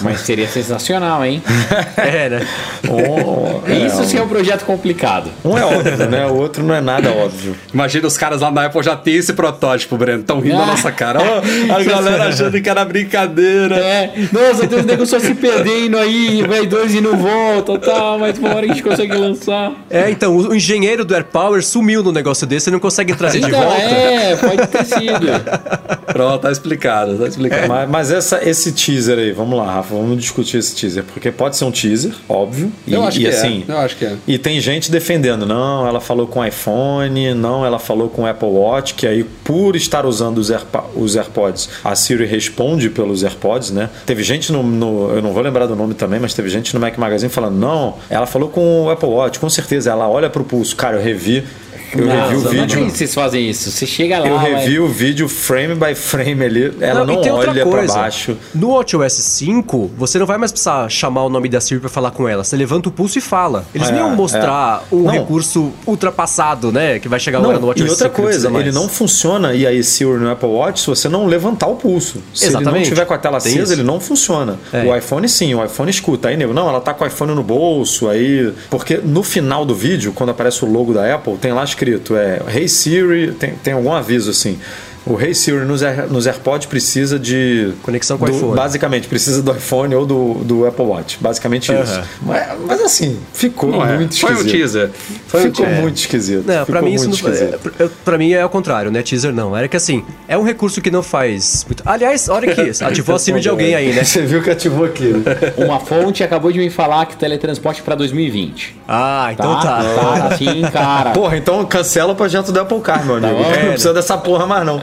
Mas seria sensacional, hein? É, né? Um, Isso sim é um projeto complicado. um é óbvio, né? O outro não é nada óbvio. Imagina os caras lá na Apple já tem esse protótipo, Breno. Estão rindo da Ah. nossa cara. Ó, a galera achando que era brincadeira. É, nossa, tem uns negros só se perdendo aí, vai dois e não volta, tal, mas uma hora a gente consegue lançar. É, então, o engenheiro do AirPower sumiu no negócio desse e não consegue trazer de Então, volta. é, pode ter sido. Pronto, tá explicado, tá explicado. Mas, mas essa, esse teaser aí, vamos lá, Rafa, vamos discutir esse teaser. Porque pode ser um teaser, óbvio. Eu e, acho que assim, é. Eu acho que é. E tem gente defendendo, não, ela falou com iPhone, não, ela falou com Apple Watch, que aí por estar usando os, Airpa- os AirPods, a Siri responde pelos AirPods, né? Teve gente no, no- eu não vou lembrar do nome também, mas teve gente no Mac Magazine falando, não, ela falou com o Apple Watch, com certeza, ela olha pro pulso. Cara, eu revi Eu Não, revi o não vídeo. acredito que vocês fazem isso. Você chega lá. Eu revi o vídeo frame by frame ali. Ela não, outra olha pra coisa. baixo. No WatchOS 5, você não vai mais precisar chamar o nome da Siri pra falar com ela. Você levanta o pulso e fala. Eles É, nem iam mostrar um Não. recurso ultrapassado, né? Que vai chegar agora no Não, WatchOS e outra 5. não precisa coisa, ele não funciona e aí Siri no Apple Watch se você não levantar o pulso. Se ele não Exatamente. tiver com a tela acesa, isso. ele não funciona. É. O iPhone sim, o iPhone escuta. Aí, nego, não, ela tá com o iPhone no bolso, aí. Porque no final do vídeo, quando aparece o logo da Apple, tem lá escrito: é Hey Siri, tem, tem algum aviso assim. O Hey Siri nos, Air- nos AirPods precisa de. Conexão com o iPhone. Basicamente, precisa do iPhone ou do, do Apple Watch. Basicamente isso. Mas, mas assim, ficou Não é. muito Foi um esquisito. teaser. Foi um ficou teaser. muito esquisito. Não, pra Ficou mim isso muito não, esquisito. é, pra- mim é ao contrário, né? Teaser não. Era que assim, é um recurso que não faz muito. Aliás, olha aqui, ativou a Siri de alguém aí, né? Você viu que ativou aqui. né? Uma fonte acabou de me falar que teletransporte pra 2020. Ah, então tá. Cara, assim, cara. Porra, então cancela o projeto do Apple Car, meu amigo. bom. não precisa dessa porra mais não.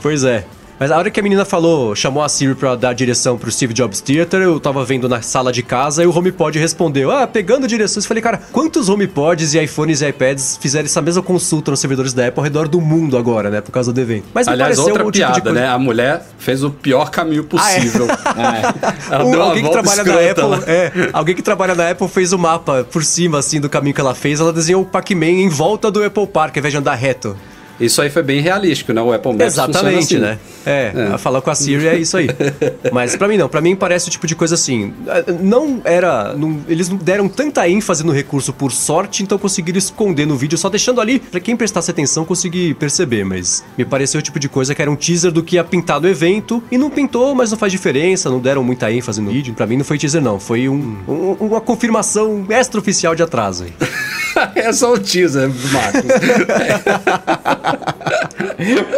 Pois é. Mas a hora que a menina falou, chamou a Siri pra dar direção pro Steve Jobs Theater, eu tava vendo na sala de casa e o HomePod respondeu: Ah, pegando direções. Eu falei, cara, quantos HomePods e iPhones e iPads fizeram essa mesma consulta nos servidores da Apple ao redor do mundo agora, né? Por causa do evento. Mas Aliás, outra um tipo piada, coisa- né? A mulher fez o pior caminho possível. Ela Um- deu uma alguém que trabalha na Apple, é, alguém que trabalha na Apple fez o mapa por cima assim do caminho que ela fez, ela desenhou o Pac-Man em volta do Apple Park, ao invés de andar reto. Isso aí foi bem realístico, né? O Apple Maps Exatamente, assim. né? É, falar com a Siri é isso aí. Mas pra mim não, pra mim parece o tipo de coisa assim. Não era. não- eles não deram tanta ênfase no recurso por sorte, então conseguiram esconder no vídeo, só deixando ali pra quem prestasse atenção conseguir perceber. Mas me pareceu o tipo de coisa que era um teaser do que ia pintar no evento. E não pintou, mas não faz diferença, não deram muita ênfase no vídeo. Pra mim não foi teaser, não. Foi um- um- uma confirmação extraoficial de atraso aí. é só o teaser, Marcos.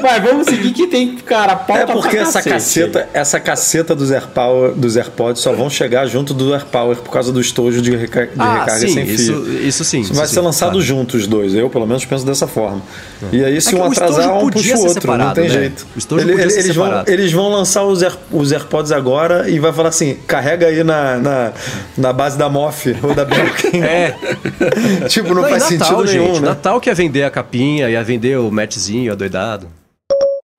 Mas vamos seguir que tem, cara, pauta É porque essa caceta, essa caceta dos, AirPower, dos AirPods só vão chegar junto do AirPower por causa do estojo de, reca- de recarga Ah, sim, sem fio. isso, isso sim. Vai isso ser sim, lançado claro. juntos os dois. Eu, pelo menos, penso dessa forma. E aí, se É um atrasar, um puxa o ser outro. não separado, tem né? jeito. Ele- ser eles, vão, eles vão lançar os, Air- os AirPods agora e vai falar assim: carrega aí na, na, na base da MOF ou da Belkin. É. tipo, não, Não, faz Natal, sentido gente. nenhum, né? Natal que ia vender a capinha, ia vender o matchzinho, adoidado.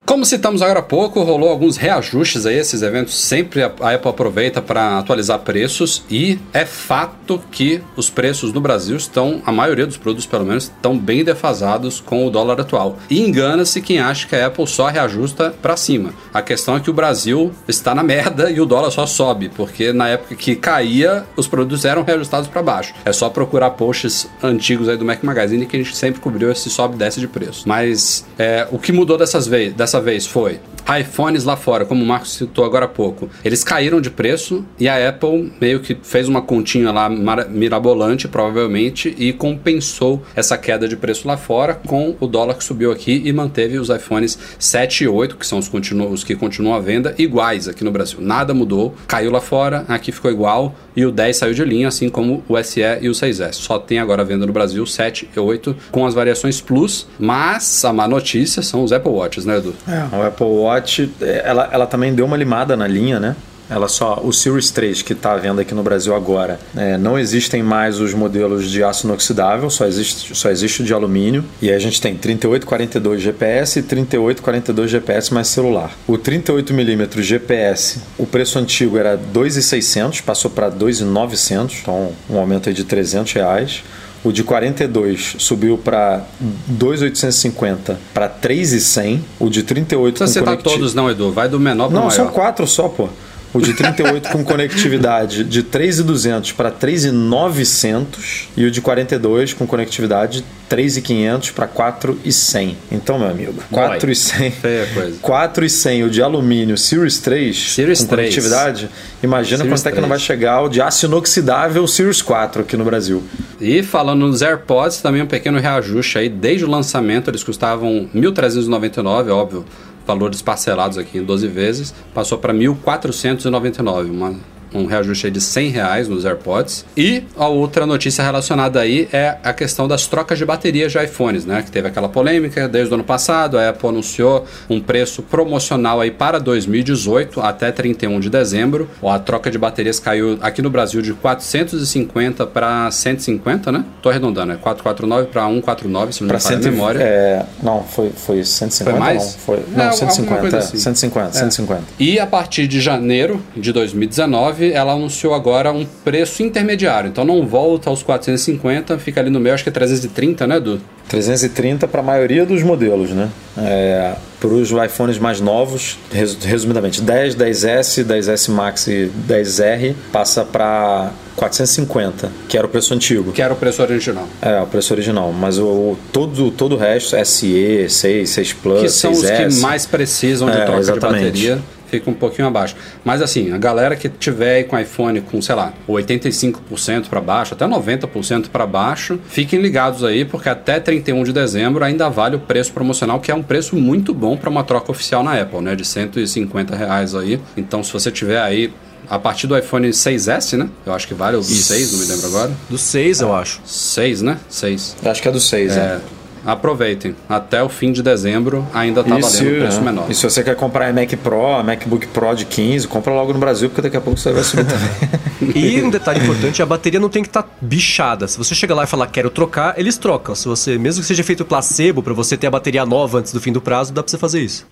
Como citamos agora há pouco, rolou alguns reajustes aí, esses eventos sempre a a Apple aproveita para atualizar preços e é fato que os preços no Brasil estão, a maioria dos produtos pelo menos, estão bem defasados com o dólar atual. E engana-se quem acha que a Apple só reajusta para cima. A questão é que o Brasil está na merda e o dólar só sobe, porque na época que caía, os produtos eram reajustados para baixo. É só procurar posts antigos aí do Mac Magazine que a gente sempre cobriu esse sobe e desce de preço. Mas é, o que mudou dessas vez, dessa vez foi iPhones lá fora, como o Marcos citou agora há pouco, eles caíram de preço e a Apple meio que fez uma continha lá mirabolante, provavelmente, e compensou essa queda de preço lá fora com o dólar que subiu aqui e manteve os iPhones 7 e 8, que são os, continu- os que continuam à venda, iguais aqui no Brasil. Nada mudou, caiu lá fora, aqui ficou igual e o 10 saiu de linha, assim como o SE e o 6S. Só tem agora à venda no Brasil o 7 e 8 com as variações Plus, mas a má notícia são os Apple Watches, né, Edu? É, o Apple Watch, é, ela, ela também deu uma limada na linha, né? Ela só, o Series 3 que está à venda aqui no Brasil agora, é, não existem mais os modelos de aço inoxidável, só existe, só existe o de alumínio. E aí a gente tem 3842 GPS e 3842 GPS mais celular. O 38mm GPS, o preço antigo era 2.600, passou para 2.900, então um aumento aí de 300 reais. O de 42 subiu para 2.850 para 3.100. O de 38 Não precisa citar conecti- todos, não, Edu. Vai do menor para o Não, maior. são quatro só, pô. O de 38 com conectividade de 3.200 para 3.900 e o de 42 com conectividade 3.500 para 4.100. Então, meu amigo, 4.100. Feia coisa. 4.100 o de alumínio Series 3 Series com 3. conectividade. Imagina Series quanto é que não 3. vai chegar o de aço inoxidável Series 4 aqui no Brasil. E falando nos AirPods, também um pequeno reajuste aí. Desde o lançamento, eles custavam 1.399, óbvio, valores parcelados aqui em 12 vezes. Passou para 1.499, uma, um reajuste aí de 100 reais nos AirPods. E a outra notícia relacionada aí é a questão das trocas de baterias de iPhones, né? Que teve aquela polêmica desde o ano passado, a Apple anunciou um preço promocional aí para 2018 até 31 de dezembro. A troca de baterias caiu aqui no Brasil de 450 para 150, né? Tô arredondando, é 449 para 149, se não me falha a memória. É, não, foi, foi 150. Foi mais? Não, foi, não É, 150. alguma coisa assim. 150, 150. E a partir de janeiro de 2019, ela anunciou agora um preço intermediário. Então não volta aos 450, fica ali no meio, acho que é 330, né, Edu? 330 para a maioria dos modelos, né? É, para os iPhones mais novos, resu- resumidamente, 10, 10S, 10S Max e 10R passa para 450, que era o preço antigo. Que era o preço original. É, o preço original, mas o, o- todo, todo o resto, SE, 6, 6 Plus, que são 6S, os que mais precisam de É, troca exatamente. de bateria. Fica um pouquinho abaixo. Mas assim, a galera que tiver aí com iPhone com, sei lá, 85% para baixo, até 90% para baixo, fiquem ligados aí, porque até 31 de dezembro ainda vale o preço promocional, que é um preço muito bom para uma troca oficial na Apple, né? De 150 reais aí. Então, se você tiver aí a partir do iPhone 6S, né? Eu acho que vale o 6, não me lembro agora. Do 6, eu acho. 6, né? 6. Acho que é do 6, É, é. Aproveitem. Até o fim de dezembro ainda tá E se, valendo um preço é, menor. e se você quer comprar Mac Pro, MacBook Pro de 15, compra logo no Brasil, porque daqui a pouco você vai subir também. E um detalhe importante, a bateria não tem que estar bichada. Se você chegar lá e falar quero trocar, eles trocam. Se você, mesmo que seja feito placebo para você ter a bateria nova antes do fim do prazo, dá para você fazer isso.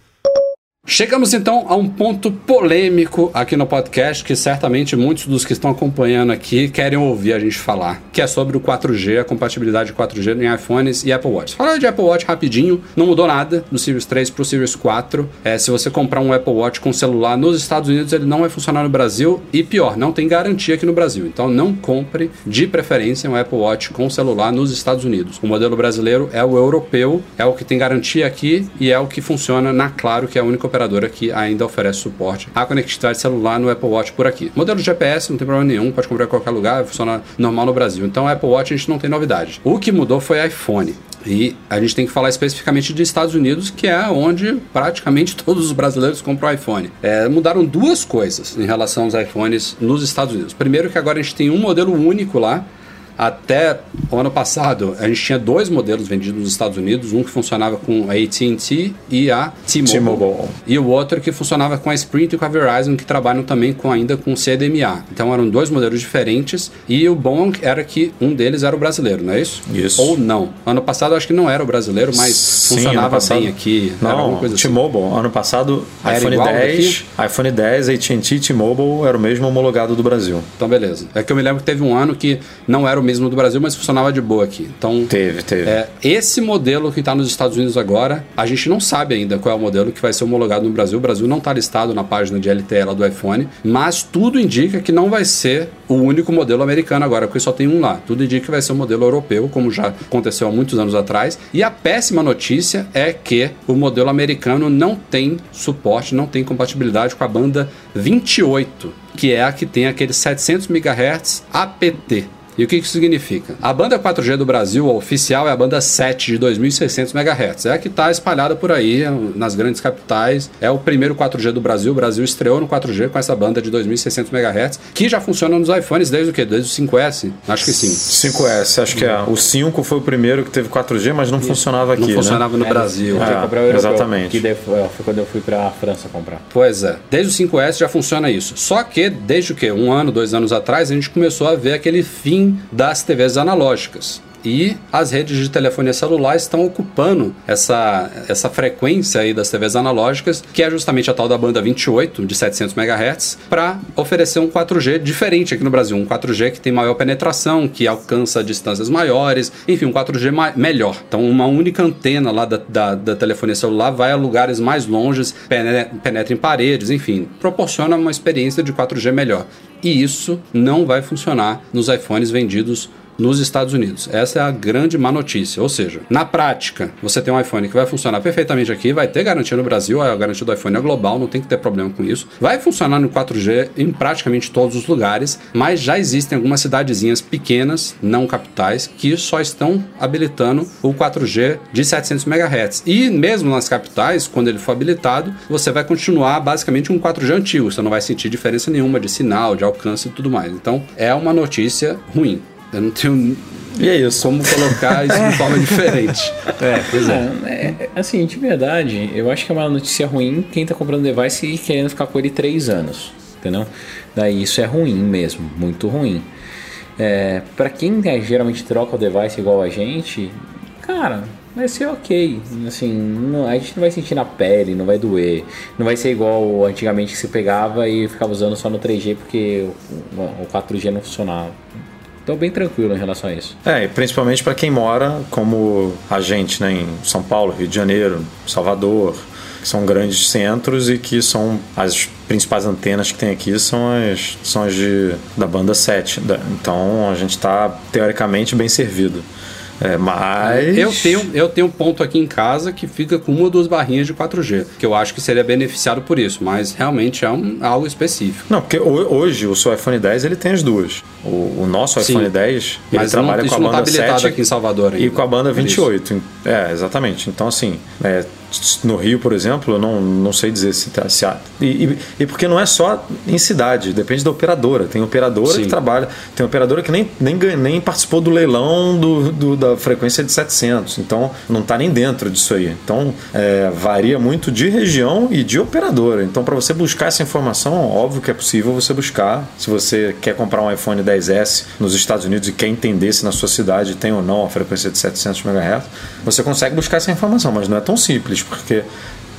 Chegamos então a um ponto polêmico aqui no podcast que certamente muitos dos que estão acompanhando aqui querem ouvir a gente falar, que é sobre o 4G, a compatibilidade de 4G em iPhones e Apple Watch. Falar de Apple Watch rapidinho, não mudou nada do Series 3 para o Series 4. É, se você comprar um Apple Watch com celular nos Estados Unidos, ele não vai funcionar no Brasil e pior, não tem garantia aqui no Brasil. Então não compre de preferência um Apple Watch com celular nos Estados Unidos. O modelo brasileiro é o europeu, é o que tem garantia aqui e é o que funciona na Claro, que é a única operadora que ainda oferece suporte à conectividade celular no Apple Watch por aqui. Modelo GPS não tem problema nenhum, pode comprar em qualquer lugar, funciona normal no Brasil. Então, Apple Watch a gente não tem novidade. O que mudou foi iPhone. E a gente tem que falar especificamente de Estados Unidos, que é onde praticamente todos os brasileiros compram iPhone. É, mudaram duas coisas em relação aos iPhones nos Estados Unidos. Primeiro que agora a gente tem um modelo único lá, até o ano passado, a gente tinha dois modelos vendidos nos Estados Unidos, um que funcionava com a AT&T e a T-Mobile, e o outro que funcionava com a Sprint e com a Verizon, que trabalham também com ainda com CDMA. Então eram dois modelos diferentes e o bom era que um deles era o brasileiro, não é isso? Isso. Ou não. Ano passado acho que não era o brasileiro, mas Sim, funcionava bem aqui. Não, assim. T-Mobile. Ano passado, era iPhone igual 10, iPhone 10, AT&T, T-Mobile era o mesmo homologado do Brasil. Então beleza. É que eu me lembro que teve um ano que não era o mesmo do Brasil, mas funcionava de boa aqui. Então Teve, teve. É, esse modelo que está nos Estados Unidos agora, a gente não sabe ainda qual é o modelo que vai ser homologado no Brasil. O Brasil não está listado na página de LTE do iPhone, mas tudo indica que não vai ser o único modelo americano agora, porque só tem um lá. Tudo indica que vai ser o modelo europeu, como já aconteceu há muitos anos atrás. E a péssima notícia é que o modelo americano não tem suporte, não tem compatibilidade com a banda 28, que é a que tem aqueles 700 MHz APT. E o que isso significa? A banda 4G do Brasil, a oficial, é a banda 7 de 2.600 MHz. É a que está espalhada por aí nas grandes capitais. É o primeiro 4G do Brasil. O Brasil estreou no 4G com essa banda de 2.600 MHz, que já funciona nos iPhones desde o quê? Desde o 5S? Acho que sim. 5S, acho que é. O 5 foi o primeiro que teve 4G, mas não funcionava aqui, Não né? funcionava no É, Brasil. É, que comprar o europeu, exatamente. Que daí foi, foi quando eu fui pra França comprar. Pois é, desde o 5S já funciona isso. Só que desde o que? Um ano, dois anos atrás, a gente começou a ver aquele fim das TVs analógicas. E as redes de telefonia celular estão ocupando essa, essa frequência aí das TVs analógicas, que é justamente a tal da banda 28 de 700 MHz, para oferecer um 4G diferente aqui no Brasil, um 4G que tem maior penetração, que alcança distâncias maiores, enfim, um 4G ma- melhor. Então, uma única antena lá da, da, da telefonia celular vai a lugares mais longes, pene- penetra em paredes, enfim, proporciona uma experiência de 4G melhor. E isso não vai funcionar nos iPhones vendidos nos Estados Unidos. Essa é a grande má notícia. Ou seja, na prática, você tem um iPhone que vai funcionar perfeitamente aqui, vai ter garantia no Brasil, a garantia do iPhone é global, não tem que ter problema com isso. Vai funcionar no 4G em praticamente todos os lugares, mas já existem algumas cidadezinhas pequenas, não capitais, que só estão habilitando o 4G de 700 MHz. E mesmo nas capitais, quando ele for habilitado, você vai continuar basicamente um 4G antigo, você não vai sentir diferença nenhuma de sinal, de alcance e tudo mais. Então, é uma notícia ruim. Eu não tenho E é isso. como colocar isso de forma diferente. É, pois é. É, é, assim, de verdade, eu acho que é uma notícia ruim quem tá comprando device e querendo ficar com ele três anos, entendeu? Daí isso é ruim mesmo, muito ruim. É, para quem é, geralmente troca o device igual a gente, cara, vai ser ok. Assim, não- a gente não vai sentir na pele, não vai doer. Não vai ser igual antigamente que se pegava e ficava usando só no 3G porque o, o 4G não funcionava. Tô bem tranquilo em relação a isso. É, e principalmente para quem mora como a gente, né, em São Paulo, Rio de Janeiro, Salvador, que são grandes centros e que são as principais antenas que tem aqui são as, são as de, da banda 7. Da- então a gente está teoricamente bem servido. É, mas. Eu tenho, eu tenho um ponto aqui em casa que fica com uma ou duas barrinhas de 4G, que eu acho que seria beneficiado por isso, mas realmente é um, algo específico. Não, porque ho- hoje o seu iPhone 10 ele tem as duas. O, o nosso Sim. iPhone 10 ele não- trabalha isso com a não tá banda habilitado 7 aqui em Salvador e ainda. com a banda Por isso. 28. É, exatamente. Então, assim, é, no Rio, por exemplo, eu não, não sei dizer se, tá- se há. E, e, e porque não é só em cidade, depende da operadora. Tem operadora Sim. que trabalha, tem operadora que nem, nem, nem participou do leilão do, do- da frequência de 700. Então, não está nem dentro disso aí. Então, é, varia muito de região e de operadora. Então, para você buscar essa informação, óbvio que é possível você buscar. Se você quer comprar um iPhone 10S nos Estados Unidos e quer entender se na sua cidade tem ou não a frequência de 700 MHz, você consegue buscar essa informação, mas não é tão simples, porque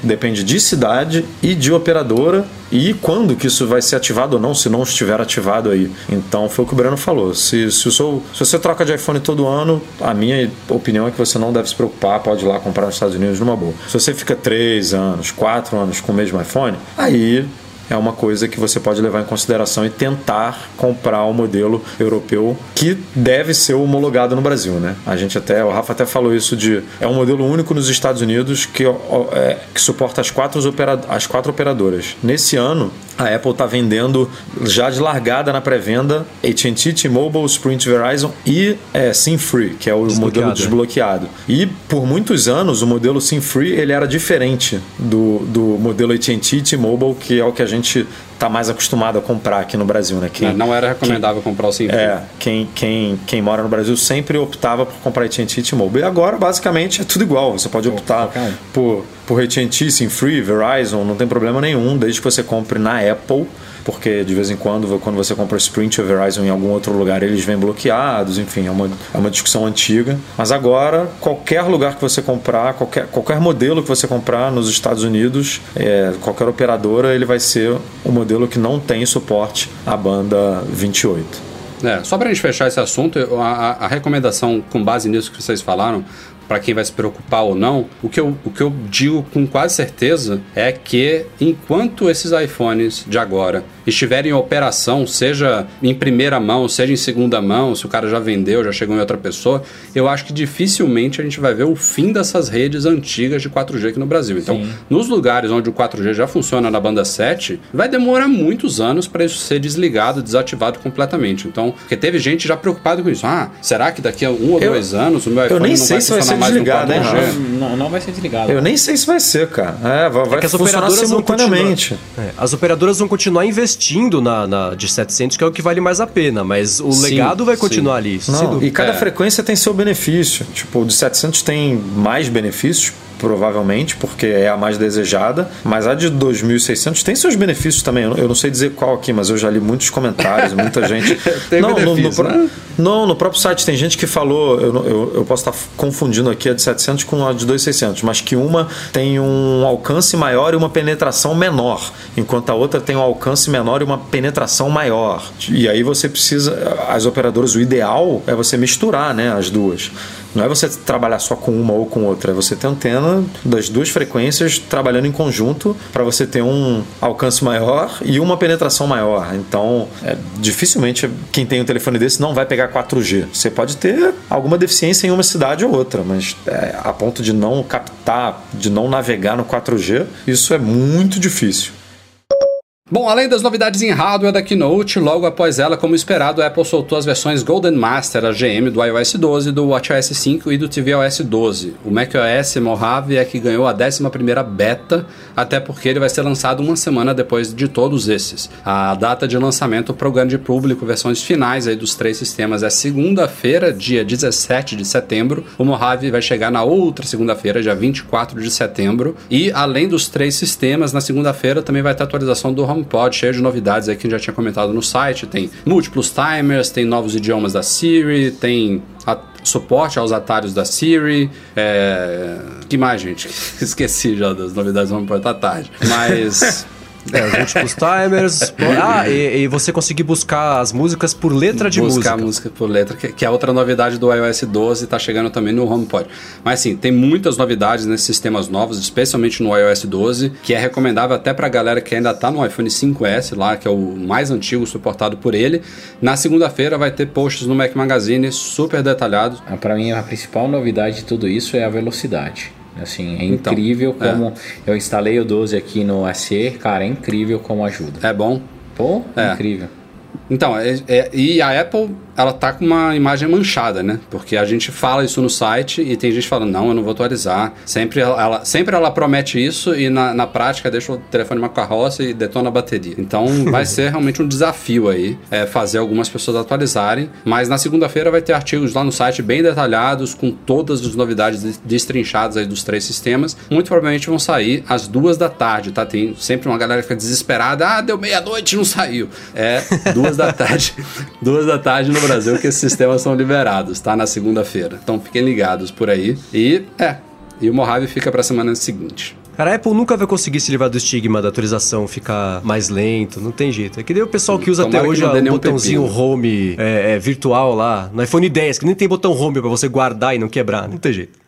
depende de cidade e de operadora e quando que isso vai ser ativado ou não, se não estiver ativado aí. Então foi o que o Breno falou. Se, se, seu- se você troca de iPhone todo ano, a minha opinião é que você não deve se preocupar, pode ir lá comprar nos Estados Unidos numa boa. Se você fica 3 anos, 4 anos com o mesmo iPhone, aí é uma coisa que você pode levar em consideração e tentar comprar o modelo europeu que deve ser homologado no Brasil, né? A gente até, o Rafa até falou isso de é um modelo único nos Estados Unidos que, é, que suporta as quatro, as quatro operadoras. Nesse ano a Apple está vendendo já de largada na pré-venda AT&T, T-Mobile, Sprint, Verizon e é, SIM Free, que é o modelo Desbloqueado, né? desbloqueado. E por muitos anos o modelo SIM Free ele era diferente do, do modelo AT&T, T-Mobile, que é o que a gente está mais acostumado a comprar aqui no Brasil, né? Quem- não era recomendável comprar o Sim é, quem, quem, quem mora no Brasil sempre optava por comprar AT&T e T-Mobile. E agora, basicamente, é tudo igual. Você pode optar por, por AT&T, Sim Free, Verizon, não tem problema nenhum, desde que você compre na Apple, porque de vez em quando, quando você compra Sprint ou Verizon em algum outro lugar, eles vêm bloqueados, enfim, é uma, é uma discussão antiga. Mas agora, qualquer lugar que você comprar, qualquer, qualquer modelo que você comprar nos Estados Unidos, é, qualquer operadora, ele vai ser o modelo que não tem suporte à banda 28. É, só para a gente fechar esse assunto, a- a recomendação com base nisso que vocês falaram, para quem vai se preocupar ou não, o que, eu, o que eu digo com quase certeza é que enquanto esses iPhones de agora estiverem em operação, seja em primeira mão, seja em segunda mão, se o cara já vendeu, já chegou em outra pessoa, eu acho que dificilmente a gente vai ver o fim dessas redes antigas de 4G aqui no Brasil. Então, nos lugares onde o 4G já funciona na banda 7, vai demorar muitos anos para isso ser desligado, desativado completamente. Então, porque teve gente já preocupada com isso. Ah, será que daqui a um ou Eu- dois anos o meu iPhone não sei vai se vai funcionar ser mais no desligado, hein, 4G? Rafa? Não, não vai ser desligado. Eu nem sei se vai ser, cara. É, vai, vai que as funcionar operadoras vão simultaneamente. continuar, é, as operadoras vão continuar investindo na, na de 700, que é o que vale mais a pena, mas o Sim, legado vai sim. continuar ali. sem Não, e cada É. frequência tem seu benefício. Tipo, o de 700 tem mais benefícios, provavelmente, porque é a mais desejada, mas a de 2600 tem seus benefícios também. Eu não- sei dizer qual aqui, mas eu já li muitos comentários, muita gente. Tem não, no, no, né? não, no próprio site tem gente que falou, eu, eu, eu posso estar confundindo aqui a de 700 com a de 2600, mas que uma tem um alcance maior e uma penetração menor, enquanto a outra tem um alcance menor e uma penetração maior. E aí você precisa, as operadoras, o ideal é você misturar né, as duas. Não é você trabalhar só com uma ou com outra, é você ter antena das duas frequências trabalhando em conjunto para você ter um alcance maior e uma penetração maior. Então, é, dificilmente quem tem um telefone desse não vai pegar 4G. Você pode ter alguma deficiência em uma cidade ou outra, mas é, a ponto de não captar, de não navegar no 4G, isso é muito difícil. Bom, além das novidades em hardware da Keynote, logo após ela, como esperado, a Apple soltou as versões Golden Master, a GM do iOS 12, do WatchOS 5 e do tvOS 12. O macOS Mojave é que ganhou a 11ª beta, até porque ele vai ser lançado uma semana depois de todos esses. A data de lançamento para o grande público, versões finais aí dos três sistemas, é segunda-feira, dia 17 de setembro. O Mojave vai chegar na outra segunda-feira, dia 24 de setembro. E além dos três sistemas, na segunda-feira também vai ter atualização do HomePod cheio de novidades aí que a gente já tinha comentado no site. Tem múltiplos timers, tem novos idiomas da Siri, tem suporte aos atalhos da Siri. É... Que mais, gente? Esqueci já das novidades do HomePod, tá tarde. Mas... É, os múltiplos timers. ah, e, e, você conseguir buscar as músicas por letra de buscar música. Buscar música por letra, que, que, é outra novidade do iOS 12, tá chegando também no HomePod. Mas assim, tem muitas novidades nesses sistemas novos, especialmente no iOS 12, que é recomendável até pra galera que ainda tá no iPhone 5S lá, que é o mais antigo suportado por ele. Na segunda-feira vai ter posts no Mac Magazine super detalhados. Ah, para mim, a principal novidade de tudo isso é a velocidade. Assim, é então, incrível é. como é. eu instalei o 12 aqui no SE, cara, é incrível como ajuda. É bom? Pô, é. incrível. Então, é, é, e a Apple ela tá com uma imagem manchada, né? Porque a gente fala isso no site e tem gente falando, não, eu não vou atualizar. Sempre ela, sempre ela promete isso e na, na prática deixa o telefone uma carroça e detona a bateria. Então vai ser realmente um desafio aí é, fazer algumas pessoas atualizarem. Mas na segunda-feira vai ter artigos lá no site bem detalhados, com todas as novidades destrinchadas aí dos três sistemas. Muito provavelmente vão sair às duas da tarde, tá? Tem sempre uma galera que fica desesperada, ah, deu meia-noite e não saiu. É duas da tarde. duas da tarde no Brasil que esses sistemas são liberados, tá? Na segunda-feira. Então fiquem ligados por aí. E é. E o Mojave fica para a semana seguinte. Cara, a Apple nunca vai conseguir se livrar do estigma da atualização ficar mais lento, não tem jeito. É que nem o pessoal que usa Tomara até hoje o botãozinho pepino. home é, é, virtual lá, no iPhone 10, que nem tem botão home para você guardar e não quebrar, não tem jeito.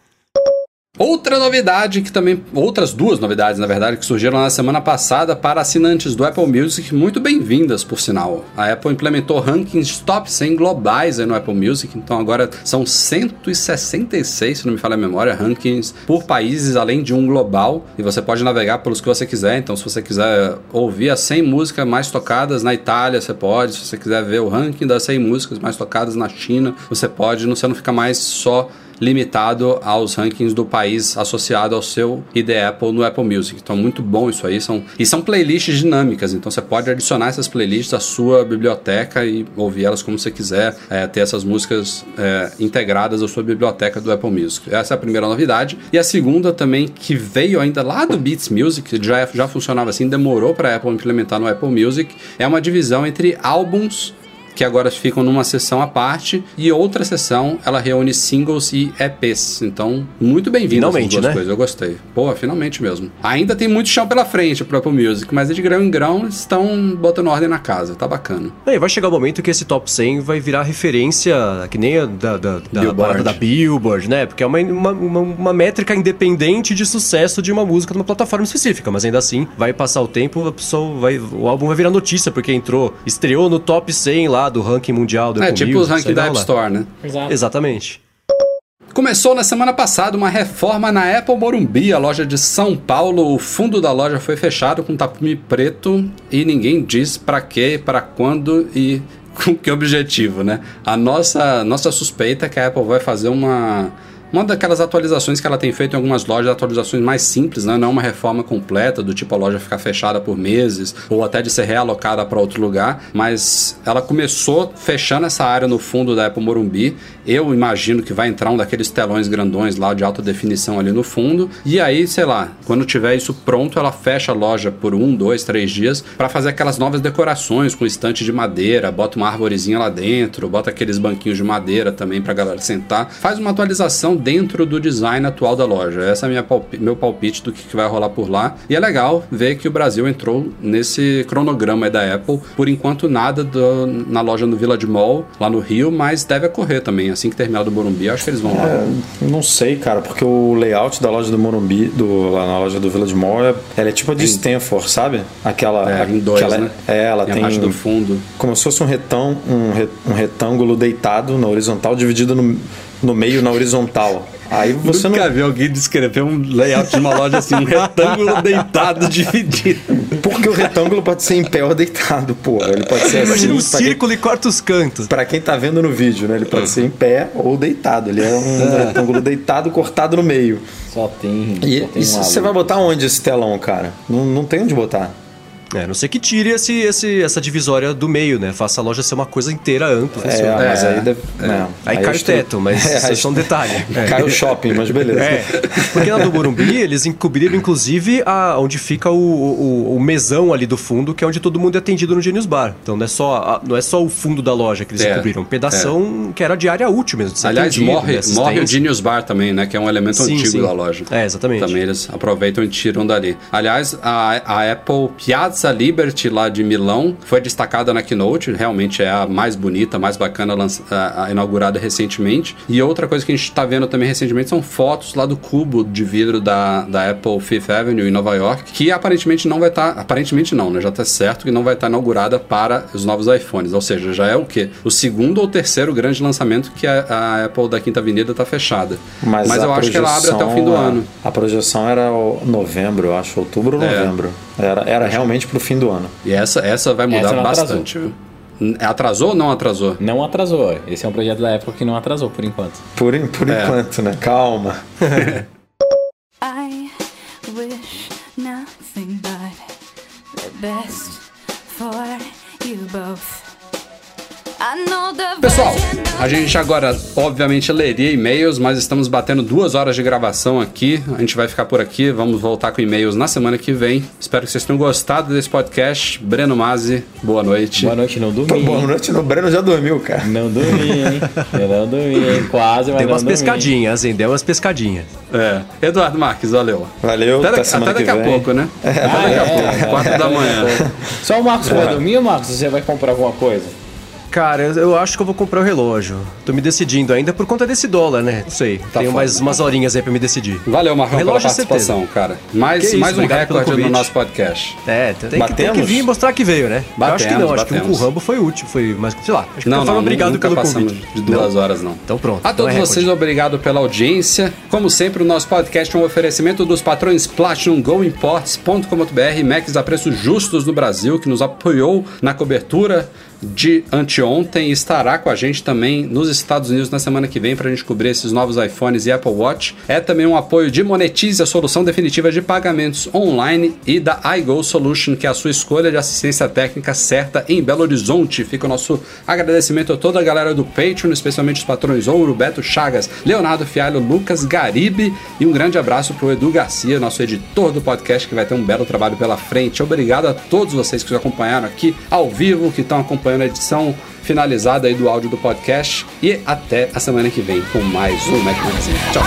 Outra novidade que também. Outras duas novidades, na verdade, que surgiram na semana passada para assinantes do Apple Music, muito bem-vindas, por sinal. A Apple implementou rankings top 100 globais no Apple Music, então agora são 166, se não me falha a memória, rankings por países além de um global, e você pode navegar pelos que você quiser. Então, se você quiser ouvir as 100 músicas mais tocadas na Itália, você pode. Se você quiser ver o ranking das 100 músicas mais tocadas na China, você pode. Você não fica mais só limitado aos rankings do país associado ao seu ID Apple no Apple Music. Então, muito bom isso aí. São, e são playlists dinâmicas, então você pode adicionar essas playlists à sua biblioteca e ouvir elas como você quiser, é, ter essas músicas é, integradas à sua biblioteca do Apple Music. Essa é a primeira novidade. E a segunda também, que veio ainda lá do Beats Music, já, já funcionava assim, demorou para a Apple implementar no Apple Music, é uma divisão entre álbuns que agora ficam numa sessão à parte, e outra sessão ela reúne singles e EPs. Então, muito bem-vindo essas duas né? coisas, eu gostei. Pô, finalmente mesmo. Ainda tem muito chão pela frente pro Apple Music, mas de grão em grão estão botando ordem na casa, tá bacana. É, vai chegar o momento que esse top 100 vai virar referência, que nem a da, da, da Billboard. da Billboard, né? Porque é uma, uma, uma, uma métrica independente de sucesso de uma música numa plataforma específica, mas ainda assim, vai passar o tempo, a pessoa vai, o álbum vai virar notícia, porque entrou, estreou no top 100 lá do ranking mundial do É, Apple tipo os rankings da App Store, né? Exato. Exatamente. Começou na semana passada uma reforma na Apple Morumbi, a loja de São Paulo. O fundo da loja foi fechado com tapume preto e ninguém diz para quê, para quando e com que objetivo, né? A nossa, nossa suspeita é que a Apple vai fazer uma uma daquelas atualizações que ela tem feito em algumas lojas, atualizações mais simples, né? não é uma reforma completa, do tipo a loja ficar fechada por meses, ou até de ser realocada para outro lugar, mas ela começou fechando essa área no fundo da Apple Morumbi. Eu imagino que vai entrar um daqueles telões grandões lá de alta definição ali no fundo, e aí, sei lá, quando tiver isso pronto, ela fecha a loja por um, dois, três dias para fazer aquelas novas decorações com estante de madeira, bota uma arvorezinha lá dentro, bota aqueles banquinhos de madeira também para galera sentar, faz uma atualização dentro do design atual da loja. Essa é minha meu palpite do que, que vai rolar por lá. E é legal ver que o Brasil entrou nesse cronograma da Apple. Por enquanto, nada do, na loja no Village Mall, lá no Rio, mas deve ocorrer também. Assim que terminar do Morumbi, acho que eles vão lá. É, não sei, cara, porque o layout da loja do Morumbi, do, lá na loja do Village Mall, é, ela é tipo a de Stanford, sabe? Aquela. É, em dois, aquela, né? É, ela Tem a tem. parte do fundo. Como se fosse um, retão, um, re- um retângulo deitado na horizontal, dividido no, no meio na horizontal. Aí você Nunca não. vi alguém descrever um layout de uma loja assim, um retângulo deitado, dividido. Porque o retângulo pode ser em pé ou deitado, pô. Ele pode ser Imagina um assim. pra quem- círculo e corta os cantos. Pra quem tá vendo no vídeo, né? Ele pode ser em pé ou deitado. Ele é um retângulo deitado cortado no meio. Só tem. E, só tem e um você vai botar onde esse telão, cara? Não, não tem onde botar. É, a não sei que tire esse, esse, essa divisória do meio, né? Faça a loja ser uma coisa inteira ampla. É, funciona. mas aí deve. é. né, Aí cai o teto, mas É, isso é só um detalhe. É. Cai o shopping, mas beleza. É, porque na do Morumbi eles encobriram inclusive a, onde fica o, o, o mesão ali do fundo, que é onde todo mundo é atendido no Genius Bar. Então não é só, a- não é só o fundo da loja que eles É, encobriram, um pedação que era de área útil mesmo. Ser Aliás, atendido, morre, né, morre o. Genius Bar também, né? Que é um elemento Sim, antigo sim. da loja. É, exatamente. Também eles aproveitam e tiram dali. Aliás, a, a Apple Piazza Liberty lá de Milão foi destacada na Keynote. Realmente é a mais bonita, mais bacana, lança- a- a inaugurada recentemente. E outra coisa que a gente está vendo também recentemente são fotos lá do cubo de vidro da, da Apple Fifth Avenue em Nova York, que aparentemente não vai estar. aparentemente não, né? Já está certo que não vai estar inaugurada para os novos iPhones. Ou seja, já é o quê? O segundo ou terceiro grande lançamento que a, a Apple da Quinta Avenida está fechada. Mas, a eu acho que ela abre até o fim do a- ano. A projeção era novembro, eu acho. Outubro ou É. novembro. Era, era realmente pro fim do ano. E essa, essa vai mudar Essa atrasou. bastante, viu? N- Atrasou ou não atrasou? Não atrasou. Esse é um projeto da Apple que não atrasou por enquanto. Por, por É. enquanto, né? Calma. I wish nothing but the best for you both. Pessoal, a gente agora, obviamente, leria e-mails, mas estamos batendo duas horas de gravação aqui. A gente vai ficar por aqui, vamos voltar com e-mails na semana que vem. Espero que vocês tenham gostado desse podcast. Breno Mazzi, boa noite. Boa noite, não Pô, dormi. boa noite, no Breno já dormiu, cara. Não dormi, hein? Eu não dormi, hein? Quase, mas Deu não umas dormi. pescadinhas, hein? Deu umas pescadinhas. É. Eduardo Marques, valeu. Valeu, Até, até daqui- até a pouco, né? Ah, até daqui a é, pouco, quatro da manhã. Só o Marcos vai dormir, Marcos? Você vai comprar alguma coisa? Cara, eu, acho que eu vou comprar o relógio. Tô me decidindo ainda por conta desse dólar, né? Não sei. Tá Tenho foda. mais umas horinhas aí pra me decidir. Valeu, Marcão, pela Relógio, participação, cara. Mais, isso, mais um recorde no nosso podcast. É, tem, que, tem que Batemos? vir e mostrar que veio, né? eu acho que não, Batemos, acho que um com o batemos. Rambo foi útil, foi, mas sei lá. Acho que Não, não, obrigado nunca pelo passamos convite. de duas Não? horas, não. Então pronto. A então todos é vocês, obrigado pela audiência. Como sempre, o nosso podcast é um oferecimento dos patrões Platinum Go Imports.com.br, Macs a preços justos no Brasil, que nos apoiou na cobertura de anteontem estará com a gente também nos Estados Unidos na semana que vem para a gente cobrir esses novos iPhones e Apple Watch. É também um apoio de Monetize, a solução definitiva de pagamentos online, e da iGo Solution, que é a sua escolha de assistência técnica certa em Belo Horizonte. Fica o nosso agradecimento a toda a galera do Patreon, especialmente os patrões Ouro, Beto Chagas, Leonardo Fialho, Lucas Garibe e um grande abraço para o Edu Garcia, nosso editor do podcast, que vai ter um belo trabalho pela frente. Obrigado a todos vocês que nos acompanharam aqui ao vivo, que estão acompanhando a edição finalizada aí do áudio do podcast. E até a semana que vem com mais um Mac Magazine. Tchau,